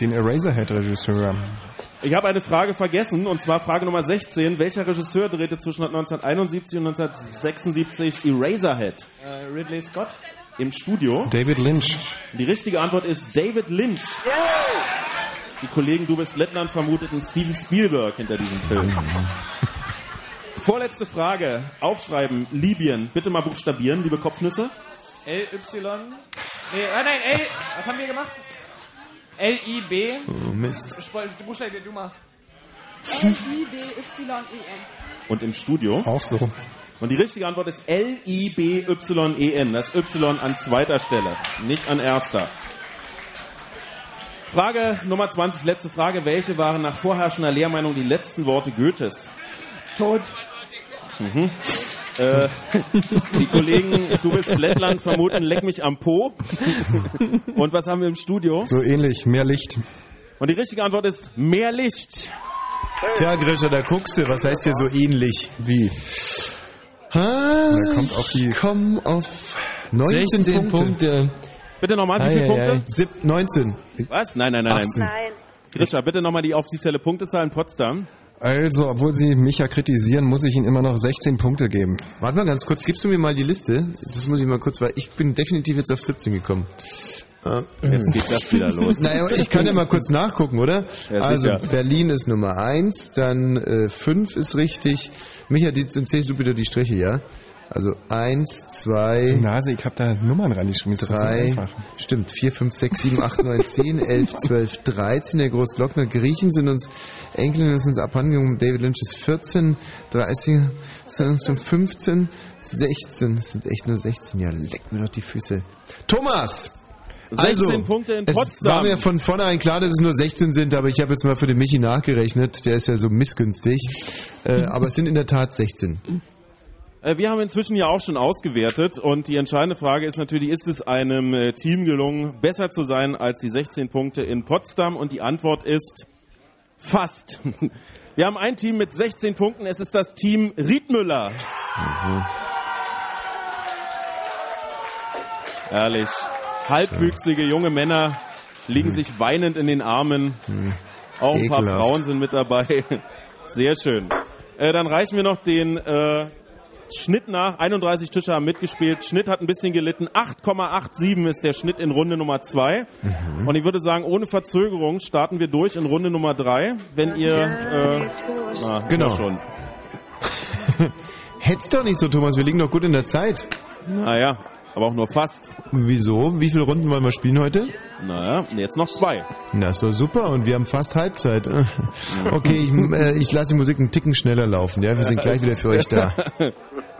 Den Eraserhead-Regisseur. Ich habe eine Frage vergessen, und zwar Frage Nummer 16. Welcher Regisseur drehte zwischen 1971 und 1976 Eraserhead? Äh, Ridley Scott. Im Studio. David Lynch. Die richtige Antwort ist David Lynch. Die Kollegen Du bist Lettland vermuteten Steven Spielberg hinter diesem Film. Vorletzte Frage. Aufschreiben. Libyen. Bitte mal buchstabieren, liebe Kopfnüsse. L-Y. Nee, äh, nein, L. Was haben wir gemacht? L-I-B. Oh, Mist. Buchstabier du mal. L-I-B-Y-E-N. Und im Studio. Auch so. Und die richtige Antwort ist L-I-B-Y-E-N. Das Y an zweiter Stelle, nicht an erster. Frage Nummer 20, letzte Frage. Welche waren nach vorherrschender Lehrmeinung die letzten Worte Goethes? Tot. Mhm. Äh, die Kollegen, du bist Lettland, vermuten, leck mich am Po. Und was haben wir im Studio? So ähnlich, mehr Licht. Und die richtige Antwort ist mehr Licht. Tja, Grisha, da guckst du, was heißt hier so ähnlich? Wie? Ah, Da kommt auf die- ich komm auf 19 16 Punkte. Punkte. Bitte nochmal, wie viele Punkte? Sieb, 19. Was? Nein, nein, nein, nein. 18. Nein. Grisha, bitte nochmal die offizielle Punktezahl in Potsdam. Also, obwohl Sie mich ja kritisieren, muss ich Ihnen immer noch 16 Punkte geben. Warte mal ganz kurz, gibst du mir mal die Liste? Das muss ich mal kurz, weil ich bin definitiv jetzt auf 17 gekommen. Jetzt geht das wieder los. Naja, ich kann ja mal kurz nachgucken, oder? Ja, also. Berlin ist Nummer 1, dann 5 ist richtig. Micha, die, dann zählst du bitte die Striche, ja? Also 1, 2, Nase, ich habe da Nummern reingeschrieben. Das so 3, einfach? stimmt, 4, 5, 6, 7, 8, 9, 10, 11, 12, 13. Der Großglockner Griechen sind uns, Enkelin ist uns abhandengekommen. David Lynch ist 14, 30, sind uns schon 15, 16. Das sind echt nur 16. Ja, leck mir doch die Füße. Thomas! 16 Punkte in Also, es Potsdam. war mir von vornherein klar, dass es nur 16 sind, aber ich habe jetzt mal für den Michi nachgerechnet. Der ist ja so missgünstig. Äh, aber es sind in der Tat 16. Äh, Wir haben inzwischen ja auch schon ausgewertet und die entscheidende Frage ist natürlich, ist es einem äh, Team gelungen, besser zu sein als die 16 Punkte in Potsdam? Und die Antwort ist fast. Wir haben ein Team mit 16 Punkten, es ist das Team Riedmüller. Ehrlich. Halbwüchsige junge Männer liegen sich weinend in den Armen. Auch ein paar Ekelhaft. Frauen sind mit dabei. Sehr schön. Äh, dann reichen wir noch den äh, Schnitt nach. 31 Tische haben mitgespielt. Schnitt hat ein bisschen gelitten. 8,87 ist der Schnitt in Runde Nummer 2. Mhm. Und ich würde sagen, ohne Verzögerung starten wir durch in Runde Nummer 3. Wenn ihr... Äh, na, Genau. schon. Hätt's doch nicht so, Thomas. Wir liegen doch gut in der Zeit. Naja, aber auch nur fast. Wieso? Wie viele Runden wollen wir spielen heute? Naja, jetzt noch zwei. Na, doch super. Und wir haben fast Halbzeit. Okay, ich, äh, ich lasse die Musik einen Ticken schneller laufen. Ja, wir sind gleich wieder für euch da.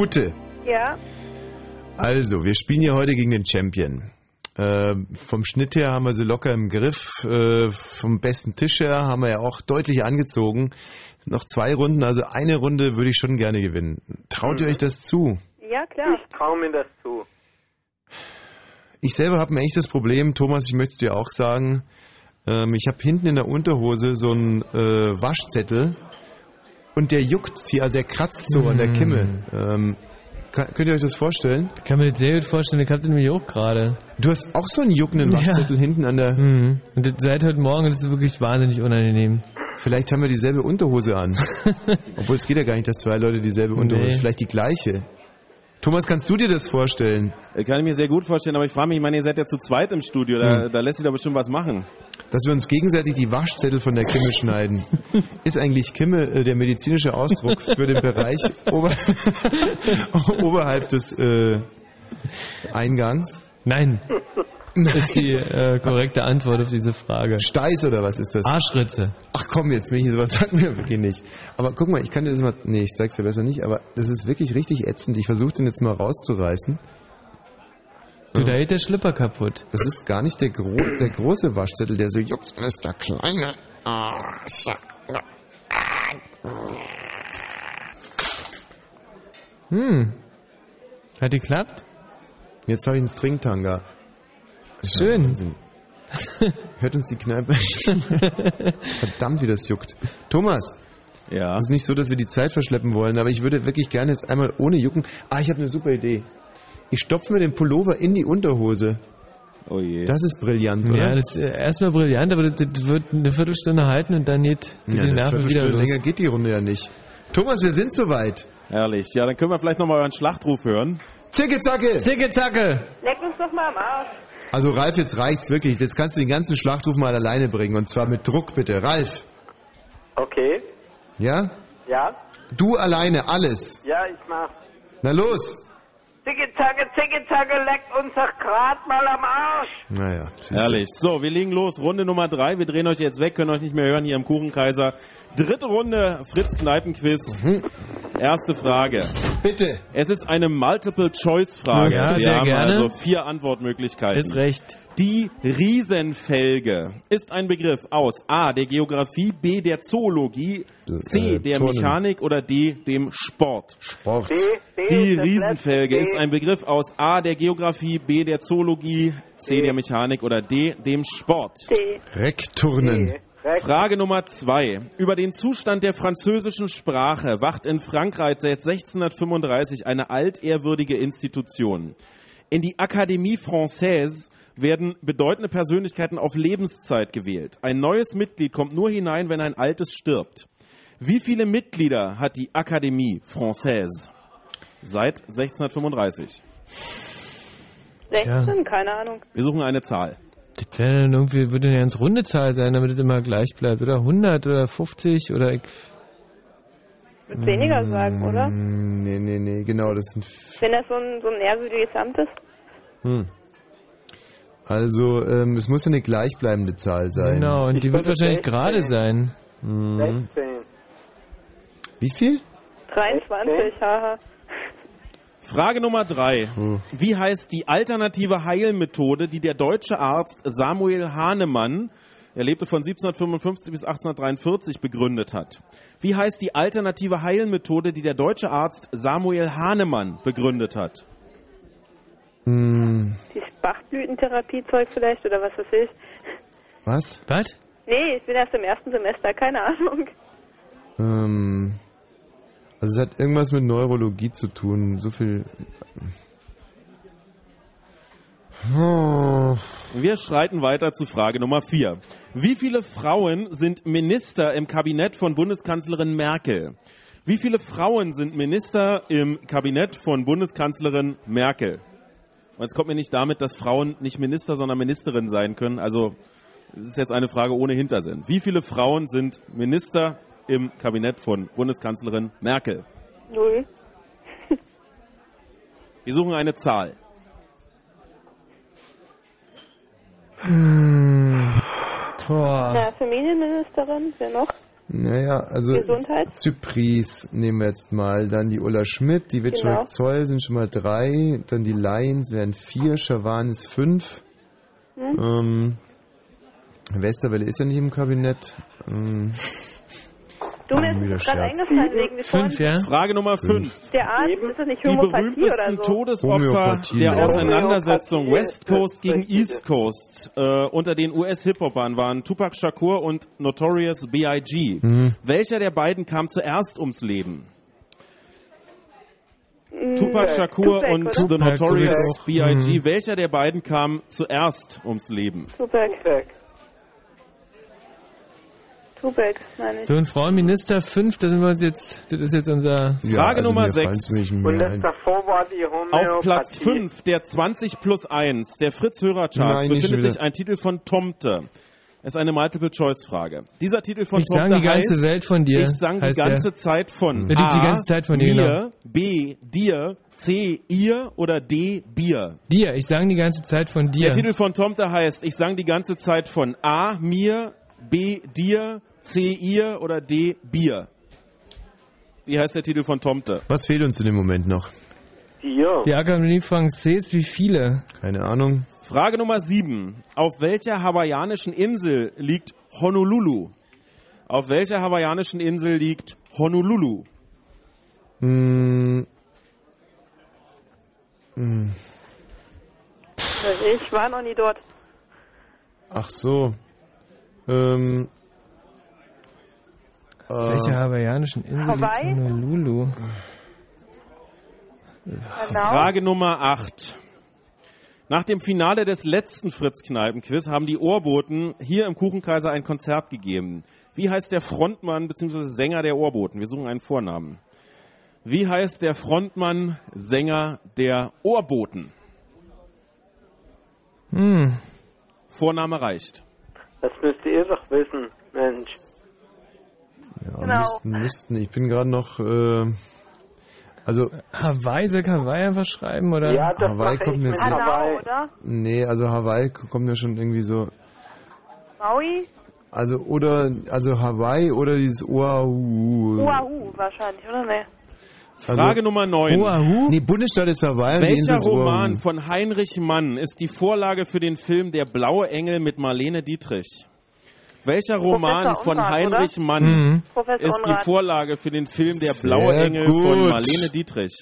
Ute, Ja, also, wir spielen ja heute gegen den Champion. Äh, vom Schnitt her haben wir sie locker im Griff. Äh, vom besten Tisch her haben wir ja auch deutlich angezogen. Noch zwei Runden, also eine Runde würde ich schon gerne gewinnen. Traut ihr euch das zu? ja klar. ich traue mir das zu. Ich selber habe ein echtes Problem, Thomas, ich möchte es dir auch sagen. Ähm, ich habe hinten in der Unterhose so einen äh, Waschzettel und der juckt hier, also der kratzt so an der Kimme. Ähm, Kann, könnt ihr euch das vorstellen? Ich kann mir das sehr gut vorstellen, ich hab den nämlich auch gerade. Du hast auch so einen juckenden Waschzettel hinten an der... Mhm. Und seit heute Morgen, das ist wirklich wahnsinnig unangenehm. Vielleicht haben wir dieselbe Unterhose an. Obwohl es geht ja gar nicht, dass zwei Leute dieselbe Unterhose... Nee. Vielleicht die gleiche. Thomas, kannst du dir das vorstellen? Äh, Kann ich mir sehr gut vorstellen, aber ich frage mich, ich meine, ihr seid ja zu zweit im Studio, da, Hm. da lässt sich doch bestimmt was machen. Dass wir uns gegenseitig die Waschzettel von der Kimme schneiden. Ist eigentlich Kimme äh, der medizinische Ausdruck für den Bereich ober oberhalb des äh, Eingangs? Nein. Das ist die äh, korrekte Antwort auf diese Frage. Steiß oder was ist das? Arschritze. Ach komm, jetzt Michi, sowas sagt mir wirklich nicht. Aber guck mal, ich kann dir das mal... Nee, ich zeig's dir besser nicht, aber das ist wirklich richtig ätzend. Ich versuche den jetzt mal rauszureißen. Du, da geht der Schlipper kaputt. Das ist gar nicht der, gro der große Waschzettel, der so juckt, ist der kleine. Ah. Hm. Hat geklappt? Jetzt habe ich einen Stringtanga. Schön. Ja. Hört uns die Kneipe Verdammt, wie das juckt. Thomas. Ja. Es ist nicht so, dass wir die Zeit verschleppen wollen, aber ich würde wirklich gerne jetzt einmal ohne Jucken. Ah, ich habe eine super Idee. Ich stopfe mir den Pullover in die Unterhose. Oh je. Das ist brillant, oder? Ja, das ist äh, erstmal brillant, aber das, wird eine Viertelstunde halten und dann geht Ja, die Nerven wieder los. länger geht die Runde ja nicht. Thomas, wir sind soweit. Herrlich. Ja, dann können wir vielleicht nochmal euren Schlachtruf hören. Zicke, zacke! Zicke, zacke! Leck uns doch mal am Arsch. Also Ralf, jetzt reicht's wirklich. Jetzt kannst du den ganzen Schlachtruf mal alleine bringen und zwar mit Druck bitte. Ralf, Okay. ja? Ja? Du alleine, alles. Ja, ich mach. Na los. Zicke-Zacke, Zicke-Zacke, leckt uns doch grad mal am Arsch. Naja. Herrlich. So, wir legen los. Runde Nummer drei. Wir drehen euch jetzt weg, können euch nicht mehr hören hier im Kuchenkaiser. Dritte Runde, Fritz Kneipenquiz. Erste Frage. Bitte. Es ist eine Multiple-Choice-Frage. Ja, wir sehr haben gerne. also vier Antwortmöglichkeiten. Ist recht. Die Riesenfelge ist ein Begriff aus A. der Geografie, B. der Zoologie, C. Äh, der Turnen. Mechanik oder D. dem Sport. Sport. D, D Die ist Riesenfelge ist ein Begriff aus A. der Geografie, B. der Zoologie, C. der Mechanik oder D. dem Sport. D. Rekturnen. Frage Nummer zwei. Über den Zustand der französischen Sprache wacht in Frankreich seit 1635 eine altehrwürdige Institution. In die Académie Française werden bedeutende Persönlichkeiten auf Lebenszeit gewählt. Ein neues Mitglied kommt nur hinein, wenn ein altes stirbt. Wie viele Mitglieder hat die Académie Française? Seit 1635. 16? Keine Ahnung. Wir suchen eine Zahl. Das wäre dann irgendwie, würde eine ganz runde Zahl sein, damit es immer gleich bleibt. Oder 100 oder 50 oder ich, Wird weniger sagen, oder? Mm, Nee, nee, nee, genau, das sind... f- Wenn das so ein, so ein ehrwürdiges Amt ist. Hm. Also, ähm, es muss ja eine gleichbleibende Zahl sein. Genau, und die Ich wird würde wahrscheinlich 16. gerade sein. Hm. 16. Wie viel? 23, haha. Frage Nummer drei. Wie heißt die alternative Heilmethode, die der deutsche Arzt Samuel Hahnemann, er lebte von 1755 bis 1843, begründet hat? Wie heißt die alternative Heilmethode, die der deutsche Arzt Samuel Hahnemann begründet hat? Hm, Dieses Bachblütentherapiezeug vielleicht oder was weiß ich. was? Was? Nee, ich bin erst im ersten Semester, keine Ahnung. Ähm, also es hat irgendwas mit Neurologie zu tun. So viel... Oh. Wir schreiten weiter zu Frage Nummer vier. Wie viele Frauen sind Minister im Kabinett von Bundeskanzlerin Merkel? Wie viele Frauen sind Minister im Kabinett von Bundeskanzlerin Merkel? Und es kommt mir nicht damit, dass Frauen nicht Minister, sondern Ministerin sein können. Also es ist jetzt eine Frage ohne Hintersinn. Wie viele Frauen sind Minister im Kabinett von Bundeskanzlerin Merkel? Null. Wir suchen eine Zahl. Hm. Boah. Na, Familienministerin, wer noch? Naja, also Gesundheit? Zypris nehmen wir jetzt mal, dann die Ulla Schmidt, die Witschek Genau. Zoll sind schon mal drei, dann die Lions wären vier, Schawan ist fünf. Hm? Ähm, Westerwelle ist ja nicht im Kabinett. Ähm, Du, ist gerade eingefallen wegen wie vorhin Frage Nummer Fünf. fünf. Der Arzt, ist das nicht Die Homöopathie oder berühmtesten so? Todesopfer der Ja, Auseinandersetzung Homöopathie West Coast gegen. East Coast äh, unter den US-Hip-Hopern waren Tupac Shakur und Notorious B.I.G. Mhm. Welcher der beiden kam zuerst ums Leben? Tupac Shakur Tupac, und oder? The Tupac, Notorious. B.I.G. Mhm. Welcher der beiden kam zuerst ums Leben? Tupac. Tupac, meine ich. So, ein Frauenminister 5, da sind wir uns jetzt, das ist jetzt unser... Frage Nummer fallt's nicht mehr Und das davor war die Homöopathie. Auf Platz 5 der 20 plus 1 der Fritz Hörer Charts Nein, nicht befindet sich ein Titel von Tomte. Es ist eine Multiple-Choice-Frage. Dieser Titel von Ich sang Tomte die ganze heißt, Welt von dir, Ich sang die der. ganze Zeit von Der liegt die A, ganze Zeit von dir, mir, genau. B, dir, C, ihr oder D, Bier. Dir, ich sang die ganze Zeit von dir. Der Titel von Tomte heißt, ich sang die ganze Zeit von A, mir, B, dir, C, ihr oder D, Bier. Wie heißt der Titel von Tomte? Was fehlt uns in dem Moment noch? Dir. Die Akademie Française, wie viele? Keine Ahnung. Frage Nummer 7. Auf welcher hawaiianischen Insel liegt Honolulu? Auf welcher hawaiianischen Insel liegt Honolulu? Hm. Hm. Ich war noch nie dort. Ach so. Ähm. Welche hawaiianischen Insel liegt Hawaii? Honolulu? Genau. Frage Nummer 8. Nach dem Finale des letzten Fritz-Kneipen-Quiz haben die Ohrboten hier im Kuchenkaiser ein Konzert gegeben. Wie heißt der Frontmann bzw. Sänger der Ohrboten? Wir suchen einen Vornamen. Wie heißt der Frontmann, Sänger der Ohrboten? Hm. Vorname reicht. Das müsst ihr doch wissen, Mensch. Ja, Genau. müssten, müssten. Ich bin gerade noch. Äh, also Hawaii, soll ich Hawaii einfach schreiben, oder? Ja, das Hawaii kommt mir sehr- Hawaii. oder? nee, also Hawaii kommt mir schon irgendwie so. Maui? Also oder also Hawaii oder dieses Oahu. Oahu wahrscheinlich, oder? Nee. Also, Frage Nummer 9. Oahu? Nee, Bundesstaat ist Hawaii Welcher ist Roman Oahu. von Heinrich Mann ist die Vorlage für den Film Der blaue Engel mit Marlene Dietrich? Welcher Roman Professor von Unrat, Heinrich oder? Mann Mhm. Ist die Unrat. Vorlage für den Film Der Sehr blaue Engel von gut. Marlene Dietrich?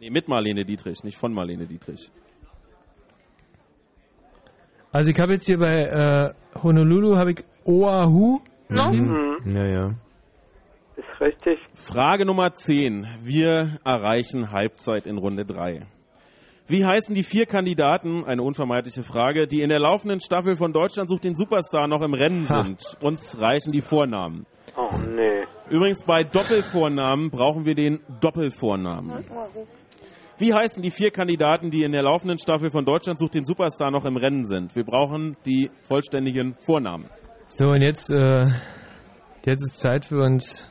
Nee, mit Marlene Dietrich, nicht von Marlene Dietrich. Also ich habe jetzt hier bei äh, Honolulu habe ich Oahu. Mhm. Ja, ja. Ist richtig. Frage Nummer 10. Wir erreichen Halbzeit in Runde 3. Wie heißen die vier Kandidaten, eine unvermeidliche Frage, die in der laufenden Staffel von Deutschland sucht den Superstar noch im Rennen Ha. sind? Uns reichen die Vornamen. Oh nee. Übrigens bei Doppelvornamen brauchen wir den Doppelvornamen. Wie heißen die vier Kandidaten, die in der laufenden Staffel von Deutschland sucht den Superstar noch im Rennen sind? Wir brauchen die vollständigen Vornamen. So, und jetzt, äh, jetzt ist Zeit für uns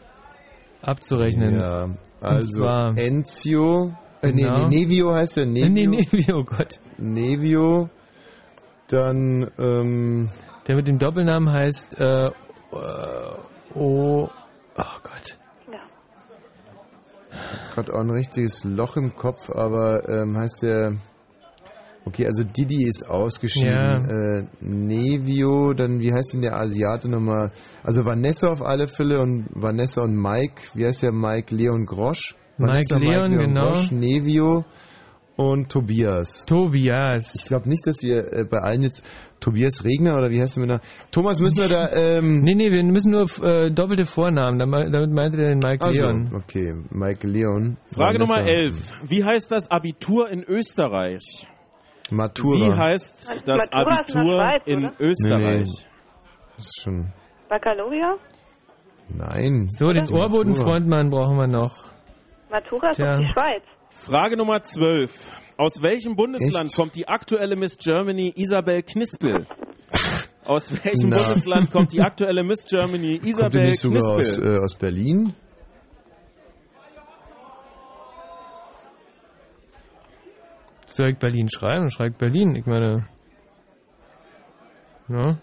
abzurechnen. Ja, also zwar- Enzio, äh, nee, Genau. nee, Nevio heißt der, Nevio. Nee, nee, oh Gott. Nevio, dann, ähm, Der mit dem Doppelnamen heißt, äh, oh, oh Gott. hat auch ein richtiges Loch im Kopf, aber ähm, heißt der, okay, also Didi ist ausgeschieden, Ja. äh, Nevio, dann wie heißt denn der Asiate nochmal, also Vanessa auf alle Fälle und Vanessa und Mike, wie heißt der Mike, Leon Grosch? Mike Leon, genau. Grosch, Nevio und Tobias. Tobias. Ich glaube nicht, dass wir äh, bei allen jetzt Tobias Regner oder wie heißt der mit der Thomas müssen wir da ähm Nee, nee, wir müssen nur äh, doppelte Vornamen, damit meinte er den Mike also, Leon. okay, Mike Leon. Frage Vanessa. Nummer 11. Wie heißt das Abitur in Österreich? Matura. Wie heißt das Matura Abitur Schweiz, in oder? Österreich? Nee, Das ist schon. Baccalaureat? Nein. So, den Matura. Ohrbodenfrontmann brauchen wir noch. Matura ist Tja. doch die Schweiz. Frage Nummer 12. Aus welchem Bundesland Echt? kommt die aktuelle Miss Germany Isabel Knispel? Aus welchem Na. Bundesland kommt die aktuelle Miss Germany Kommt Isabel nicht sogar aus, Knispel? äh, aus Berlin? Soll ich Berlin schreiben? Schreib Berlin. Ich meine. Ja.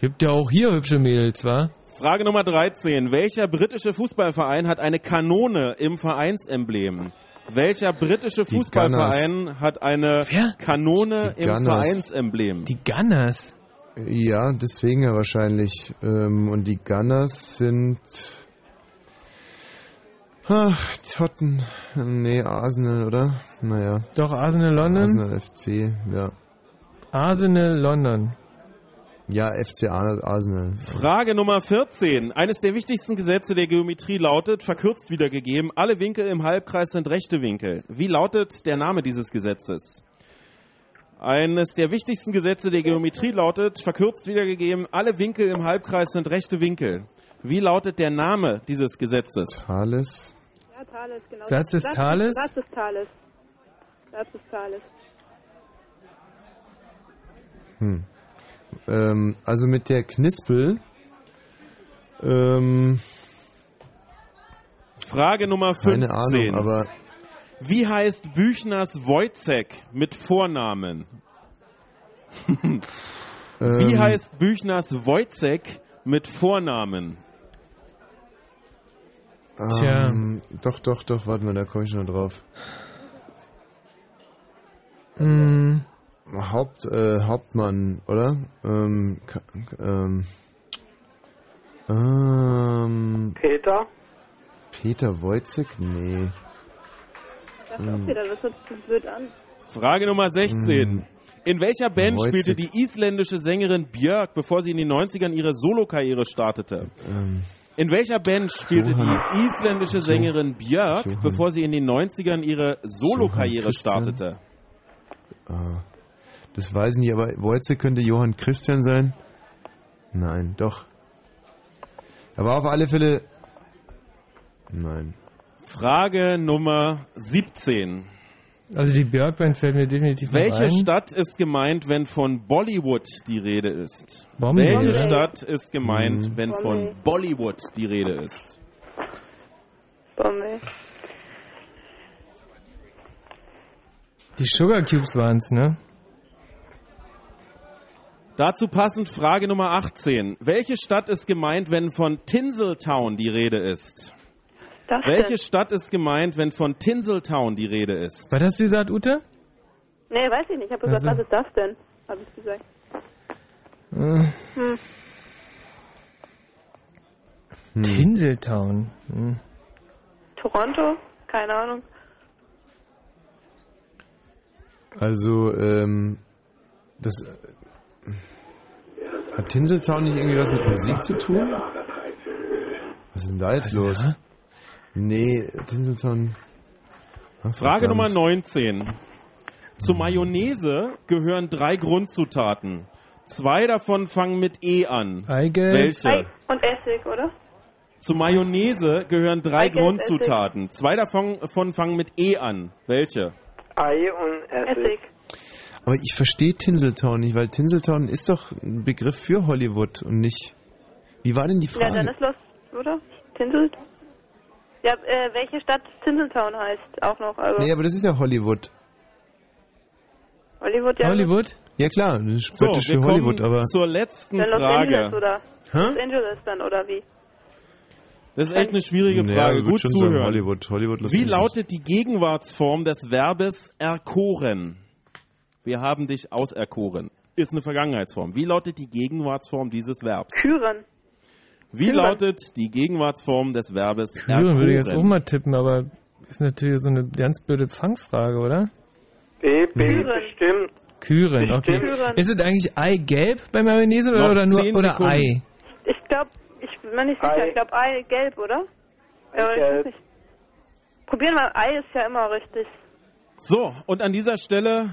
Gibt ja auch hier hübsche Mädels, wa? Frage Nummer 13. Welcher britische Fußballverein hat eine Kanone im Vereinsemblem? Welcher britische Die Fußballverein hat eine Wer? Kanone Die im Gunners. Vereinsemblem? Die Gunners. Ja, deswegen ja wahrscheinlich. Ähm, und die Gunners sind. Ach, Totten. Nee, Arsenal, oder? Naja. Doch, Arsenal London. Arsenal FC, ja. Arsenal London. Ja, FC Ar- Arsenal. Frage Nummer 14. Eines der wichtigsten Gesetze der Geometrie lautet, verkürzt wiedergegeben, alle Winkel im Halbkreis sind rechte Winkel. Wie lautet der Name dieses Gesetzes? Eines der wichtigsten Gesetze der Geometrie lautet, verkürzt wiedergegeben, alle Winkel im Halbkreis sind rechte Winkel. Wie lautet der Name dieses Gesetzes? Thales. Ja, Thales, genau. Satz des Thales? Satz des Thales. Satz des Thales. Hm. Ähm, also mit der Knispel. Ähm, Frage Nummer 15. keine Ahnung, aber Wie heißt Büchners Wojcek mit Vornamen? Wie Ähm. heißt Büchners Wojcek mit Vornamen? Tja. Ähm, doch, doch, doch, warte mal, da komme ich schon drauf. Hm, Haupt, äh, Hauptmann, oder? Ähm, ähm, ähm, Peter? Peter Wojcik? Nee. Das Hm. auch wieder, das hört sich blöd an. Frage Nummer 16. In welcher Band Wojcik. spielte die isländische Sängerin Björk, bevor sie in den 90ern ihre Solokarriere startete? Ähm, In welcher Band spielte Johann- die isländische Sängerin Björk, Johann- bevor sie in den 90ern ihre Solokarriere startete? ah, das weiß ich nicht, aber Wojcik könnte Johann Christian sein? Nein, doch. Aber auf alle Fälle. Nein. Frage Nummer 17. also die Björk-Band fällt mir definitiv Welche ein. Stadt ist gemeint, wenn von Bollywood die Rede ist? Bombay, Welche? Stadt ist gemeint, Mhm. wenn Bombay. von Bollywood die Rede ist? Bombay. Die Sugar Cubes waren's, ne? Dazu passend Frage Nummer 18. Welche Stadt ist gemeint, wenn von Tinseltown die Rede ist? Das Welche denn? Stadt ist gemeint, wenn von Tinseltown die Rede ist? Was hast du gesagt, Ute? Nee, weiß ich nicht. Ich habe gesagt, Also. was ist das denn? Habe ich gesagt. Äh, Hm. Hm. Tinseltown. Hm. Toronto? Keine Ahnung. Also, ähm, das. Hat Tinseltown nicht irgendwie was mit Musik zu tun? Was ist denn da jetzt los? Nee, Tinseltown. Frage verdammt. Nummer 19. Zur Mayonnaise gehören drei Grundzutaten. Zwei davon fangen mit E an. Eigelb. Welche? Ei und Essig, oder? Zur Mayonnaise gehören drei Eigelb, Grundzutaten. Zwei davon davon fangen mit E an. Welche? Ei und Essig. Essig. Aber ich verstehe Tinseltown nicht, weil Tinseltown ist doch ein Begriff für Hollywood und nicht. Wie war denn die Ja, dann Frage? ist los, oder? Tinsel? Ja, äh, welche Stadt Tinseltown heißt auch noch. Also nee, aber das ist ja Hollywood. Hollywood, ja. Hollywood? Ja klar, das ist So, für Hollywood, aber. zur letzten Dann Los Angeles, Frage. oder? Hä? Los Angeles dann, oder wie? Das ist echt eine schwierige Ja, Frage. ich würd Gut schon sagen zuhören. Hollywood, Hollywood, Los Wie Angeles. lautet die Gegenwartsform des Verbes erkoren? Wir haben dich auserkoren. Ist eine Vergangenheitsform. Wie lautet die Gegenwartsform dieses Verbs? Küren. Wie Küren. lautet die Gegenwartsform des Verbes Küren würde ich jetzt auch erkoren? mal tippen, aber ist natürlich so eine ganz blöde Fangfrage, oder? B, B, Küren. bestimmt. Küren, okay. Küren. Ist es eigentlich Eigelb bei Mayonnaise oder, oder nur oder Sekunden. Ei? Ich glaube, ich bin mir nicht sicher. Ei. Ich glaube, Ei gelb, oder? Gelb. nicht. Probieren wir, Ei ist ja immer richtig. So, und an dieser Stelle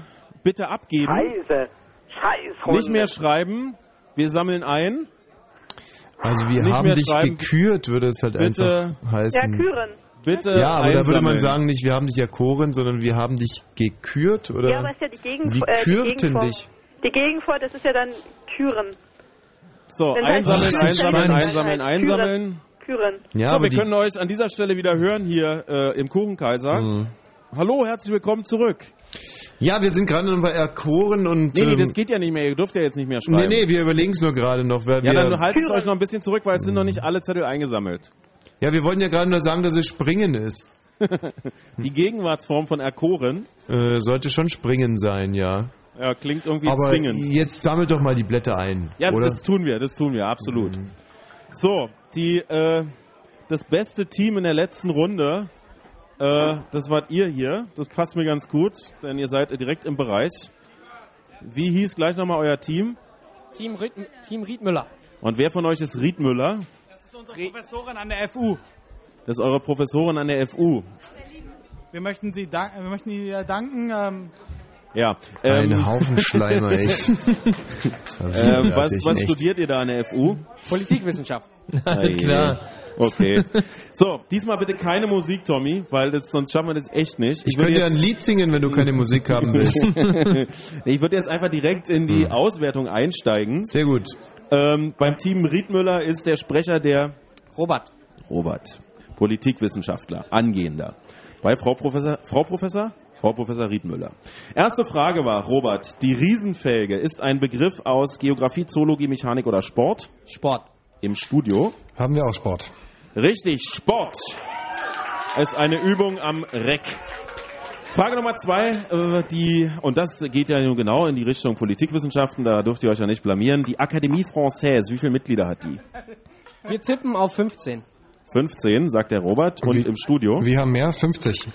bitte abgeben. Scheiße. Scheiße. Nicht mehr schreiben. Wir sammeln ein. Also wir Nicht haben dich schreiben. gekürt, würde es halt Bitte. einfach heißen. Ja, Küren. Bitte Ja, aber da würde man einsammeln. sagen nicht, wir haben dich erkoren, sondern wir haben dich gekürt, oder? Ja, aber ist ja die Gegend, Wie äh, die kürten dich? Die Gegenform, das ist ja dann Küren. So, einsammeln, einsammeln, Küren. einsammeln, einsammeln. Küren. Ja, so, aber wir können euch an dieser Stelle wieder hören hier äh, im Kuchenkaiser. Mhm. Hallo, herzlich willkommen zurück. Ja, wir sind gerade noch bei erkoren und... Nee, nee, ähm, das geht ja nicht mehr. Ihr dürft ja jetzt nicht mehr schreiben. nee, nee, wir überlegen es nur gerade noch. Ja, wir, dann haltet euch noch ein bisschen zurück, weil es sind noch nicht alle Zettel eingesammelt. ja, wir wollten ja gerade nur sagen, dass es springen ist. Die Gegenwartsform von erkoren Äh, sollte schon springen sein, ja. ja, klingt irgendwie Aber zwingend. jetzt sammelt doch mal die Blätter ein, Ja, oder? das tun wir, das tun wir, absolut. Mhm. So, die, äh, das beste Team in der letzten Runde, äh, das wart ihr hier. Das passt mir ganz gut, denn ihr seid direkt im Bereich. Wie hieß gleich nochmal euer Team? Team, Ried, Team Riedmüller. Und wer von euch ist Riedmüller? Das ist unsere Professorin an der FU. Das ist eure Professorin an der FU. Wir möchten, Sie dank, wir möchten Ihnen danken. Ähm, Ja. Ein Haufen Schleimer, echt. Ähm, was was studiert ihr da an der FU? Politikwissenschaft. Ei, klar. Okay. So, diesmal bitte keine Musik, Tommy, weil das, sonst schaffen wir das echt nicht. Ich würde könnte ja ein Lied singen, wenn du keine Musik haben willst. ich würde jetzt einfach direkt in die Auswertung einsteigen. Sehr gut. Ähm, beim Team Riedmüller ist der Sprecher der Robert. Robert, Politikwissenschaftler, angehender. Bei Frau Professor, Frau Professor? Frau Professor Riedmüller. Erste Frage war, Robert, die Riesenfelge ist ein Begriff aus Geografie, Zoologie, Mechanik oder Sport? Sport. Im Studio? Haben wir auch Sport. Richtig, Sport. Ist eine Übung am Reck. Frage Nummer zwei, äh, die, und das geht ja nun genau in die Richtung Politikwissenschaften, da dürft ihr euch ja nicht blamieren. Die Académie Française, wie viele Mitglieder hat die? Wir tippen auf 15. 15, sagt der Robert, und, im Studio. Wir haben mehr, 50.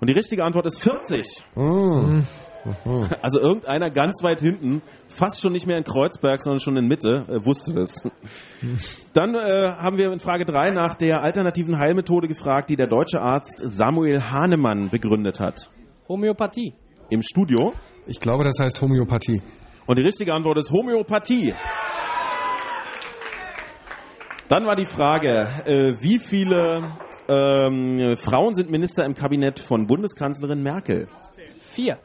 Und die richtige Antwort ist 40. Mm. Also irgendeiner ganz weit hinten, fast schon nicht mehr in Kreuzberg, sondern schon in Mitte, äh, wusste das. Dann äh, haben wir in Frage 3 nach der alternativen Heilmethode gefragt, die der deutsche Arzt Samuel Hahnemann begründet hat. Homöopathie. Im Studio. Ich glaube, das heißt Homöopathie. Und die richtige Antwort ist Homöopathie. Dann war die Frage, äh, wie viele ähm, Frauen sind Minister im Kabinett von Bundeskanzlerin Merkel? Vier.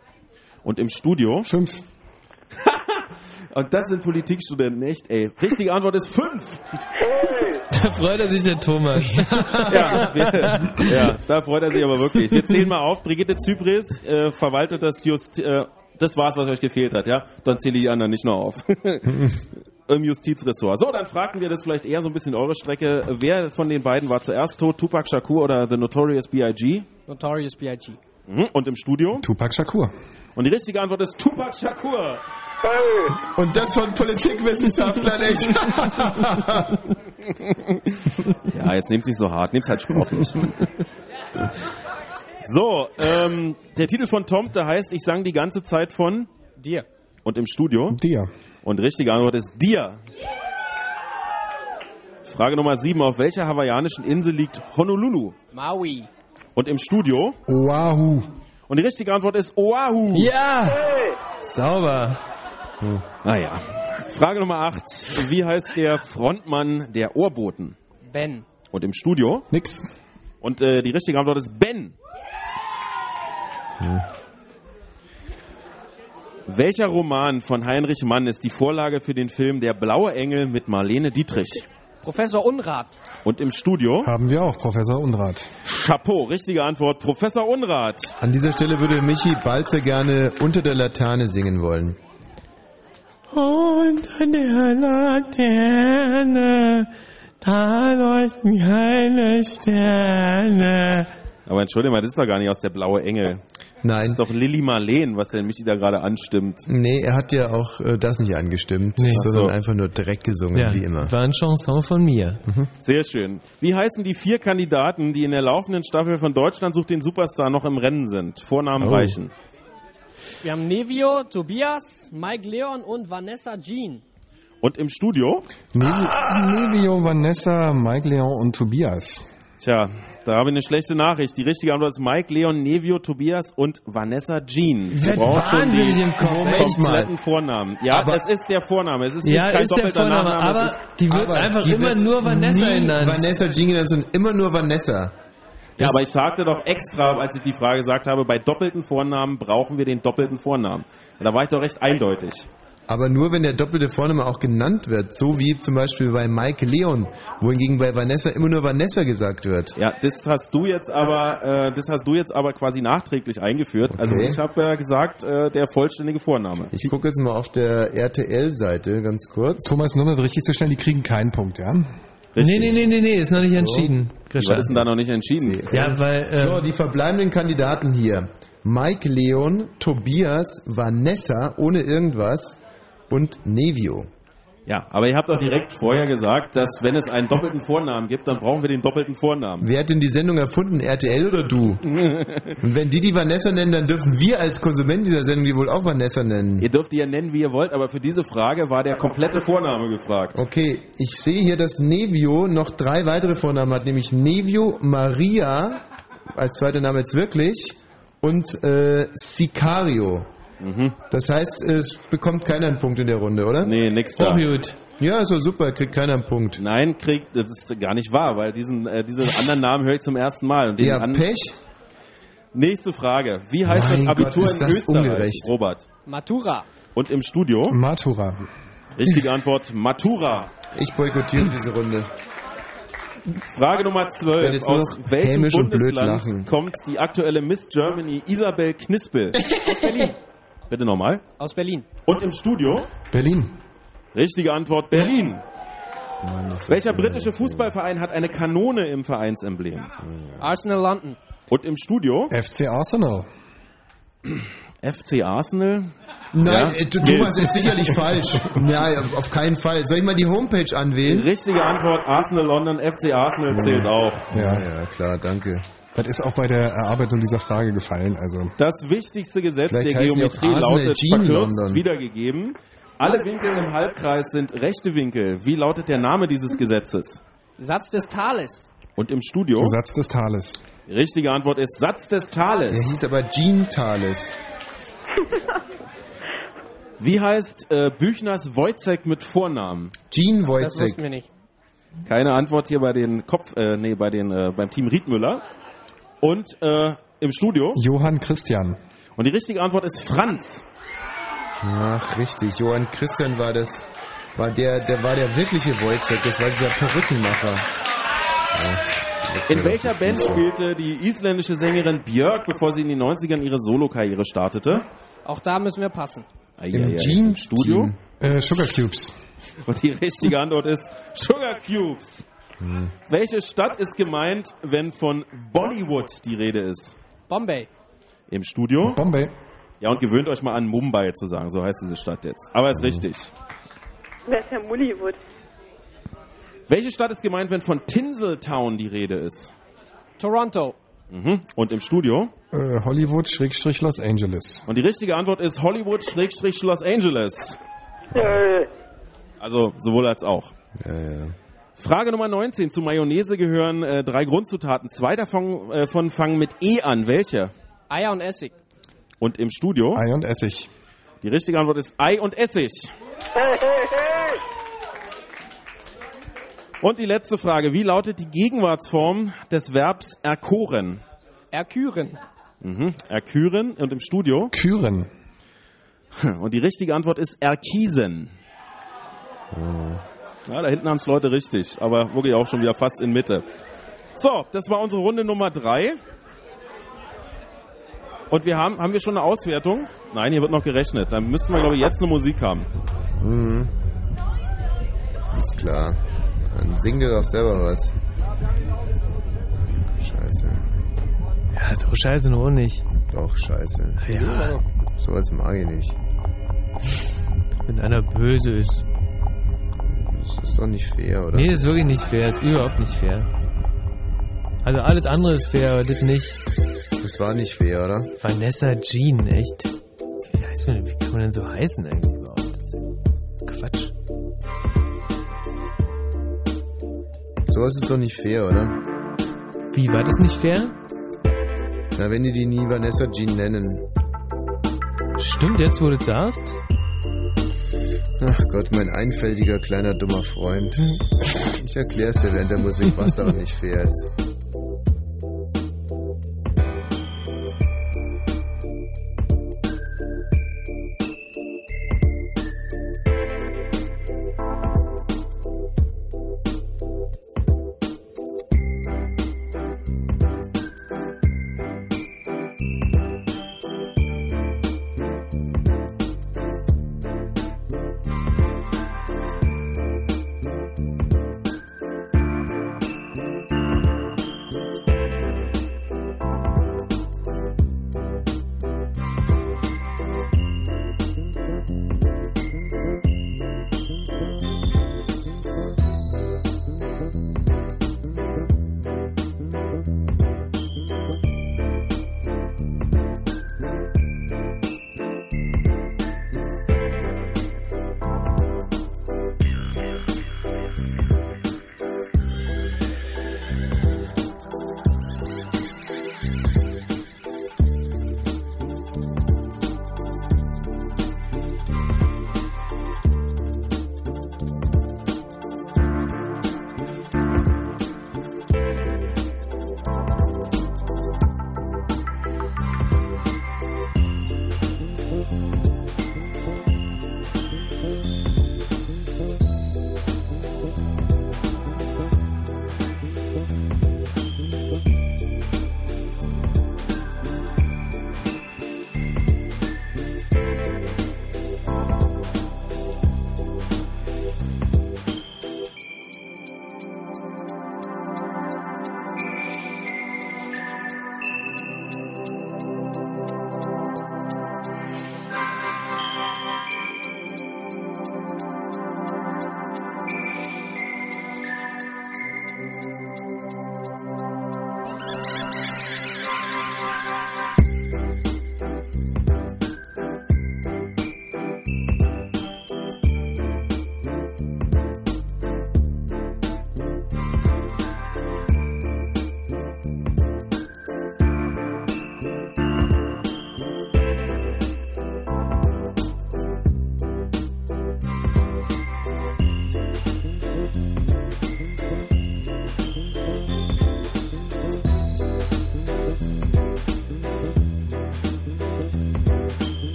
Und im Studio? Fünf. Und das sind Politikstudenten, echt, ey. Richtige Antwort ist fünf. Da freut er sich der Thomas. ja, wir, ja, da freut er sich aber wirklich. Wir zählen mal auf. Brigitte Zypris äh, verwaltet das Just... Äh, das war's, was euch gefehlt hat, ja? Dann zähle ich die anderen nicht noch auf. Im Justizressort. So, dann fragten wir das vielleicht eher so ein bisschen eure Strecke. Wer von den beiden war zuerst tot? Tupac Shakur oder The Notorious B.I.G.? Notorious B.I.G. Mhm. Und im Studio? Tupac Shakur. Und die richtige Antwort ist Tupac Shakur. Und das von Politikwissenschaftlern, echt. Ja, jetzt nehmt's nicht so hart, nehmt's halt sportlich. So, ähm, der Titel von Tomte heißt Ich sang die ganze Zeit von Dir. und im Studio. Dir. Und richtige Antwort ist dir. Frage Nummer 7. Auf welcher hawaiianischen Insel liegt Honolulu? Maui. Und im Studio? Oahu. Und die richtige Antwort ist Oahu. Ja! Sauber. Naja. Frage Nummer 8. Wie heißt der Frontmann der Ohrboten? Ben. Und im Studio? Nix. Und äh, die richtige Antwort ist Ben. Welcher Roman von Heinrich Mann ist die Vorlage für den Film Der blaue Engel mit Marlene Dietrich? Professor Unrat. Und im Studio? Haben wir auch, Professor Unrat. Chapeau, richtige Antwort, Professor Unrat. An dieser Stelle würde Michi Balzer gerne unter der Laterne singen wollen. Unter der Laterne, da leuchten keine Sterne. Aber entschuldige mal, das ist doch gar nicht aus Der blaue Engel. Nein. Das ist doch Lilly Marleen, was der Michi da gerade anstimmt. Nee, er hat ja auch äh, das nicht angestimmt, Nee. sondern so. einfach nur Dreck gesungen, Ja, wie immer. war ein Chanson von mir. Sehr schön. Wie heißen die vier Kandidaten, die in der laufenden Staffel von Deutschland sucht den Superstar noch im Rennen sind? Vornamen Oh. reichen. Wir haben Nevio, Tobias, Mike Leon und Vanessa Jean. Und im Studio? Nevi Nevio, Vanessa, Mike Leon und Tobias. Tja, da habe ich eine schlechte Nachricht. Die richtige Antwort ist Mike, Leon, Nevio, Tobias und Vanessa Jean. Im Kopf. Moment kompletten. Vornamen. Ja, Aber- das ist der Vorname. Es ist Ja, nicht kein ist der doppelter Vorname, Nachname. aber es ist, die wird Aber einfach die immer wird nur Vanessa genannt. Vanessa Jean genannt, sondern immer nur Vanessa. ja, aber ich sagte doch extra, als ich die Frage gesagt habe, bei doppelten Vornamen brauchen wir den doppelten Vornamen. Da war ich doch recht eindeutig. Aber nur wenn der doppelte Vorname auch genannt wird, so wie zum Beispiel bei Mike Leon, wohingegen bei Vanessa immer nur Vanessa gesagt wird. Ja, das hast du jetzt aber, äh, das hast du jetzt aber quasi nachträglich eingeführt. Also Okay. ich habe ja gesagt, äh, der vollständige Vorname. Ich gucke jetzt mal auf der RTL-Seite ganz kurz. Thomas, nur das richtig zu stellen, die kriegen keinen Punkt, ja? Nee, nee, nee, nee, nee, ist noch nicht entschieden. Was ist denn da noch nicht entschieden? Ja, weil, äh, So, die verbleibenden Kandidaten hier. Mike Leon, Tobias, Vanessa ohne irgendwas und Nevio. Ja, aber ihr habt doch direkt vorher gesagt, dass wenn es einen doppelten Vornamen gibt, dann brauchen wir den doppelten Vornamen. Wer hat denn die Sendung erfunden? RTL oder du? Und wenn die die Vanessa nennen, dann dürfen wir als Konsument dieser Sendung die wohl auch Vanessa nennen. Ihr dürft die ja nennen, wie ihr wollt, aber für diese Frage war der komplette Vorname gefragt. Okay, ich sehe hier, dass Nevio noch drei weitere Vornamen hat, nämlich Nevio Maria, als zweiter Name jetzt wirklich, und äh, Sicario. Das heißt, es bekommt keiner einen Punkt in der Runde, oder? Nee, nix da. Oh, gut. Ja, ist doch super, kriegt keiner einen Punkt. Nein, kriegt, das ist gar nicht wahr, weil diesen, äh, diese anderen Namen höre ich zum ersten Mal. Und Ja, Pech. Nächste Frage. Wie heißt Mein das Abitur Gott, ist in das Österreich, ungerecht. Robert? Matura. Und im Studio? Matura. Richtige Antwort, Matura. Ich boykottiere diese Runde. Frage Nummer Ich werde 12. jetzt nur Aus welchem Bundesland kommt die aktuelle Miss Germany Isabel Knispel? Aus Berlin. Bitte nochmal. Aus Berlin. Und im Studio? Berlin. Richtige Antwort, Berlin. Mann, Welcher britische Fußballverein hat eine Kanone im Vereinsemblem? Arsenal London. Und im Studio? FC Arsenal. FC Arsenal? Nein, Ja. Thomas ist sicherlich falsch. Ja, auf keinen Fall. Soll ich mal die Homepage anwählen? Richtige Antwort, Arsenal London, FC Arsenal zählt auch. Ja. Ja, klar, danke. Das ist auch bei der Erarbeitung dieser Frage gefallen. Also Das wichtigste Gesetz Vielleicht der Geometrie lautet Gene verkürzt wiedergegeben. Alle Winkel im Halbkreis sind rechte Winkel. Wie lautet der Name dieses Gesetzes? Satz des Tales. Und im Studio? Satz des Tales. Die richtige Antwort ist Satz des Er Tales. hieß aber Jean Thales. Wie heißt äh, Büchners Wojcek mit Vornamen? Jean Das Wojcik. wussten wir nicht. Keine Antwort hier bei den Kopf, äh, nee, bei den, äh, beim Team Riedmüller. Und äh, im Studio? Johann Christian. Und die richtige Antwort ist Franz. Ach, richtig. Johann Christian war das. War der, der war der wirkliche Wojcik. Das war dieser Perückenmacher. Ja, In welcher Band spielte die isländische Sängerin Björk, bevor sie in den 90ern ihre Solokarriere startete? Auch da müssen wir passen. Ei, Im ei, Jeans Studio? Äh, Sugar Cubes. Und die richtige Antwort ist Sugar Cubes. Hm. Welche Stadt ist gemeint, wenn von Bollywood die Rede ist? Bombay. Im Studio? Bombay. Ja, und gewöhnt euch mal an Mumbai zu sagen, so heißt diese Stadt jetzt. Aber ist richtig. Wer ist Herr Mullywood? Welche Stadt ist gemeint, wenn von Tinseltown die Rede ist? Toronto. Mhm. Und im Studio? Äh, Hollywood, Schrägstrich Los Angeles. Und die richtige Antwort ist Hollywood-Los Angeles. Also sowohl als auch. Ja, ja. Frage Nummer 19. Zu Mayonnaise gehören äh, drei Grundzutaten. Zwei davon äh, von fangen mit E an. Welche? Eier und Essig. Und im Studio? Ei und Essig. Die richtige Antwort ist Ei und Essig. Und die letzte Frage. Wie lautet die Gegenwartsform des Verbs erkoren? Erküren. Mhm. Erküren. Und im Studio? Küren. Und die richtige Antwort ist erkiesen. Ja, da hinten haben es Leute richtig, aber wirklich auch schon wieder fast in Mitte. So, das war unsere Runde Nummer drei. Und wir haben, haben wir schon eine Auswertung? Nein, hier wird noch gerechnet. Dann müssten wir, glaube ich, jetzt eine Musik haben. Mhm. Ist klar. Dann sing dir doch selber was. Scheiße. Ja, so scheiße nur nicht. Doch, scheiße. Ja. Sowas mag ich nicht. Wenn einer böse ist. Das ist doch nicht fair, oder? Nee, das ist wirklich nicht fair. Das ist überhaupt nicht fair. Also alles andere ist fair, aber das nicht. Das war nicht fair, oder? Vanessa Jean, echt? Wie, heißt man, wie kann man denn so heißen eigentlich überhaupt? Quatsch. Sowas ist doch nicht fair, oder? Wie, war das nicht fair? Na, wenn die die nie Vanessa Jean nennen. Stimmt jetzt, wo du das sagst? Ach Gott, mein einfältiger kleiner dummer Freund. Ich erklär's dir während der Musik, was da auch nicht fair ist.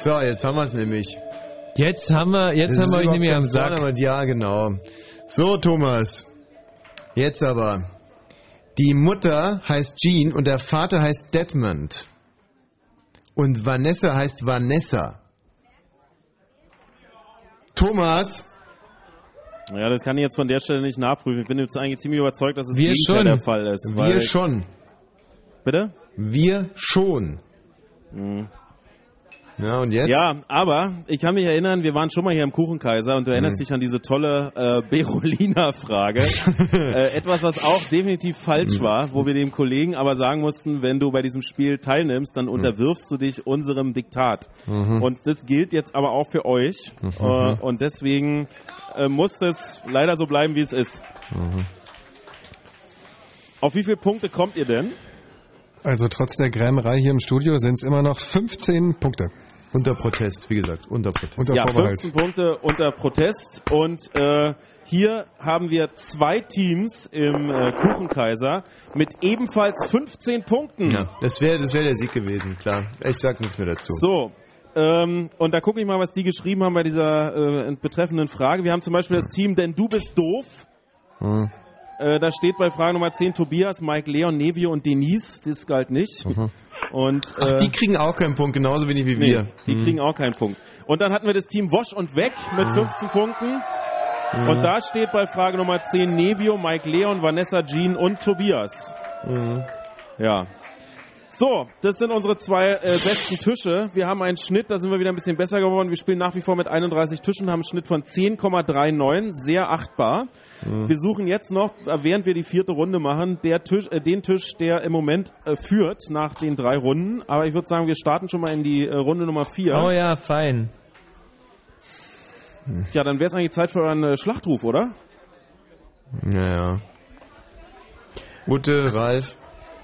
So, jetzt haben wir es nämlich. Jetzt haben wir, jetzt Das haben wir euch nämlich am Sack. Vorname, Ja, genau. So, Thomas. Jetzt aber. Die Mutter heißt Jean und der Vater heißt Detmond. Und Vanessa heißt Vanessa. Thomas. Ja, das kann ich jetzt von der Stelle nicht nachprüfen. Ich bin jetzt eigentlich ziemlich überzeugt, dass es Wir schon. der Fall ist. weil- Wir schon. Bitte? Wir schon. Ja, und jetzt? Ja, aber ich kann mich erinnern, wir waren schon mal hier im Kuchenkaiser und du erinnerst Mhm. dich an diese tolle äh, Berolina-Frage. äh, etwas, was auch definitiv falsch Mhm. war, wo wir dem Kollegen aber sagen mussten, wenn du bei diesem Spiel teilnimmst, dann unterwirfst du dich unserem Diktat. Mhm. Und das gilt jetzt aber auch für euch. Mhm. Äh, und deswegen äh, muss es leider so bleiben, wie es ist. Mhm. Auf wie viele Punkte kommt ihr denn? Also trotz der Grämerei hier im Studio sind es immer noch 15 Punkte. Unter Protest, wie gesagt, unter Protest. Unter ja, Vorbehalt. 15 Punkte unter Protest. Und äh, hier haben wir zwei Teams im äh, Kuchenkaiser mit ebenfalls 15 Punkten. Ja, das wäre das wär der Sieg gewesen, klar. Ich sag nichts mehr dazu. So. Ähm, und da gucke ich mal, was die geschrieben haben bei dieser äh, betreffenden Frage. Wir haben zum Beispiel das Team Denn du bist doof. Hm. Äh, da steht bei Frage Nummer 10 Tobias, Mike, Leon, Nevio und Denise. Das galt nicht. Und, Mhm. Ach, äh, die kriegen auch keinen Punkt, genauso wenig wie Nee, wir. die Hm. kriegen auch keinen Punkt. Und dann hatten wir das Team Wosch und Weg mit Mhm. 15 Punkten. Mhm. Und da steht bei Frage Nummer 10 Nevio, Mike Leon, Vanessa Jean und Tobias. Mhm. Ja. So, das sind unsere zwei äh, besten Tische. Wir haben einen Schnitt, da sind wir wieder ein bisschen besser geworden. Wir spielen nach wie vor mit 31 Tischen, haben einen Schnitt von 10,39, sehr achtbar. Mhm. Wir suchen jetzt noch, äh, während wir die vierte Runde machen, der Tisch, äh, den Tisch, der im Moment äh, führt nach den drei Runden. Aber ich würde sagen, wir starten schon mal in die äh, Runde Nummer vier. Oh ja, fein. Ja, dann wäre es eigentlich Zeit für euren äh, Schlachtruf, oder? Naja. Ute, Ralf,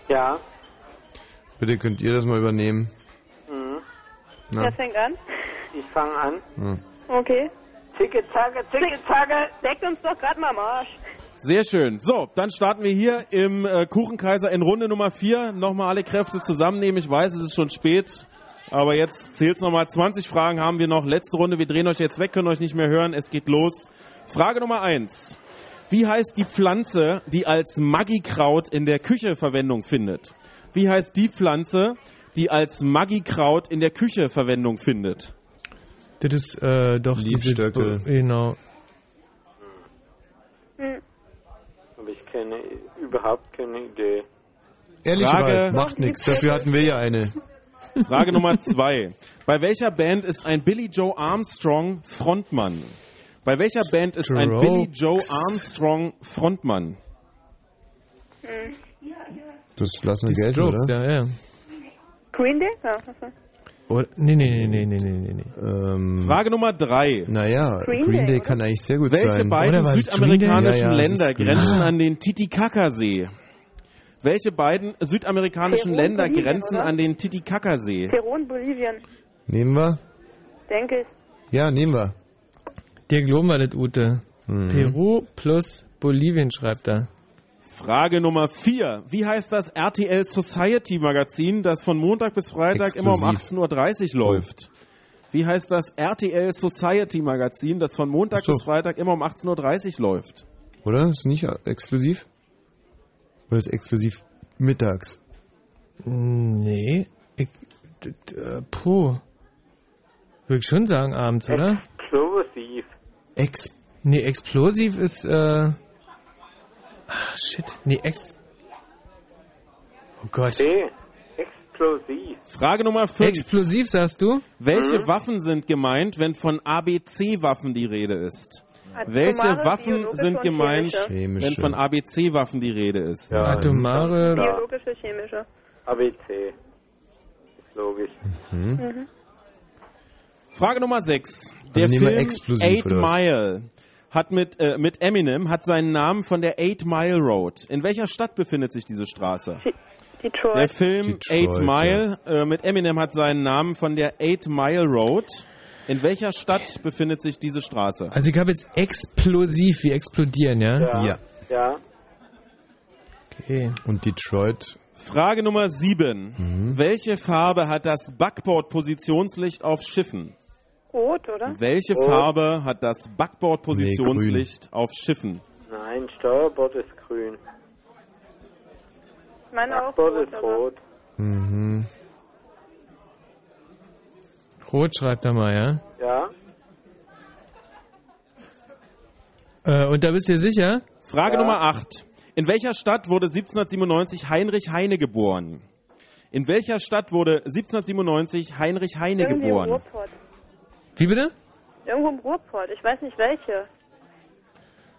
Ja. Bitte könnt ihr das mal übernehmen. Mhm. Na. Wer fängt an? Ich fange an. Hm. Okay. Zicke, zacke, zicke, zacke. Deckt uns doch gerade mal am Arsch. Sehr schön. So, dann starten wir hier im äh, Kuchenkaiser in Runde Nummer 4. Nochmal alle Kräfte zusammennehmen. Ich weiß, es ist schon spät. Aber jetzt zählt's nochmal. 20 Fragen haben wir noch. Letzte Runde. Wir drehen euch jetzt weg, können euch nicht mehr hören. Es geht los. Frage Nummer 1. Wie heißt die Pflanze, die als Maggikraut in der Küche Verwendung findet? Wie heißt die Pflanze, die als Maggikraut in der Küche Verwendung findet? Das ist äh, doch Liebstöcke. diese... Genau. Hm. Habe ich keine, überhaupt keine Idee. Ehrlich, Frage- Ralf, macht nichts. Dafür hatten wir ja eine. Frage Nummer zwei. Bei welcher Band ist ein Billy Joe Armstrong Frontmann? Bei welcher Band ist ein Strokes. Billy Joe Armstrong Frontmann? Das lassen wir gelten, Strokes, oder? ja, ja. Green Day? Ja. Oder, nee, nee, nee, nee, nee, nee, nee. Ähm, Frage Nummer drei. naja, Green Green, Day, Day kann eigentlich sehr gut Welche sein. beiden Oder war es südamerikanischen? Ja, Länder grenzen an den Titicacasee? Welche beiden südamerikanischen Peru und Länder Bolivien, grenzen oder? an den Titicacasee? Peru und Bolivien, Nehmen wir? denke ich. Ja, nehmen wir. Dir glauben wir das, Ute. Mhm. Peru plus Bolivien schreibt er. Frage Nummer vier. Wie heißt das RTL Society Magazin, das von Montag bis Freitag immer um Exklusiv. 18.30 Uhr läuft? Wie heißt das RTL Society Magazin, das von Montag so. bis Freitag immer um 18.30 Uhr läuft? Oder? Ist nicht exklusiv? Oder ist exklusiv mittags? Nee. Ich, d, d, äh, puh. Würde ich schon sagen abends, oder? Explosiv. Ex. Nee, explosiv ist, äh. Ach, shit. Nee, ex. Oh Gott. C. Explosiv. Frage Nummer 5. Explosiv, sagst du? Welche Mhm. Waffen sind gemeint, wenn von ABC-Waffen die Rede ist? Atomare, Welche Waffen biologische sind gemeint, chemische. wenn von ABC-Waffen die Rede ist? Ja, Atomare. Biologische, chemische. ABC. Ist logisch. Mhm. Mhm. Frage Nummer 6. Der Also nehmen wir Film explosiv, Eight? Mile hat mit, äh, mit Eminem hat seinen Namen von der Eight Mile Road. In welcher Stadt befindet sich diese Straße? Detroit. Der Film Detroit, Eight Mile äh, mit Eminem hat seinen Namen von der Eight Mile Road. In welcher Stadt befindet sich diese Straße? Also ich habe jetzt explosiv, wie explodieren, ja? Ja. Ja. Okay. Und Detroit. Frage Nummer 7. Mhm. Welche Farbe hat das Backbord-Positionslicht auf Schiffen? Rot, oder? Welche Rot. Farbe hat das Backbord-Positionslicht auf Schiffen? Nein, Steuerbord ist grün. Meine auch Backbord rot, ist rot. Mhm. Rot schreibt er mal, ja? Ja. Äh, und da bist du dir sicher? Frage Ja. Nummer 8. In welcher Stadt wurde 1797 Heinrich Heine geboren? In welcher Stadt wurde 1797 Heinrich Heine irgendwie geboren? Ruhrpott. Wie bitte? Irgendwo im Ruhrpott, ich weiß nicht welche.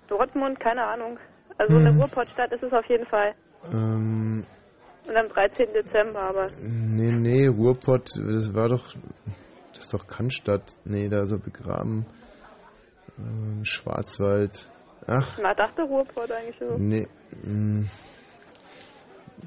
Dortmund, keine Ahnung. Also eine Hm. Ruhrpottstadt ist es auf jeden Fall. Ähm, Und am 13. Dezember, aber nee, nee, Ruhrpott, das war doch. Das ist doch Cannstatt. Nee, da ist er begraben. Ähm, Schwarzwald. Ach, man dachte Ruhrpott eigentlich so. nee. mm.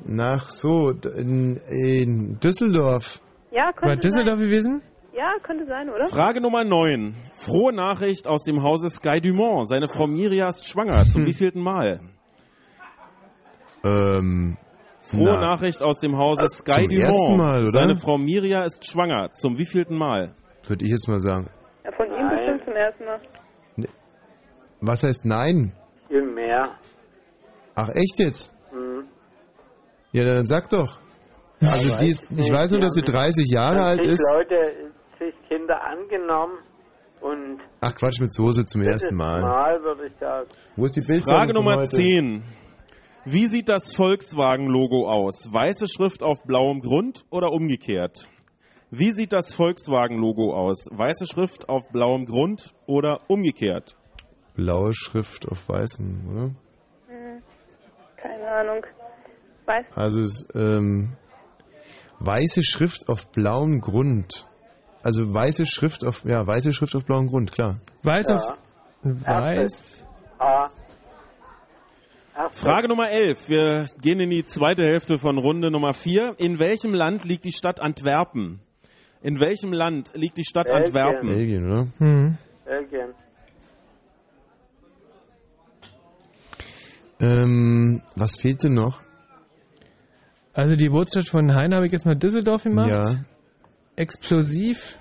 Nach so, in, in Düsseldorf. Ja, könnte War Düsseldorf gewesen? Ja, könnte sein, oder? Frage Nummer 9. Frohe Nachricht aus dem Hause Sky Dumont. Seine Frau Miria ist schwanger. Zum wievielten Mal? Ähm, Frohe na, Nachricht aus dem Hause Sky Zum Dumont. ersten Mal, oder? Seine Frau Miria ist schwanger. Zum wievielten Mal? Würde ich jetzt mal sagen. Ja, von ihm bestimmt zum ersten Mal. Was heißt nein? Viel mehr. Ach, echt jetzt? Hm. Ja, dann sag doch. Also die ist, ich weiß nur, dass sie 30 Jahre alt ist. Leute, sich Kinder angenommen und Ach Quatsch, mit Soße zum ersten Mal. Mal würde ich sagen. Wo ist die Bildzeitung Frage Nummer heute? 10. Wie sieht das Volkswagen-Logo aus? Weiße Schrift auf blauem Grund oder umgekehrt? Wie sieht das Volkswagen-Logo aus? Weiße Schrift auf blauem Grund oder umgekehrt? Blaue Schrift auf weißem, oder? Hm. Keine Ahnung. Weiß. Also es, ähm, weiße Schrift auf blauem Grund. Also weiße Schrift auf, ja, weiße Schrift auf blauem Grund, klar. Weiß Ja. auf weiß. A. Frage Nummer 11. Wir gehen in die zweite Hälfte von Runde Nummer 4. In welchem Land liegt die Stadt Antwerpen? In welchem Land liegt die Stadt Belgien. Antwerpen? Belgien, oder? Hm. Belgien. Ähm, was fehlt denn noch? Also die Geburtsstadt von Heine habe ich jetzt mal Düsseldorf gemacht. Ja. Explosiv.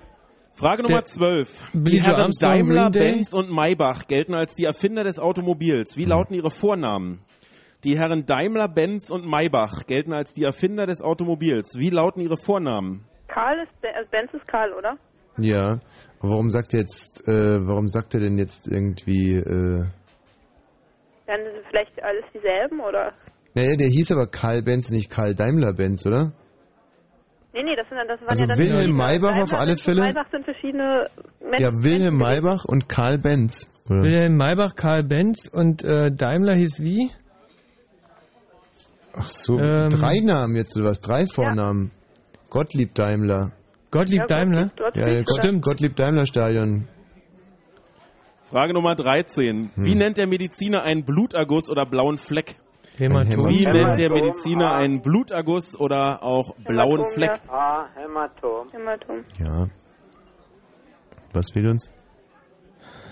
Frage Nummer Der 12. Billy Die Herren Armstrong, Daimler. Benz und Maybach gelten als die Erfinder des Automobils. Wie lauten ihre Vornamen? Die Herren Daimler, Benz und Maybach gelten als die Erfinder des Automobils. Wie lauten ihre Vornamen? Karl ist, also Benz ist Karl, oder? Ja. Aber warum sagt er jetzt, äh, warum sagt er denn jetzt irgendwie, äh, Dann sind vielleicht alles dieselben, oder? naja, der hieß aber Karl Benz, nicht Karl Daimler Benz, oder? Nee, nee, das sind dann, das waren Also ja dann Wilhelm Maybach auf alle und Fälle? Maybach sind verschiedene Menschen. Ja, Wilhelm Maybach und Karl Benz. Oder? Wilhelm Maybach, Karl Benz und äh, Daimler hieß wie? Ach so, Ähm, drei Namen jetzt oder was? Drei Vornamen. Gottlieb Daimler. Gottlieb Ja, Daimler? Gottlieb, Ja, Gott, Gottlieb Daimler Stadion. Frage Nummer 13. Wie Hm. nennt der Mediziner einen Bluterguss oder blauen Fleck? Hämatom. Wie nennt der Mediziner einen Bluterguss oder auch blauen Hämatom, Fleck? ja. A. Hämatom. Hämatom. Ja. Was fehlt uns?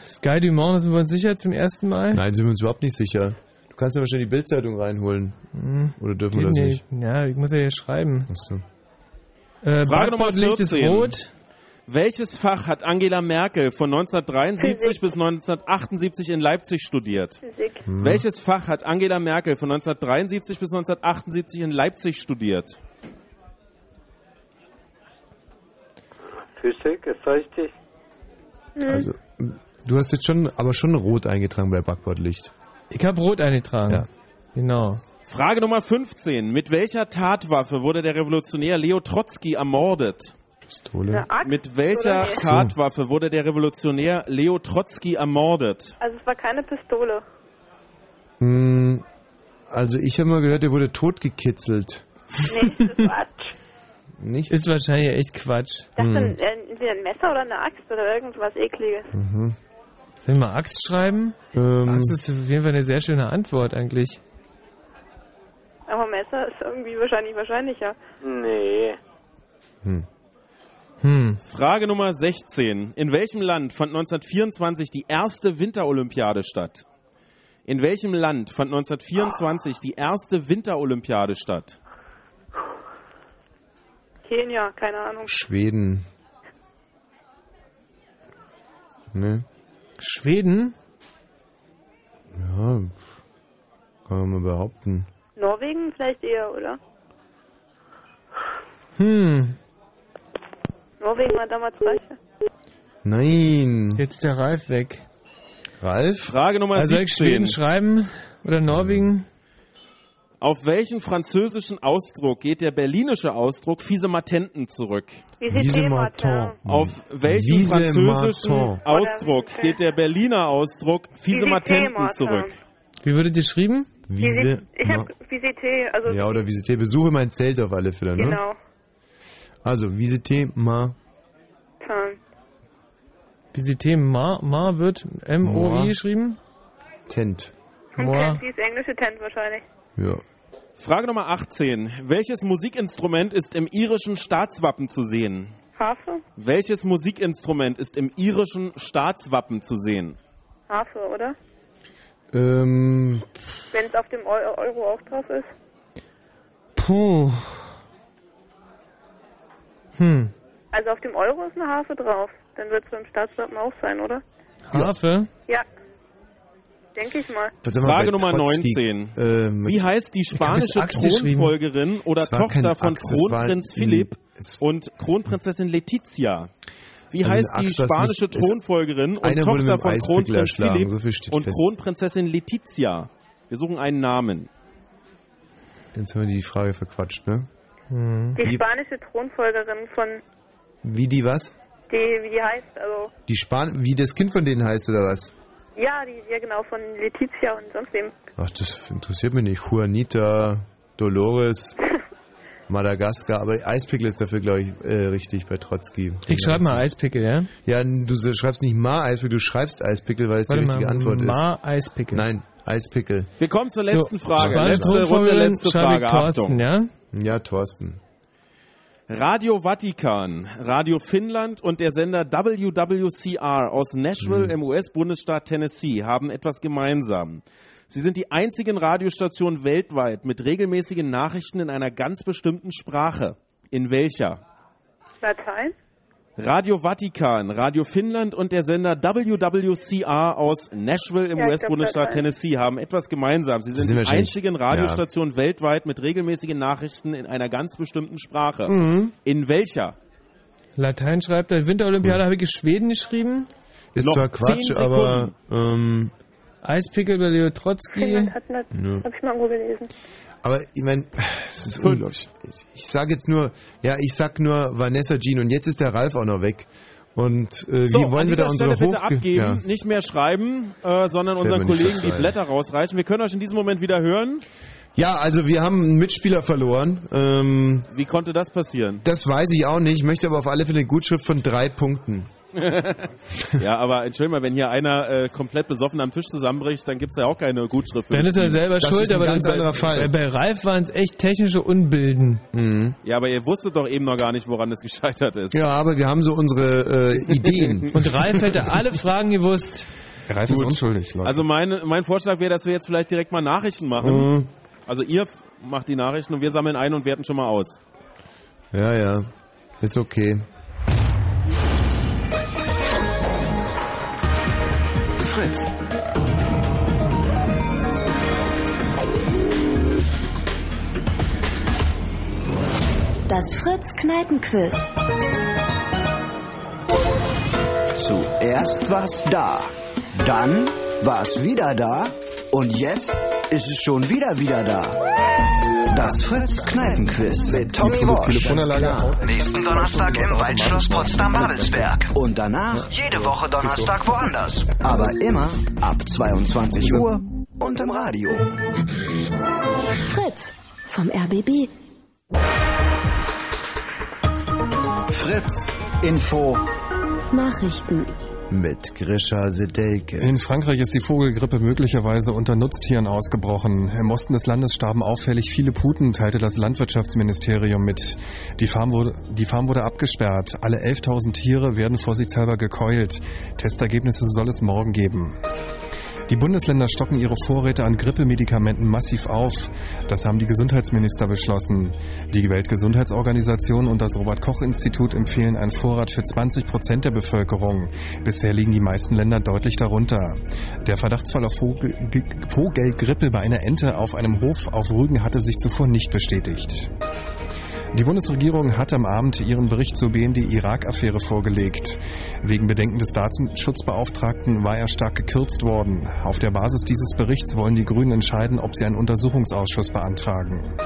Sky Dumont sind wir uns sicher zum ersten Mal? Nein, sind wir uns überhaupt nicht sicher. Du kannst aber schon die Bildzeitung reinholen. Hm. Oder dürfen wir das nicht. nicht? Ja, ich muss ja hier schreiben. Achso. Äh, Frage Nummer Backbordlicht ist 14. rot. Welches Fach hat Angela Merkel von 1973 bis 1978 in Leipzig studiert? Physik. Hm. Welches Fach hat Angela Merkel von 1973 bis 1978 in Leipzig studiert? Physik ist richtig. Hm. Also, du hast jetzt schon, aber schon rot eingetragen bei Backbordlicht. Ich habe rot eingetragen. Ja. Genau. Frage Nummer 15. Mit welcher Tatwaffe wurde der Revolutionär Leo Trotzki ermordet? Pistole. Mit welcher. Tatwaffe wurde der Revolutionär Leo Trotzki ermordet? Also es war keine Pistole. Hm, also ich habe mal gehört, der wurde totgekitzelt. Nee, das ist Quatsch. Nicht? Ist wahrscheinlich echt Quatsch. Das Hm. ist ein, entweder ein Messer oder eine Axt oder irgendwas ekliges. Mhm. Soll ich mal Axt schreiben? Ähm, Axt ist auf jeden Fall eine sehr schöne Antwort eigentlich. Aber Messer ist irgendwie wahrscheinlich wahrscheinlicher. Nee. Hm. Frage Nummer 16. In welchem Land fand 1924 die erste Winterolympiade statt? In welchem Land fand 1924 die erste Winterolympiade statt? Kenia, keine Ahnung. Schweden. Ne? Schweden? Ja, kann man mal behaupten. Norwegen vielleicht eher, oder? Hm. Norwegen war damals reicher. Nein. Jetzt der Ralf weg. Ralf? Frage Nummer Also soll ich 17. Schweden schreiben oder Norwegen? Auf welchen französischen Ausdruck geht der berlinische Ausdruck Fiesematenten zurück? Visematin. Auf welchen Visematin. französischen Ausdruck geht der Berliner Ausdruck Fiesematenten Visite, zurück? Wie würdet ihr geschrieben? Wiese. Ich hab Visite, also Ja, oder Visite. Besuche mein Zelt auf alle Fälle, ne? genau. Also, Visite ma. Tan. Visite Ma, Ma wird M-O-I geschrieben? Tent. Kennt dieses englische Tent wahrscheinlich. Ja. Frage Nummer 18. Welches Musikinstrument ist im irischen Staatswappen zu sehen? Harfe? Welches Musikinstrument ist im irischen Staatswappen zu sehen? Harfe, oder? Ähm, Wenn es auf dem Eu Euro auch drauf ist. Puh. Hm. Also auf dem Euro ist eine Harfe drauf. Dann wird es beim Staatswappen auch sein, oder? Harfe? Ja. Denke ich mal. Frage Nummer Trotzki? 19. Ähm, Wie heißt die spanische. Thronfolgerin oder Tochter von Axt, Kronprinz Philipp und Kronprinzessin Letizia? Wie Also heißt die Axt, das spanische Thronfolgerin und Tochter von Kronprinz Philipp so und fest. Kronprinzessin Letizia? Wir suchen einen Namen. Jetzt haben wir die Frage verquatscht, ne? Die Wie- spanische Thronfolgerin von, Wie die was? die, wie die heißt, also, Die Span wie das Kind von denen heißt oder was? ja, die, ja genau, von Letizia und sonst wem. Ach, das interessiert mich nicht. Juanita, Dolores, Madagaskar, aber Eispickel ist dafür, glaube ich, äh, richtig bei Trotzki. Ich schreibe mal Eispickel, ja? Ja, du schreibst nicht Ma Eispickel, du schreibst Eispickel, weil es die Warte richtige mal, Antwort Ma ist. Eispickel. Nein, Eispickel. Wir kommen zur letzten Frage. Spanische Letzte Runde, letzte Frage. Thorsten, ja? Ja, Thorsten. Radio Vatikan, Radio Finnland und der Sender WWCR aus Nashville Mhm. im US-Bundesstaat Tennessee haben etwas gemeinsam. Sie sind die einzigen Radiostationen weltweit mit regelmäßigen Nachrichten in einer ganz bestimmten Sprache. In welcher? Latein? Radio Vatikan, Radio Finnland und der Sender WWCR aus Nashville im Ja, US-Bundesstaat. Tennessee haben etwas gemeinsam. Sie sind sind die einzigen Radiostationen weltweit mit regelmäßigen Nachrichten in einer ganz bestimmten Sprache. Mhm. In welcher? Latein schreibt er. Winterolympiade habe ich Schweden geschrieben. Ist Noch zwar Quatsch, aber ähm, Eispickel bei Leo Trotzki. Finnland hat Lat Ja. Hab ich mal irgendwo gelesen. Aber ich meine, es ist unglaublich. Ich sage jetzt nur, ja, ich sag nur Vanessa Jean und jetzt ist der Ralf auch noch weg. Und äh, So, wie wollen wir da unsere Stelle bitte abgeben, ja. nicht mehr schreiben, äh, sondern Fällt unseren Kollegen die. Blätter rausreichen. Wir können euch in diesem Moment wieder hören. ja, also wir haben einen Mitspieler verloren. Ähm, Wie konnte das passieren? das weiß ich auch nicht. Ich möchte aber auf alle Fälle eine Gutschrift von drei Punkten. ja, aber entschuldigung mal, wenn hier einer äh, komplett besoffen am Tisch zusammenbricht, dann gibt's ja auch keine Gutschrift. Dann das ist er selber Das schuld, ist ein aber ganz bei, anderer Fall. Bei, bei Ralf waren es echt technische Unbilden. Mhm. Ja, aber ihr wusstet doch eben noch gar nicht, woran es gescheitert ist. Ja, aber wir haben so unsere äh, Ideen. Und Ralf hätte alle Fragen gewusst. Ralf ist unschuldig, Leute. Also mein, mein Vorschlag wäre, dass wir jetzt vielleicht direkt mal Nachrichten machen. Mhm. Also ihr macht die Nachrichten und wir sammeln ein und werten schon mal aus. Ja, ja. Ist okay. Fritz. Das Fritz Kneipenquiz. Zuerst war's da, dann war's wieder da und jetzt ist es schon wieder wieder da. Das Fritz Kneipenquiz mit Tommy Walsh. Nächsten Donnerstag im Waldschloss Potsdam-Babelsberg. Und danach jede Woche Donnerstag woanders. Aber immer ab 22 Uhr und im Radio. Fritz vom RBB. Fritz Info. Nachrichten. Mit Grisha Sedelke. In Frankreich ist die Vogelgrippe möglicherweise unter Nutztieren ausgebrochen. Im Osten des Landes starben auffällig viele Puten, teilte das Landwirtschaftsministerium mit. Die Farm wurde, die Farm wurde abgesperrt. Alle 11.000 Tiere werden vorsichtshalber gekeult. Testergebnisse soll es morgen geben. Die Bundesländer stocken ihre Vorräte an Grippemedikamenten massiv auf. Das haben die Gesundheitsminister beschlossen. Die Weltgesundheitsorganisation und das Robert-Koch-Institut empfehlen einen Vorrat für 20 Prozent der Bevölkerung. Bisher liegen die meisten Länder deutlich darunter. Der Verdachtsfall auf Vogel Vogelgrippe bei einer Ente auf einem Hof auf Rügen hatte sich zuvor nicht bestätigt. Die Bundesregierung hat am Abend ihren Bericht zur BND-Irak-Affäre vorgelegt. Wegen Bedenken des Datenschutzbeauftragten war er stark gekürzt worden. Auf der Basis dieses Berichts wollen die Grünen entscheiden, ob sie einen Untersuchungsausschuss beantragen.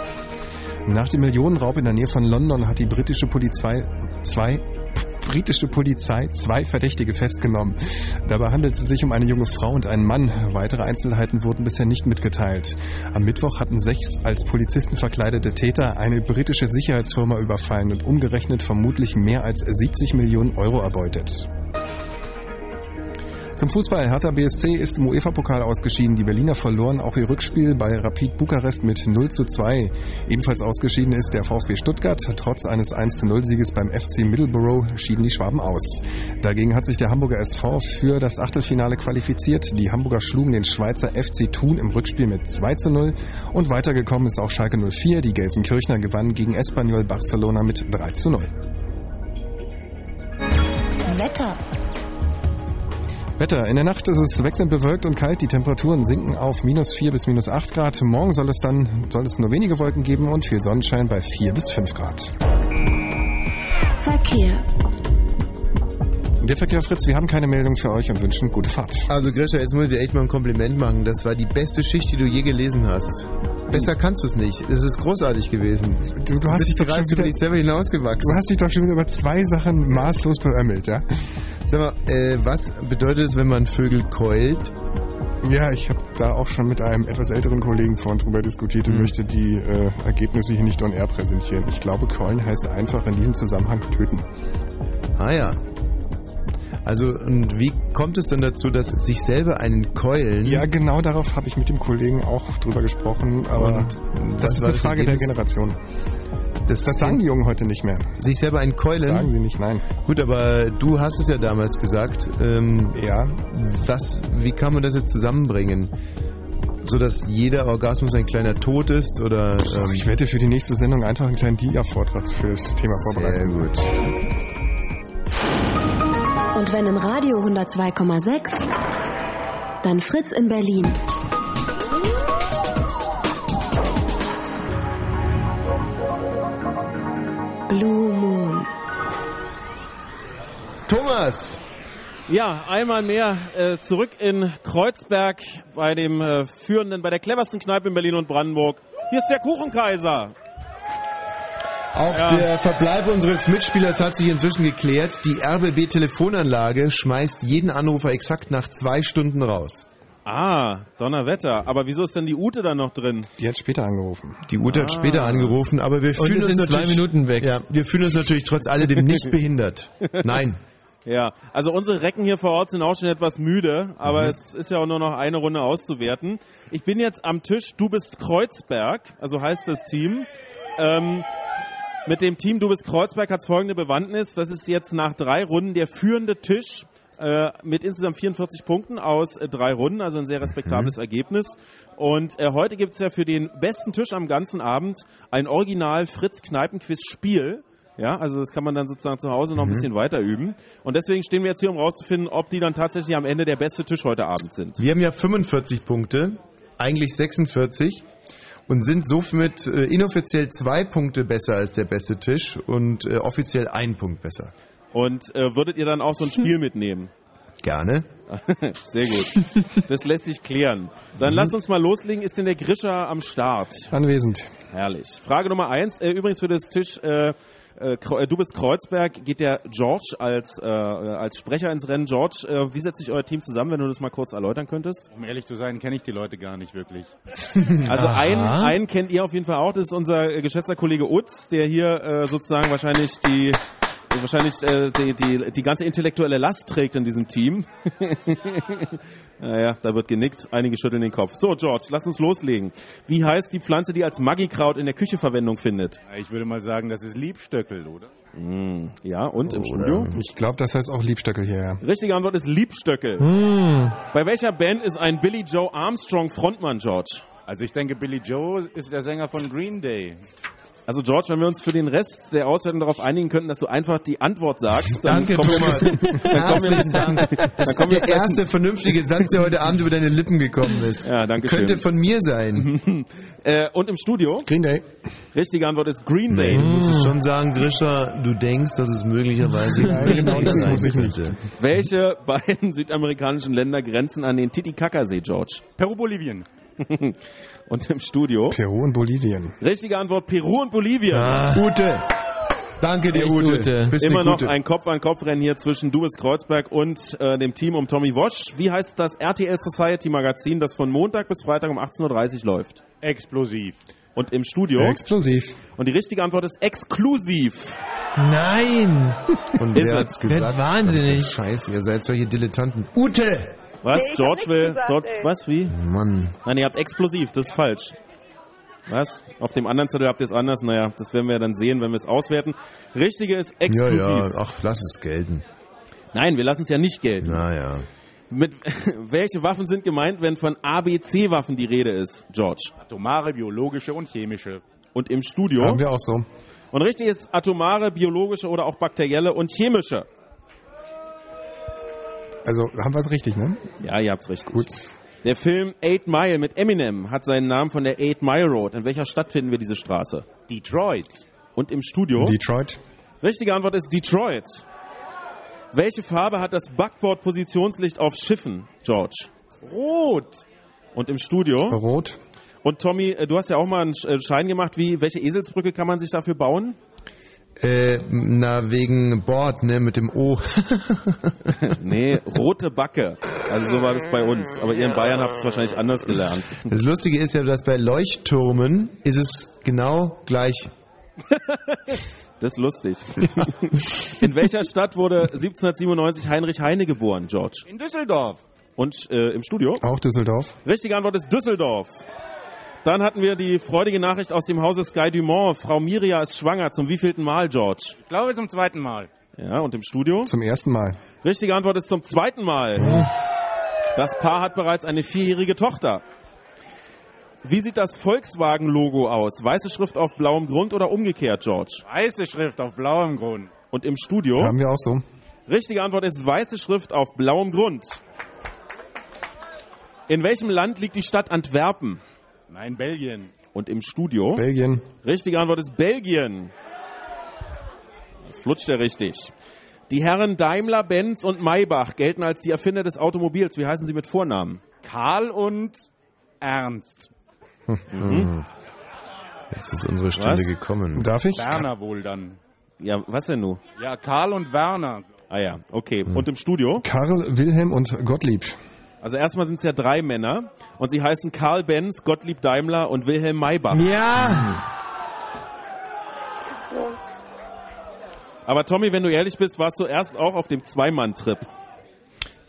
Nach dem Millionenraub in der Nähe von London hat die britische Polizei zwei britische Polizei zwei Verdächtige festgenommen. Dabei handelt es sich um eine junge Frau und einen Mann. Weitere Einzelheiten wurden bisher nicht mitgeteilt. Am Mittwoch hatten sechs als Polizisten verkleidete Täter eine britische Sicherheitsfirma überfallen und umgerechnet vermutlich mehr als 70 Millionen Euro erbeutet. Zum Fußball. Hertha BSC ist im UEFA-Pokal ausgeschieden. Die Berliner verloren auch ihr Rückspiel bei Rapid Bukarest mit 0 zu 2. Ebenfalls ausgeschieden ist der VfB Stuttgart. Trotz eines 1 zu 0 Sieges beim FC Middleborough schieden die Schwaben aus. Dagegen hat sich der Hamburger SV für das Achtelfinale qualifiziert. Die Hamburger schlugen den Schweizer FC Thun im Rückspiel mit 2 zu 0. Und weitergekommen ist auch Schalke 04. Die Gelsenkirchner gewannen gegen Espanyol Barcelona mit 3 zu 0. Wetter. Wetter. In der Nacht ist es wechselnd bewölkt und kalt. Die Temperaturen sinken auf minus 4 bis minus 8 Grad. Morgen soll es dann soll es nur wenige Wolken geben und viel Sonnenschein bei 4 bis 5 Grad. Verkehr. Der Verkehr Fritz, wir haben keine Meldung für euch und wünschen gute Fahrt. Also Grisha, jetzt muss ich dir echt mal ein Kompliment machen. Das war die beste Schicht, die du je gelesen hast. Besser kannst du es nicht. Es ist großartig gewesen. Du, du hast dich doch schon wieder, dich selber hinausgewachsen. du hast dich doch schon wieder über zwei Sachen maßlos beömmelt, ja? Sag mal, äh, was bedeutet es, wenn man Vögel keult? Ja, ich habe da auch schon mit einem etwas älteren Kollegen vorhin drüber diskutiert und Hm. möchte die äh, Ergebnisse hier nicht on air präsentieren. Ich glaube, Keulen heißt einfach in diesem Zusammenhang töten. Ah ja. Also, und wie kommt es denn dazu, dass sich selber einen keulen? Ja, genau darauf habe ich mit dem Kollegen auch drüber gesprochen, aber Und das ist eine Frage der? Generation. Das, Das sagen die Jungen heute nicht mehr. Sich selber einen keulen? Sagen sie nicht, nein. Gut, aber du hast es ja damals gesagt. Ähm, ja. Was, wie kann man das jetzt zusammenbringen? So dass jeder Orgasmus ein kleiner Tod ist oder. Ähm, ich werde für die nächste Sendung einfach einen kleinen Dia-Vortrag fürs Thema vorbereiten. Sehr gut. Und wenn im Radio 102,6, dann Fritz in Berlin. Blue Moon. Thomas! Ja, einmal mehr äh, zurück in Kreuzberg bei dem äh, führenden, bei der cleversten Kneipe in Berlin und Brandenburg. Hier ist der Kuchenkaiser. Auch Ja. der Verbleib unseres Mitspielers hat sich inzwischen geklärt. Die RBB-Telefonanlage schmeißt jeden Anrufer exakt nach zwei Stunden raus. Ah, Donnerwetter. Aber wieso ist denn die Ute da noch drin? Die hat später angerufen. Die Ute hat Ah. später angerufen, aber wir Und fühlen uns sind zwei natürlich- Minuten weg. Ja, wir fühlen uns natürlich trotz alledem nicht behindert. Nein. Ja, also unsere Recken hier vor Ort sind auch schon etwas müde, aber Mhm. es ist ja auch nur noch eine Runde auszuwerten. Ich bin jetzt am Tisch, du bist Kreuzberg, also heißt das Team. Ähm, mit dem Team Du bist Kreuzberg hat es folgende Bewandtnis. Das ist jetzt nach drei Runden der führende Tisch äh, mit insgesamt 44 Punkten aus äh, drei Runden, also ein sehr respektables Ergebnis. Und äh, heute gibt es ja für den besten Tisch am ganzen Abend ein Original Fritz Kneipenquiz Spiel. Ja, also das kann man dann sozusagen zu Hause noch ein Mhm. bisschen weiter üben. Und deswegen stehen wir jetzt hier, um rauszufinden, ob die dann tatsächlich am Ende der beste Tisch heute Abend sind. Wir haben ja 45 Punkte, eigentlich 46 und sind somit äh, inoffiziell zwei Punkte besser als der beste Tisch und äh, offiziell ein Punkt besser. Und äh, würdet ihr dann auch so ein Spiel mitnehmen? Gerne. Sehr gut. Das lässt sich klären. Dann Mhm. lasst uns mal loslegen. Ist denn der Grischer am Start? Anwesend. Herrlich. Frage Nummer eins. Äh, übrigens für das Tisch, äh, äh, äh, du bist Kreuzberg, geht der George als, äh, als Sprecher ins Rennen. George, äh, wie setzt sich euer Team zusammen, wenn du das mal kurz erläutern könntest? Um ehrlich zu sein, kenne ich die Leute gar nicht wirklich. Also einen, einen kennt ihr auf jeden Fall auch, das ist unser geschätzter Kollege Utz, der hier äh, sozusagen wahrscheinlich die wahrscheinlich äh, die, die, die ganze intellektuelle Last trägt in diesem Team. naja, da wird genickt, einige schütteln den Kopf. So, George, lass uns loslegen. Wie heißt die Pflanze, die als Maggi-Kraut in der Küche Verwendung findet? Ich würde mal sagen, das ist Liebstöckel, oder? Mm, ja, und im Studio? Ich glaube, das heißt auch Liebstöckel hier, ja. Richtige Antwort ist Liebstöckel. Hm. Bei welcher Band ist ein Billy Joe Armstrong Frontmann, George? Also ich denke, Billy Joe ist der Sänger von Green Day. Also George, wenn wir uns für den Rest der Auswertung darauf einigen könnten, dass du einfach die Antwort sagst, dann Danke, kommen wir, Thomas. dann kommen wir, Herzlichen Dank. Das dann ist der erste vernünftige Satz, der heute Abend über deine Lippen gekommen ist. Ja, danke Könnte schön. von mir sein. äh, und im Studio? Green Day. Richtige Antwort ist Green Day. Nee, du musst schon sagen, Grisha, du denkst, dass es möglicherweise Ja, genau, das muss ich nicht. Welche beiden südamerikanischen Länder grenzen an den Titicacasee, George? Peru, Bolivien. Und im Studio? Peru und Bolivien. Richtige Antwort Peru und Bolivien. Ah. Ute. Danke dir, Echt Ute. Ute. Bist Immer noch Gute. ein Kopf-an-Kopf-Rennen hier zwischen Du bist Kreuzberg und äh, dem Team um Tommy Wosch. Wie heißt das RTL Society Magazin, das von Montag bis Freitag um 18.30 Uhr läuft? Explosiv. Und im Studio? Explosiv. Und die richtige Antwort ist exklusiv. Nein. Und Ist wer es. hat's gesagt? wahnsinnig. Scheiße, ihr seid solche Dilettanten. Ute! Was? Nee, ich hab George nichts will. gesagt, George, ey. was? Wie? Mann. Nein, ihr habt explosiv, das ist falsch. Was? Auf dem anderen Zettel habt ihr es anders. Naja, das werden wir dann sehen, wenn wir es auswerten. Richtige ist Ja, exklusiv. ja, ach, lass es gelten. Nein, wir lassen es ja nicht gelten. Naja. Mit, welche Waffen sind gemeint, wenn von ABC-Waffen die Rede ist, George? Atomare, biologische und chemische. Und im Studio? Haben wir auch so. Und richtig ist atomare, biologische oder auch bakterielle und chemische. Also haben wir es richtig, ne? Ja, ihr habt's richtig. Gut. Der Film Eight Mile mit Eminem hat seinen Namen von der Eight Mile Road. In welcher Stadt finden wir diese Straße? Detroit. Und im Studio? Detroit. Richtige Antwort ist Detroit. Welche Farbe hat das Backbord-Positionslicht auf Schiffen, George? Rot. Und im Studio? Rot. Und Tommy, äh, du hast ja auch mal einen äh, Schein gemacht. Wie, welche Eselsbrücke kann man sich dafür bauen? Äh, na, wegen Bord, ne, mit dem O. nee, rote Backe. Also so war das bei uns. Aber ihr in Bayern habt es wahrscheinlich anders gelernt. Das Lustige ist ja, dass bei Leuchttürmen ist es genau gleich. Das ist lustig. In welcher Stadt wurde 1797 Heinrich Heine geboren, George? In Düsseldorf. Und äh, im Studio? Auch Düsseldorf. Richtige Antwort ist Düsseldorf. Dann hatten wir die freudige Nachricht aus dem Hause Sky Dumont. Frau Miria ist schwanger. Zum wievielten Mal, George? Ich glaube zum zweiten Mal. Ja, und im Studio? Zum ersten Mal. Richtige Antwort ist zum zweiten Mal. Das Paar hat bereits eine vierjährige Tochter. Wie sieht das Volkswagen-Logo aus? Weiße Schrift auf blauem Grund oder umgekehrt, George? Weiße Schrift auf blauem Grund. Und im Studio? Haben wir auch so. Richtige Antwort ist weiße Schrift auf blauem Grund. In welchem Land liegt die Stadt Antwerpen? Nein, Belgien. Und im Studio? Belgien. Richtige Antwort ist Belgien. Das flutscht ja richtig. Die Herren Daimler, Benz und Maybach gelten als die Erfinder des Automobils. Wie heißen sie mit Vornamen? Karl und Ernst. Mhm. Jetzt ist unsere Stunde Was? gekommen. Darf ich? Werner wohl dann. Ja, was denn nun? Ja, Karl und Werner. Ah ja, okay. Und im Studio? Karl, Wilhelm und Gottlieb. Also erstmal sind es ja drei Männer und sie heißen Karl Benz, Gottlieb Daimler und Wilhelm Maybach. Ja. Aber Tommy, wenn du ehrlich bist, warst du erst auch auf dem Zweimann-Trip.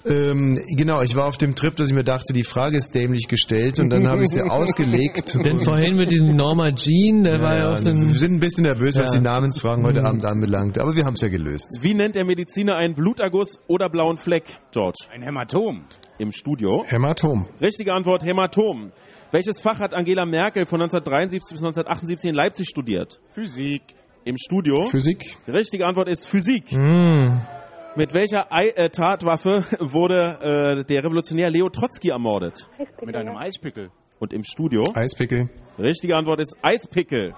Ähm, genau, ich war auf dem Trip, dass ich mir dachte, die Frage ist dämlich gestellt und dann habe ich sie ausgelegt. Denn vorhin mit diesem Norma Jean, der war ja auch so wir ein... sind ein bisschen nervös, was Ja. die Namensfragen heute Mhm. Abend anbelangt, aber wir haben es ja gelöst. Wie nennt der Mediziner einen Bluterguss oder blauen Fleck, George? Ein Hämatom. Im Studio. Hämatom. Richtige Antwort, Hämatom. Welches Fach hat Angela Merkel von 1973 bis 1978 in Leipzig studiert? Physik. Im Studio. Physik. Richtige Antwort ist Physik. Hm. Mit welcher Ei äh, Tatwaffe wurde äh, der Revolutionär Leo Trotzki ermordet? Mit einem Eispickel. Und im Studio? Eispickel. Richtige Antwort ist Eispickel.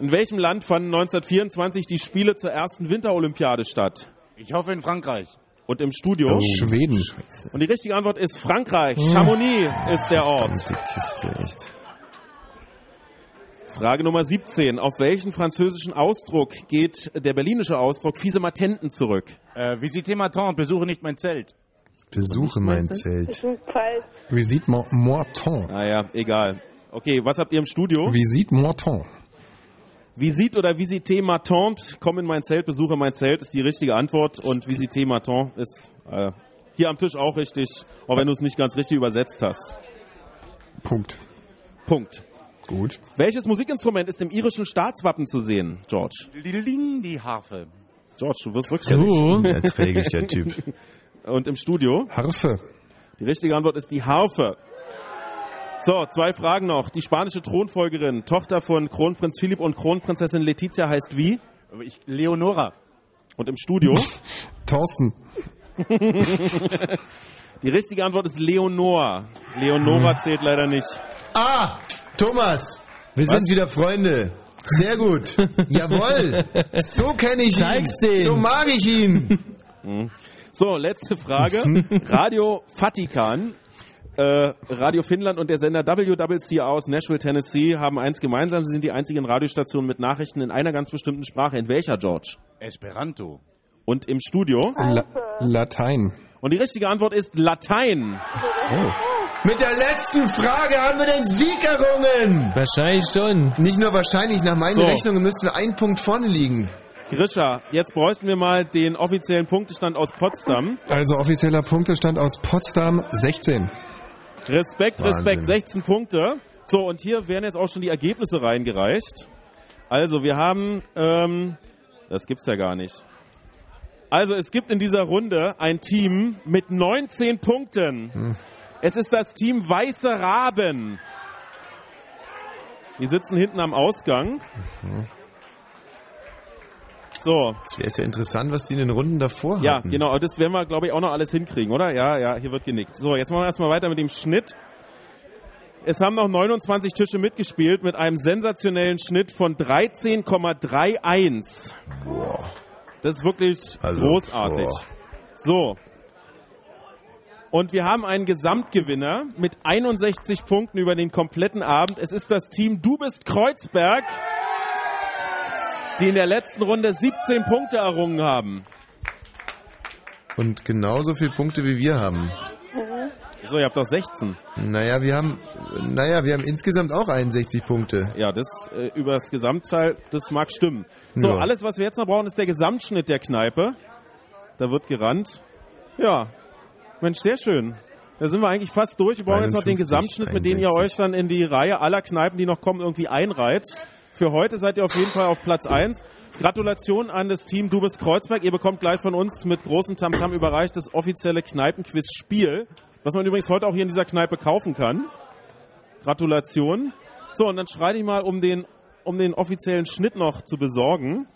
In welchem Land fanden 1924 die Spiele zur ersten Winterolympiade statt? Ich hoffe in Frankreich. Und im Studio? Oh, Schweden. Und die richtige Antwort ist Frankreich. Hm. Chamonix ist der Ort. Die Kiste, echt. Frage Nummer 17. Auf welchen französischen Ausdruck geht der berlinische Ausdruck fiese Matenten zurück? Äh, Visite ma tante, besuche nicht mein Zelt. Besuche mein Zelt. Falsch. Visite Mo- Morton. Ah ja, egal. Okay, was habt ihr im Studio? Visite Morton. Visite oder Visite ma tante, komm in mein Zelt, besuche mein Zelt, ist die richtige Antwort. Und Visite ma tante ist äh, hier am Tisch auch richtig, auch wenn du es nicht ganz richtig übersetzt hast. Punkt. Punkt. Gut. Welches Musikinstrument ist im irischen Staatswappen zu sehen, George? Die Harfe. George, du wirst rückständig. Du? Erträglich, der Typ. Und im Studio? Harfe. Die richtige Antwort ist die Harfe. So, zwei Fragen noch. Die spanische Thronfolgerin, Tochter von Kronprinz Philipp und Kronprinzessin Letizia heißt wie? Ich, Leonora. Und im Studio? Thorsten. Die richtige Antwort ist Leonor. Leonora zählt leider nicht. Ah, Thomas, wir Was? sind wieder Freunde. Sehr gut. Jawohl. So kenne ich Zeig's ihn. dem. So mag ich ihn. Mhm. So, letzte Frage. Radio Vatikan, äh, Radio Finnland und der Sender WWC aus Nashville, Tennessee haben eins gemeinsam. Sie sind die einzigen Radiostationen mit Nachrichten in einer ganz bestimmten Sprache. In welcher, George? Esperanto. Und im Studio? La Latein. Und die richtige Antwort ist Latein. Oh. Mit der letzten Frage haben wir den Sieg errungen. Wahrscheinlich schon. Nicht nur wahrscheinlich, nach meinen So. Rechnungen müssten wir einen Punkt vorne liegen. Grisha, jetzt bräuchten wir mal den offiziellen Punktestand aus Potsdam. Also offizieller Punktestand aus Potsdam 16. Respekt, Wahnsinn. Respekt, 16 Punkte. So, und hier werden jetzt auch schon die Ergebnisse reingereicht. Also, wir haben, ähm, das gibt's ja gar nicht. Also, es gibt in dieser Runde ein Team mit 19 Punkten. Es ist das Team Weiße Raben. Die sitzen hinten am Ausgang. So, Es wäre ja interessant, was die in den Runden davor ja, hatten. genau. Das werden wir, glaube ich, auch noch alles hinkriegen, oder? Ja, ja, hier wird genickt. So, jetzt machen wir erstmal weiter mit dem Schnitt. Es haben noch 29 Tische mitgespielt mit einem sensationellen Schnitt von 13,31. Das ist wirklich Also, großartig. boah. So. Und wir haben einen Gesamtgewinner mit 61 Punkten über den kompletten Abend. Es ist das Team Du bist Kreuzberg, die in der letzten Runde 17 Punkte errungen haben. Und genauso viele Punkte wie wir haben. So, ihr habt doch 16. Naja, wir haben, naja, wir haben insgesamt auch 61 Punkte. Ja, das äh, über das Gesamtteil, das mag stimmen. So, Ja. alles, was wir jetzt noch brauchen, ist der Gesamtschnitt der Kneipe. Da wird gerannt. Ja, Mensch, sehr schön. Da sind wir eigentlich fast durch. Wir brauchen jetzt noch den 51, Gesamtschnitt, mit dem ihr 61. euch dann in die Reihe aller Kneipen, die noch kommen, irgendwie einreiht. Für heute seid ihr auf jeden Fall auf Platz 1. Gratulation an das Team Du bist Kreuzberg. Ihr bekommt gleich von uns mit großem Tamtam überreicht das offizielle Kneipenquiz-Spiel, was man übrigens heute auch hier in dieser Kneipe kaufen kann. Gratulation. So, und dann schreite ich mal, um den, um den offiziellen Schnitt noch zu besorgen.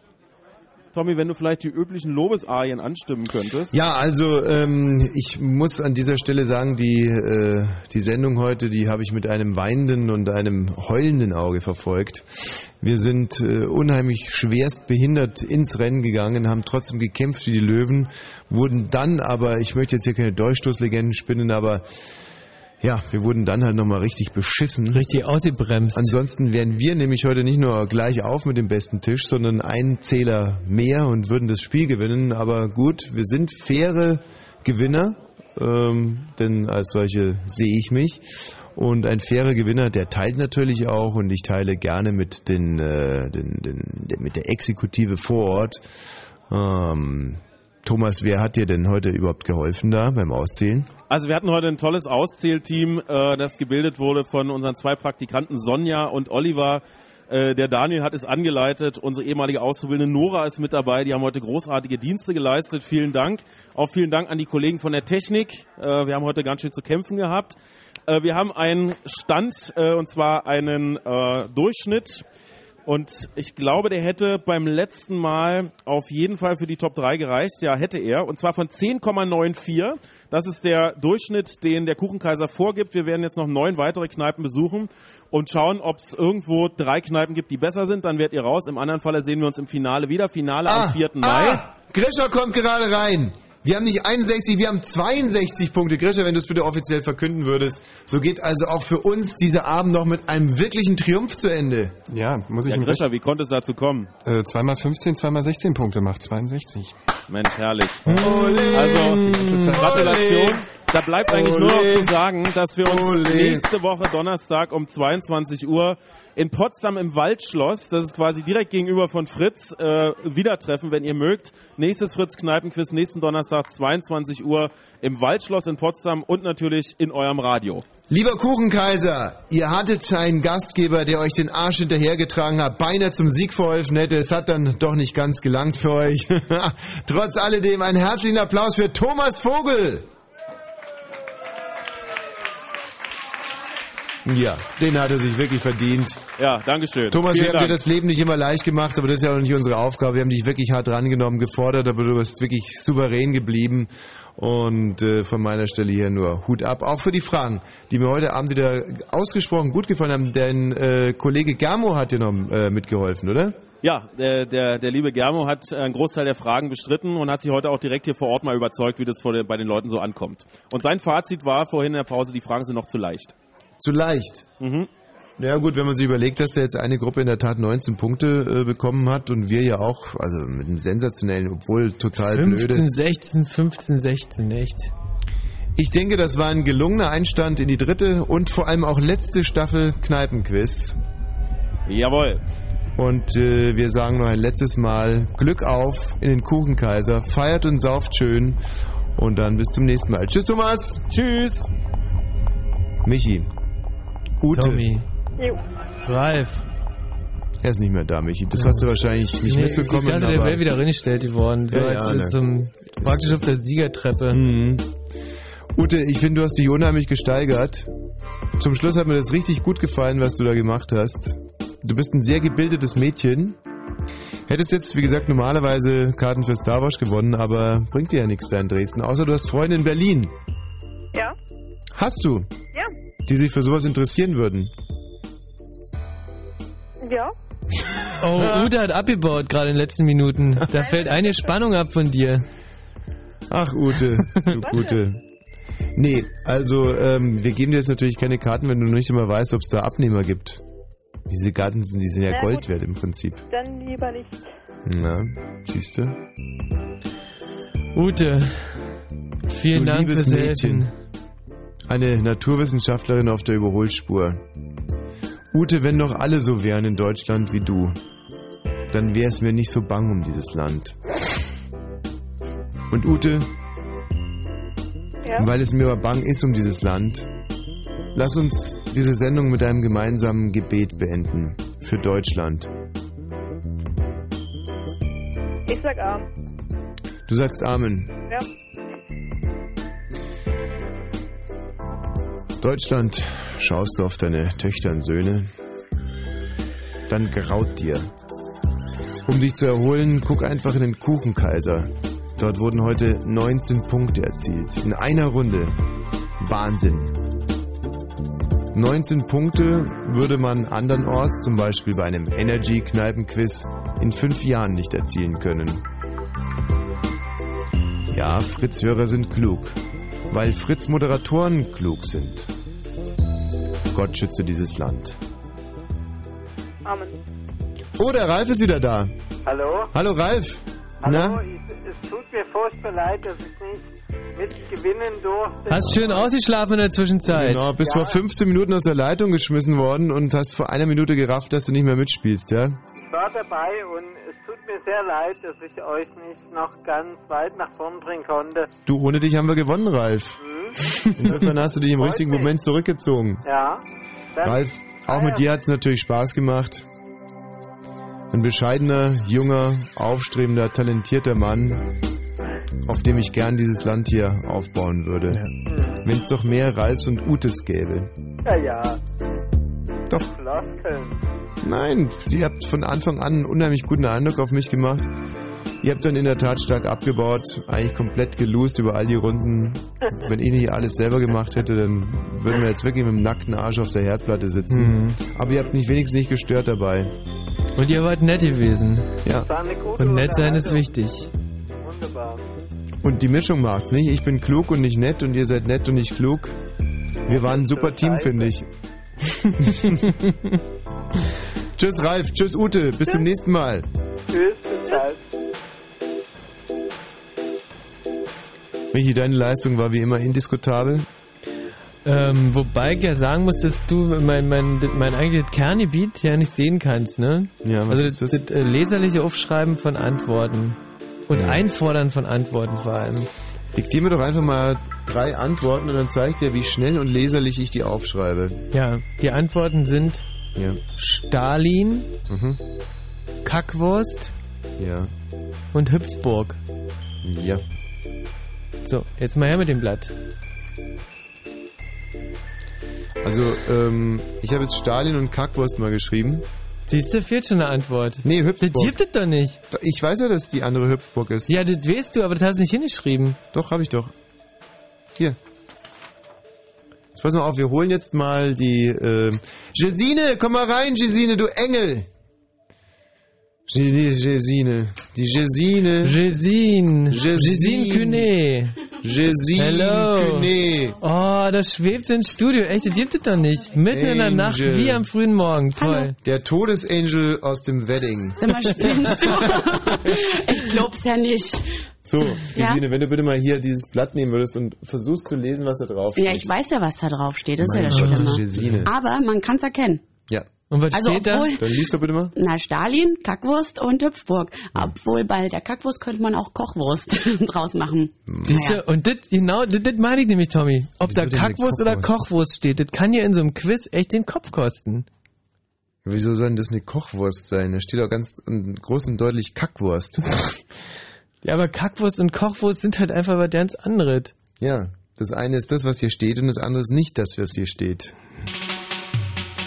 Tommy, wenn du vielleicht die üblichen Lobesarien anstimmen könntest. Ja, also ähm, ich muss an dieser Stelle sagen, die, äh, die Sendung heute, die habe ich mit einem weinenden und einem heulenden Auge verfolgt. Wir sind äh, unheimlich schwerst behindert ins Rennen gegangen, haben trotzdem gekämpft wie die Löwen, wurden dann aber, ich möchte jetzt hier keine Durchstoßlegenden spinnen, aber ja, wir wurden dann halt nochmal richtig beschissen. Richtig ausgebremst. Ansonsten wären wir nämlich heute nicht nur gleich auf mit dem besten Tisch, sondern ein Zähler mehr und würden das Spiel gewinnen. Aber gut, wir sind faire Gewinner, ähm, denn als solche sehe ich mich. Und ein fairer Gewinner, der teilt natürlich auch und ich teile gerne mit den, äh, den, den, den mit der Exekutive vor Ort. Ähm, Thomas, wer hat dir denn heute überhaupt geholfen da beim Auszählen? Also wir hatten heute ein tolles Auszählteam, äh, das gebildet wurde von unseren zwei Praktikanten Sonja und Oliver. Äh, der Daniel hat es angeleitet, unsere ehemalige Auszubildende Nora ist mit dabei. Die haben heute großartige Dienste geleistet. Vielen Dank. Auch vielen Dank an die Kollegen von der Technik. Äh, wir haben heute ganz schön zu kämpfen gehabt. Äh, wir haben einen Stand, äh, und zwar einen Durchschnitt. Und ich glaube, der hätte beim letzten Mal auf jeden Fall für die Top 3 gereicht. Ja, hätte er. Und zwar von 10,94. Das ist der Durchschnitt, den der Kuchenkaiser vorgibt. Wir werden jetzt noch neun weitere Kneipen besuchen und schauen, ob es irgendwo drei Kneipen gibt, die besser sind. Dann werdet ihr raus. Im anderen Falle sehen wir uns im Finale wieder. Finale am 4. Mai. Ah, Grischer kommt gerade rein. Wir haben nicht 61, wir haben 62 Punkte. Grischer, wenn du es bitte offiziell verkünden würdest. So geht also auch für uns dieser Abend noch mit einem wirklichen Triumph zu Ende. Ja, muss ich Ja, Grisha, wie konnte es dazu kommen? Äh, zweimal 15, zweimal 16 Punkte macht 62. Mensch, herrlich. Ole, Also, Gratulation. Da bleibt eigentlich nur noch Ole. zu sagen, dass wir uns Ole. nächste Woche Donnerstag um 22 Uhr in Potsdam im Waldschloss, das ist quasi direkt gegenüber von Fritz, äh, wieder treffen, wenn ihr mögt. Nächstes Fritz Kneipenquiz, nächsten Donnerstag 22 Uhr im Waldschloss in Potsdam und natürlich in eurem Radio. Lieber Kuchenkaiser, ihr hattet einen Gastgeber, der euch den Arsch hinterhergetragen hat, beinahe zum Sieg verholfen hätte. Es hat dann doch nicht ganz gelangt für euch. Trotz alledem einen herzlichen Applaus für Thomas Vogel. Ja, den hat er sich wirklich verdient. Ja, Dankeschön. Thomas, Vielen wir haben dir Dank. das Leben nicht immer leicht gemacht, aber das ist ja auch nicht unsere Aufgabe. Wir haben dich wirklich hart rangenommen, gefordert, aber du bist wirklich souverän geblieben. Und äh, von meiner Stelle hier nur Hut ab. Auch für die Fragen, die mir heute Abend wieder ausgesprochen gut gefallen haben. Denn äh, Kollege Germo hat dir noch äh, mitgeholfen, oder? Ja, der, der, der liebe Germo hat einen Großteil der Fragen bestritten und hat sich heute auch direkt hier vor Ort mal überzeugt, wie das der, bei den Leuten so ankommt. Und sein Fazit war vorhin in der Pause, die Fragen sind noch zu leicht. Zu leicht. Mhm. Ja gut, wenn man sich überlegt, dass da jetzt eine Gruppe in der Tat 19 Punkte äh, bekommen hat und wir ja auch, also mit einem sensationellen, obwohl total 15, blöde. 16, 15, 16, echt. Ich denke, das war ein gelungener Einstand in die dritte und vor allem auch letzte Staffel Kneipenquiz. Jawohl. Und äh, wir sagen noch ein letztes Mal Glück auf in den Kuchenkaiser. Feiert und sauft schön. Und dann bis zum nächsten Mal. Tschüss, Thomas. Tschüss. Michi. Ute. Tommy. Jo. Ralf. Er ist nicht mehr da, Michi. Das hast du wahrscheinlich nicht Nee, mitbekommen. Ich dachte, der wäre wieder reingestellt worden. So Ja, als ja, ne. zum, praktisch auf der Siegertreppe. Mhm. Ute, ich finde, du hast dich unheimlich gesteigert. Zum Schluss hat mir das richtig gut gefallen, was du da gemacht hast. Du bist ein sehr gebildetes Mädchen. Hättest jetzt, wie gesagt, normalerweise Karten für Star Wars gewonnen, aber bringt dir ja nichts da in Dresden. Außer du hast Freunde in Berlin. Ja? Hast du? Ja. Die sich für sowas interessieren würden. Ja? Oh, Ute hat abgebaut gerade in den letzten Minuten. Da fällt eine Spannung ab von dir. Ach, Ute, du Gute. Nee, also ähm, wir geben dir jetzt natürlich keine Karten, wenn du nicht immer weißt, ob es da Abnehmer gibt. Diese Karten sind, die sind ja Na Gold gut. wert im Prinzip. Dann lieber nicht. Na, siehst du? Ute, vielen Du Dank fürs Mädchen. Helfen. Eine Naturwissenschaftlerin auf der Überholspur. Ute, wenn doch alle so wären in Deutschland wie du, dann wäre es mir nicht so bang um dieses Land. Und Ute, Ja? weil es mir aber bang ist um dieses Land, lass uns diese Sendung mit einem gemeinsamen Gebet beenden. Für Deutschland. Ich sag A. Du sagst Amen. Ja. Deutschland, schaust du auf deine Töchter und Söhne, dann graut dir. Um dich zu erholen, guck einfach in den Kuchenkaiser. Dort wurden heute 19 Punkte erzielt. In einer Runde. Wahnsinn. 19 Punkte würde man andernorts, zum Beispiel bei einem Energy-Kneipenquiz, in fünf Jahren nicht erzielen können. Ja, Fritz-Hörer sind klug, weil Fritz-Moderatoren klug sind. Gott schütze dieses Land. Amen. Oh, der Ralf ist wieder da. Hallo? Hallo Ralf. Hallo, Na? ich, es tut mir furchtbar leid, dass ich nicht mitgewinnen durfte. Hast schön ausgeschlafen in der Zwischenzeit. Genau, bist vor 15 Minuten aus der Leitung geschmissen worden und hast vor einer Minute gerafft, dass du nicht mehr mitspielst, ja? Ich war dabei und es tut mir sehr leid, dass ich euch nicht noch ganz weit nach vorn bringen konnte. Du, ohne dich haben wir gewonnen, Ralf. Hm? Insofern hast du dich im Freut richtigen mich. Moment zurückgezogen. Ja. Dann, Ralf, auch mit dir hat es natürlich Spaß gemacht. Ein bescheidener, junger, aufstrebender, talentierter Mann, auf dem ich gern dieses Land hier aufbauen würde. Wenn es doch mehr Ralfs und Utes gäbe. Ja, ja. Doch. Floskeln. Nein, ihr habt von Anfang an einen unheimlich guten Eindruck auf mich gemacht. Ihr habt dann in der Tat stark abgebaut, eigentlich komplett gelost über all die Runden. Wenn ich nicht alles selber gemacht hätte, dann würden wir jetzt wirklich mit dem nackten Arsch auf der Herdplatte sitzen. Mhm. Aber ihr habt mich wenigstens nicht gestört dabei. Und ihr wart nett gewesen. Ja. War eine gute Und nett sein ist wichtig. Wunderbar. Und die Mischung macht's, nicht? Ich bin klug und nicht nett und ihr seid nett und nicht klug. Wir waren ein super Team, finde ich. tschüss Ralf, tschüss Ute, bis zum nächsten Mal. Tschüss, bis bald. Michi, deine Leistung war wie immer indiskutabel. Ähm, wobei ich ja sagen muss, dass du mein, mein, mein eigentliches Kerngebiet ja nicht sehen kannst, ne? Ja, was also ist das, das, äh, leserliche Aufschreiben von Antworten. Und Einfordern von Antworten vor allem. Diktier mir doch einfach mal drei Antworten und dann zeig ich dir, wie schnell und leserlich ich die aufschreibe. Ja, die Antworten sind Ja. Stalin, Mhm. Kackwurst Ja. und Hüpfburg. Ja. So, jetzt mal her mit dem Blatt. Also, ähm, ich habe jetzt Stalin und Kackwurst mal geschrieben. Siehst du, fehlt schon eine Antwort. Nee, Hüpfburg. Das gibt es doch nicht. Ich weiß ja, dass die andere Hüpfburg ist. Ja, das weißt du, aber das hast du nicht hingeschrieben. Doch, habe ich doch. Hier. Jetzt pass mal auf, wir holen jetzt mal die, äh, Gesine, komm mal rein, Gesine, du Engel! Gesine, Gesine. Die Gesine. Gesine. Gesine. Cunet. Gesine Hello. Cunet. Oh, das schwebt ins Studio. Echt, das gibt es doch nicht. Mitten in der Nacht, Angel. wie am frühen Morgen. Toll. Der Todesangel aus dem Wedding. Sag mal, spinnst du? ich glaub's ja nicht. So, Ja? Gesine, wenn du bitte mal hier dieses Blatt nehmen würdest und versuchst zu lesen, was da drauf steht. Ja, ich weiß ja, was da drauf steht. Das ist ja das. Gesine. Aber man kann's erkennen. Ja. Und was Also steht da? obwohl- Dann liest doch bitte mal. Na, Stalin, Kackwurst und Hüpfburg. Obwohl bei der Kackwurst könnte man auch Kochwurst draus machen. Siehst du, und das, genau, das, das meine ich nämlich, Tommy. Ob Wieso da Kackwurst oder Kochwurst? Steht, das kann ja in so einem Quiz echt den Kopf kosten. Wieso soll denn das eine Kochwurst sein? Da steht auch ganz groß und deutlich Kackwurst. Ja, aber Kackwurst und Kochwurst sind halt einfach was ganz anderes. ja, das eine ist das, was hier steht und das andere ist nicht das, was hier steht.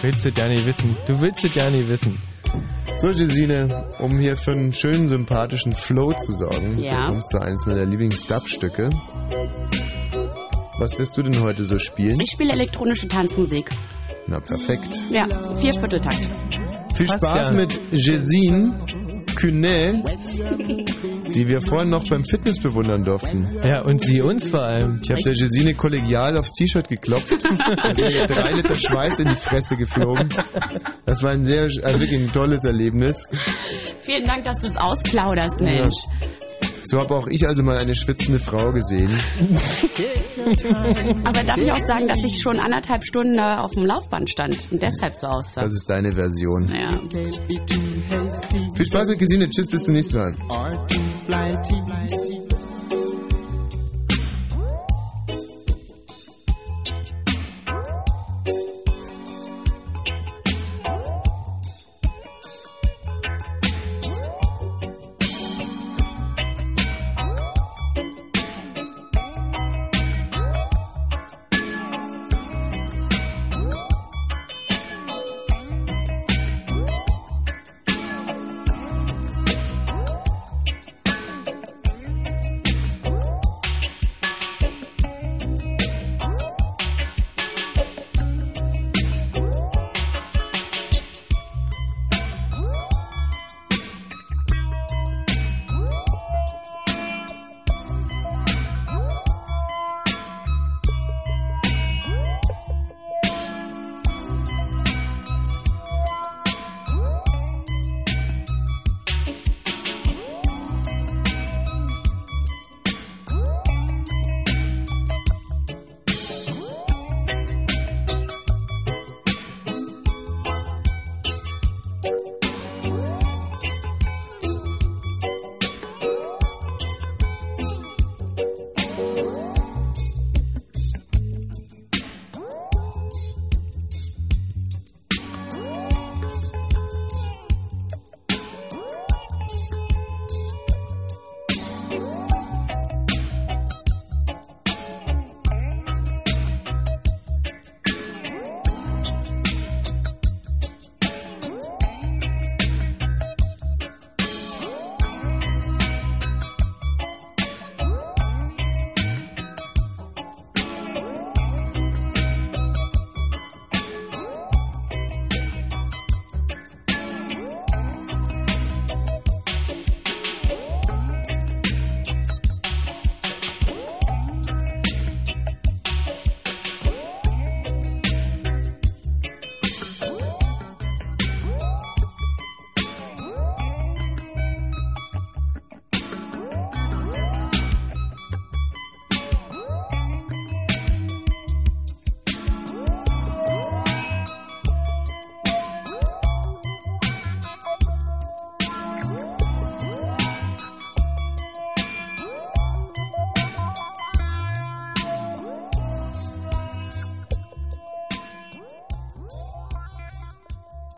Willst du ja nicht wissen. Du willst es ja nicht wissen. So, Gesine, um hier für einen schönen, sympathischen Flow zu sorgen, Ja. bekommst du eins meiner Lieblings-Dub-Stücke. Was wirst du denn heute so spielen? Ich spiele elektronische Tanzmusik. Na, perfekt. Ja, vier Vierteltakt. Viel Spaß ja. mit Gesine Cunet, die wir vorhin noch beim Fitness bewundern durften. Ja, und sie uns vor allem. Ich habe der Gesine kollegial aufs T-Shirt geklopft und ihr drei Liter Schweiß in die Fresse geflogen. Das war ein sehr, ein wirklich ein tolles Erlebnis. Vielen Dank, dass du es ausplauderst, Mensch. So habe auch ich also mal eine schwitzende Frau gesehen. Aber darf ich auch sagen, dass ich schon anderthalb Stunden da auf dem Laufband stand und deshalb so aussah? Das ist deine Version. Ja. Viel Spaß mit Gesine. Tschüss, bis zum nächsten Mal.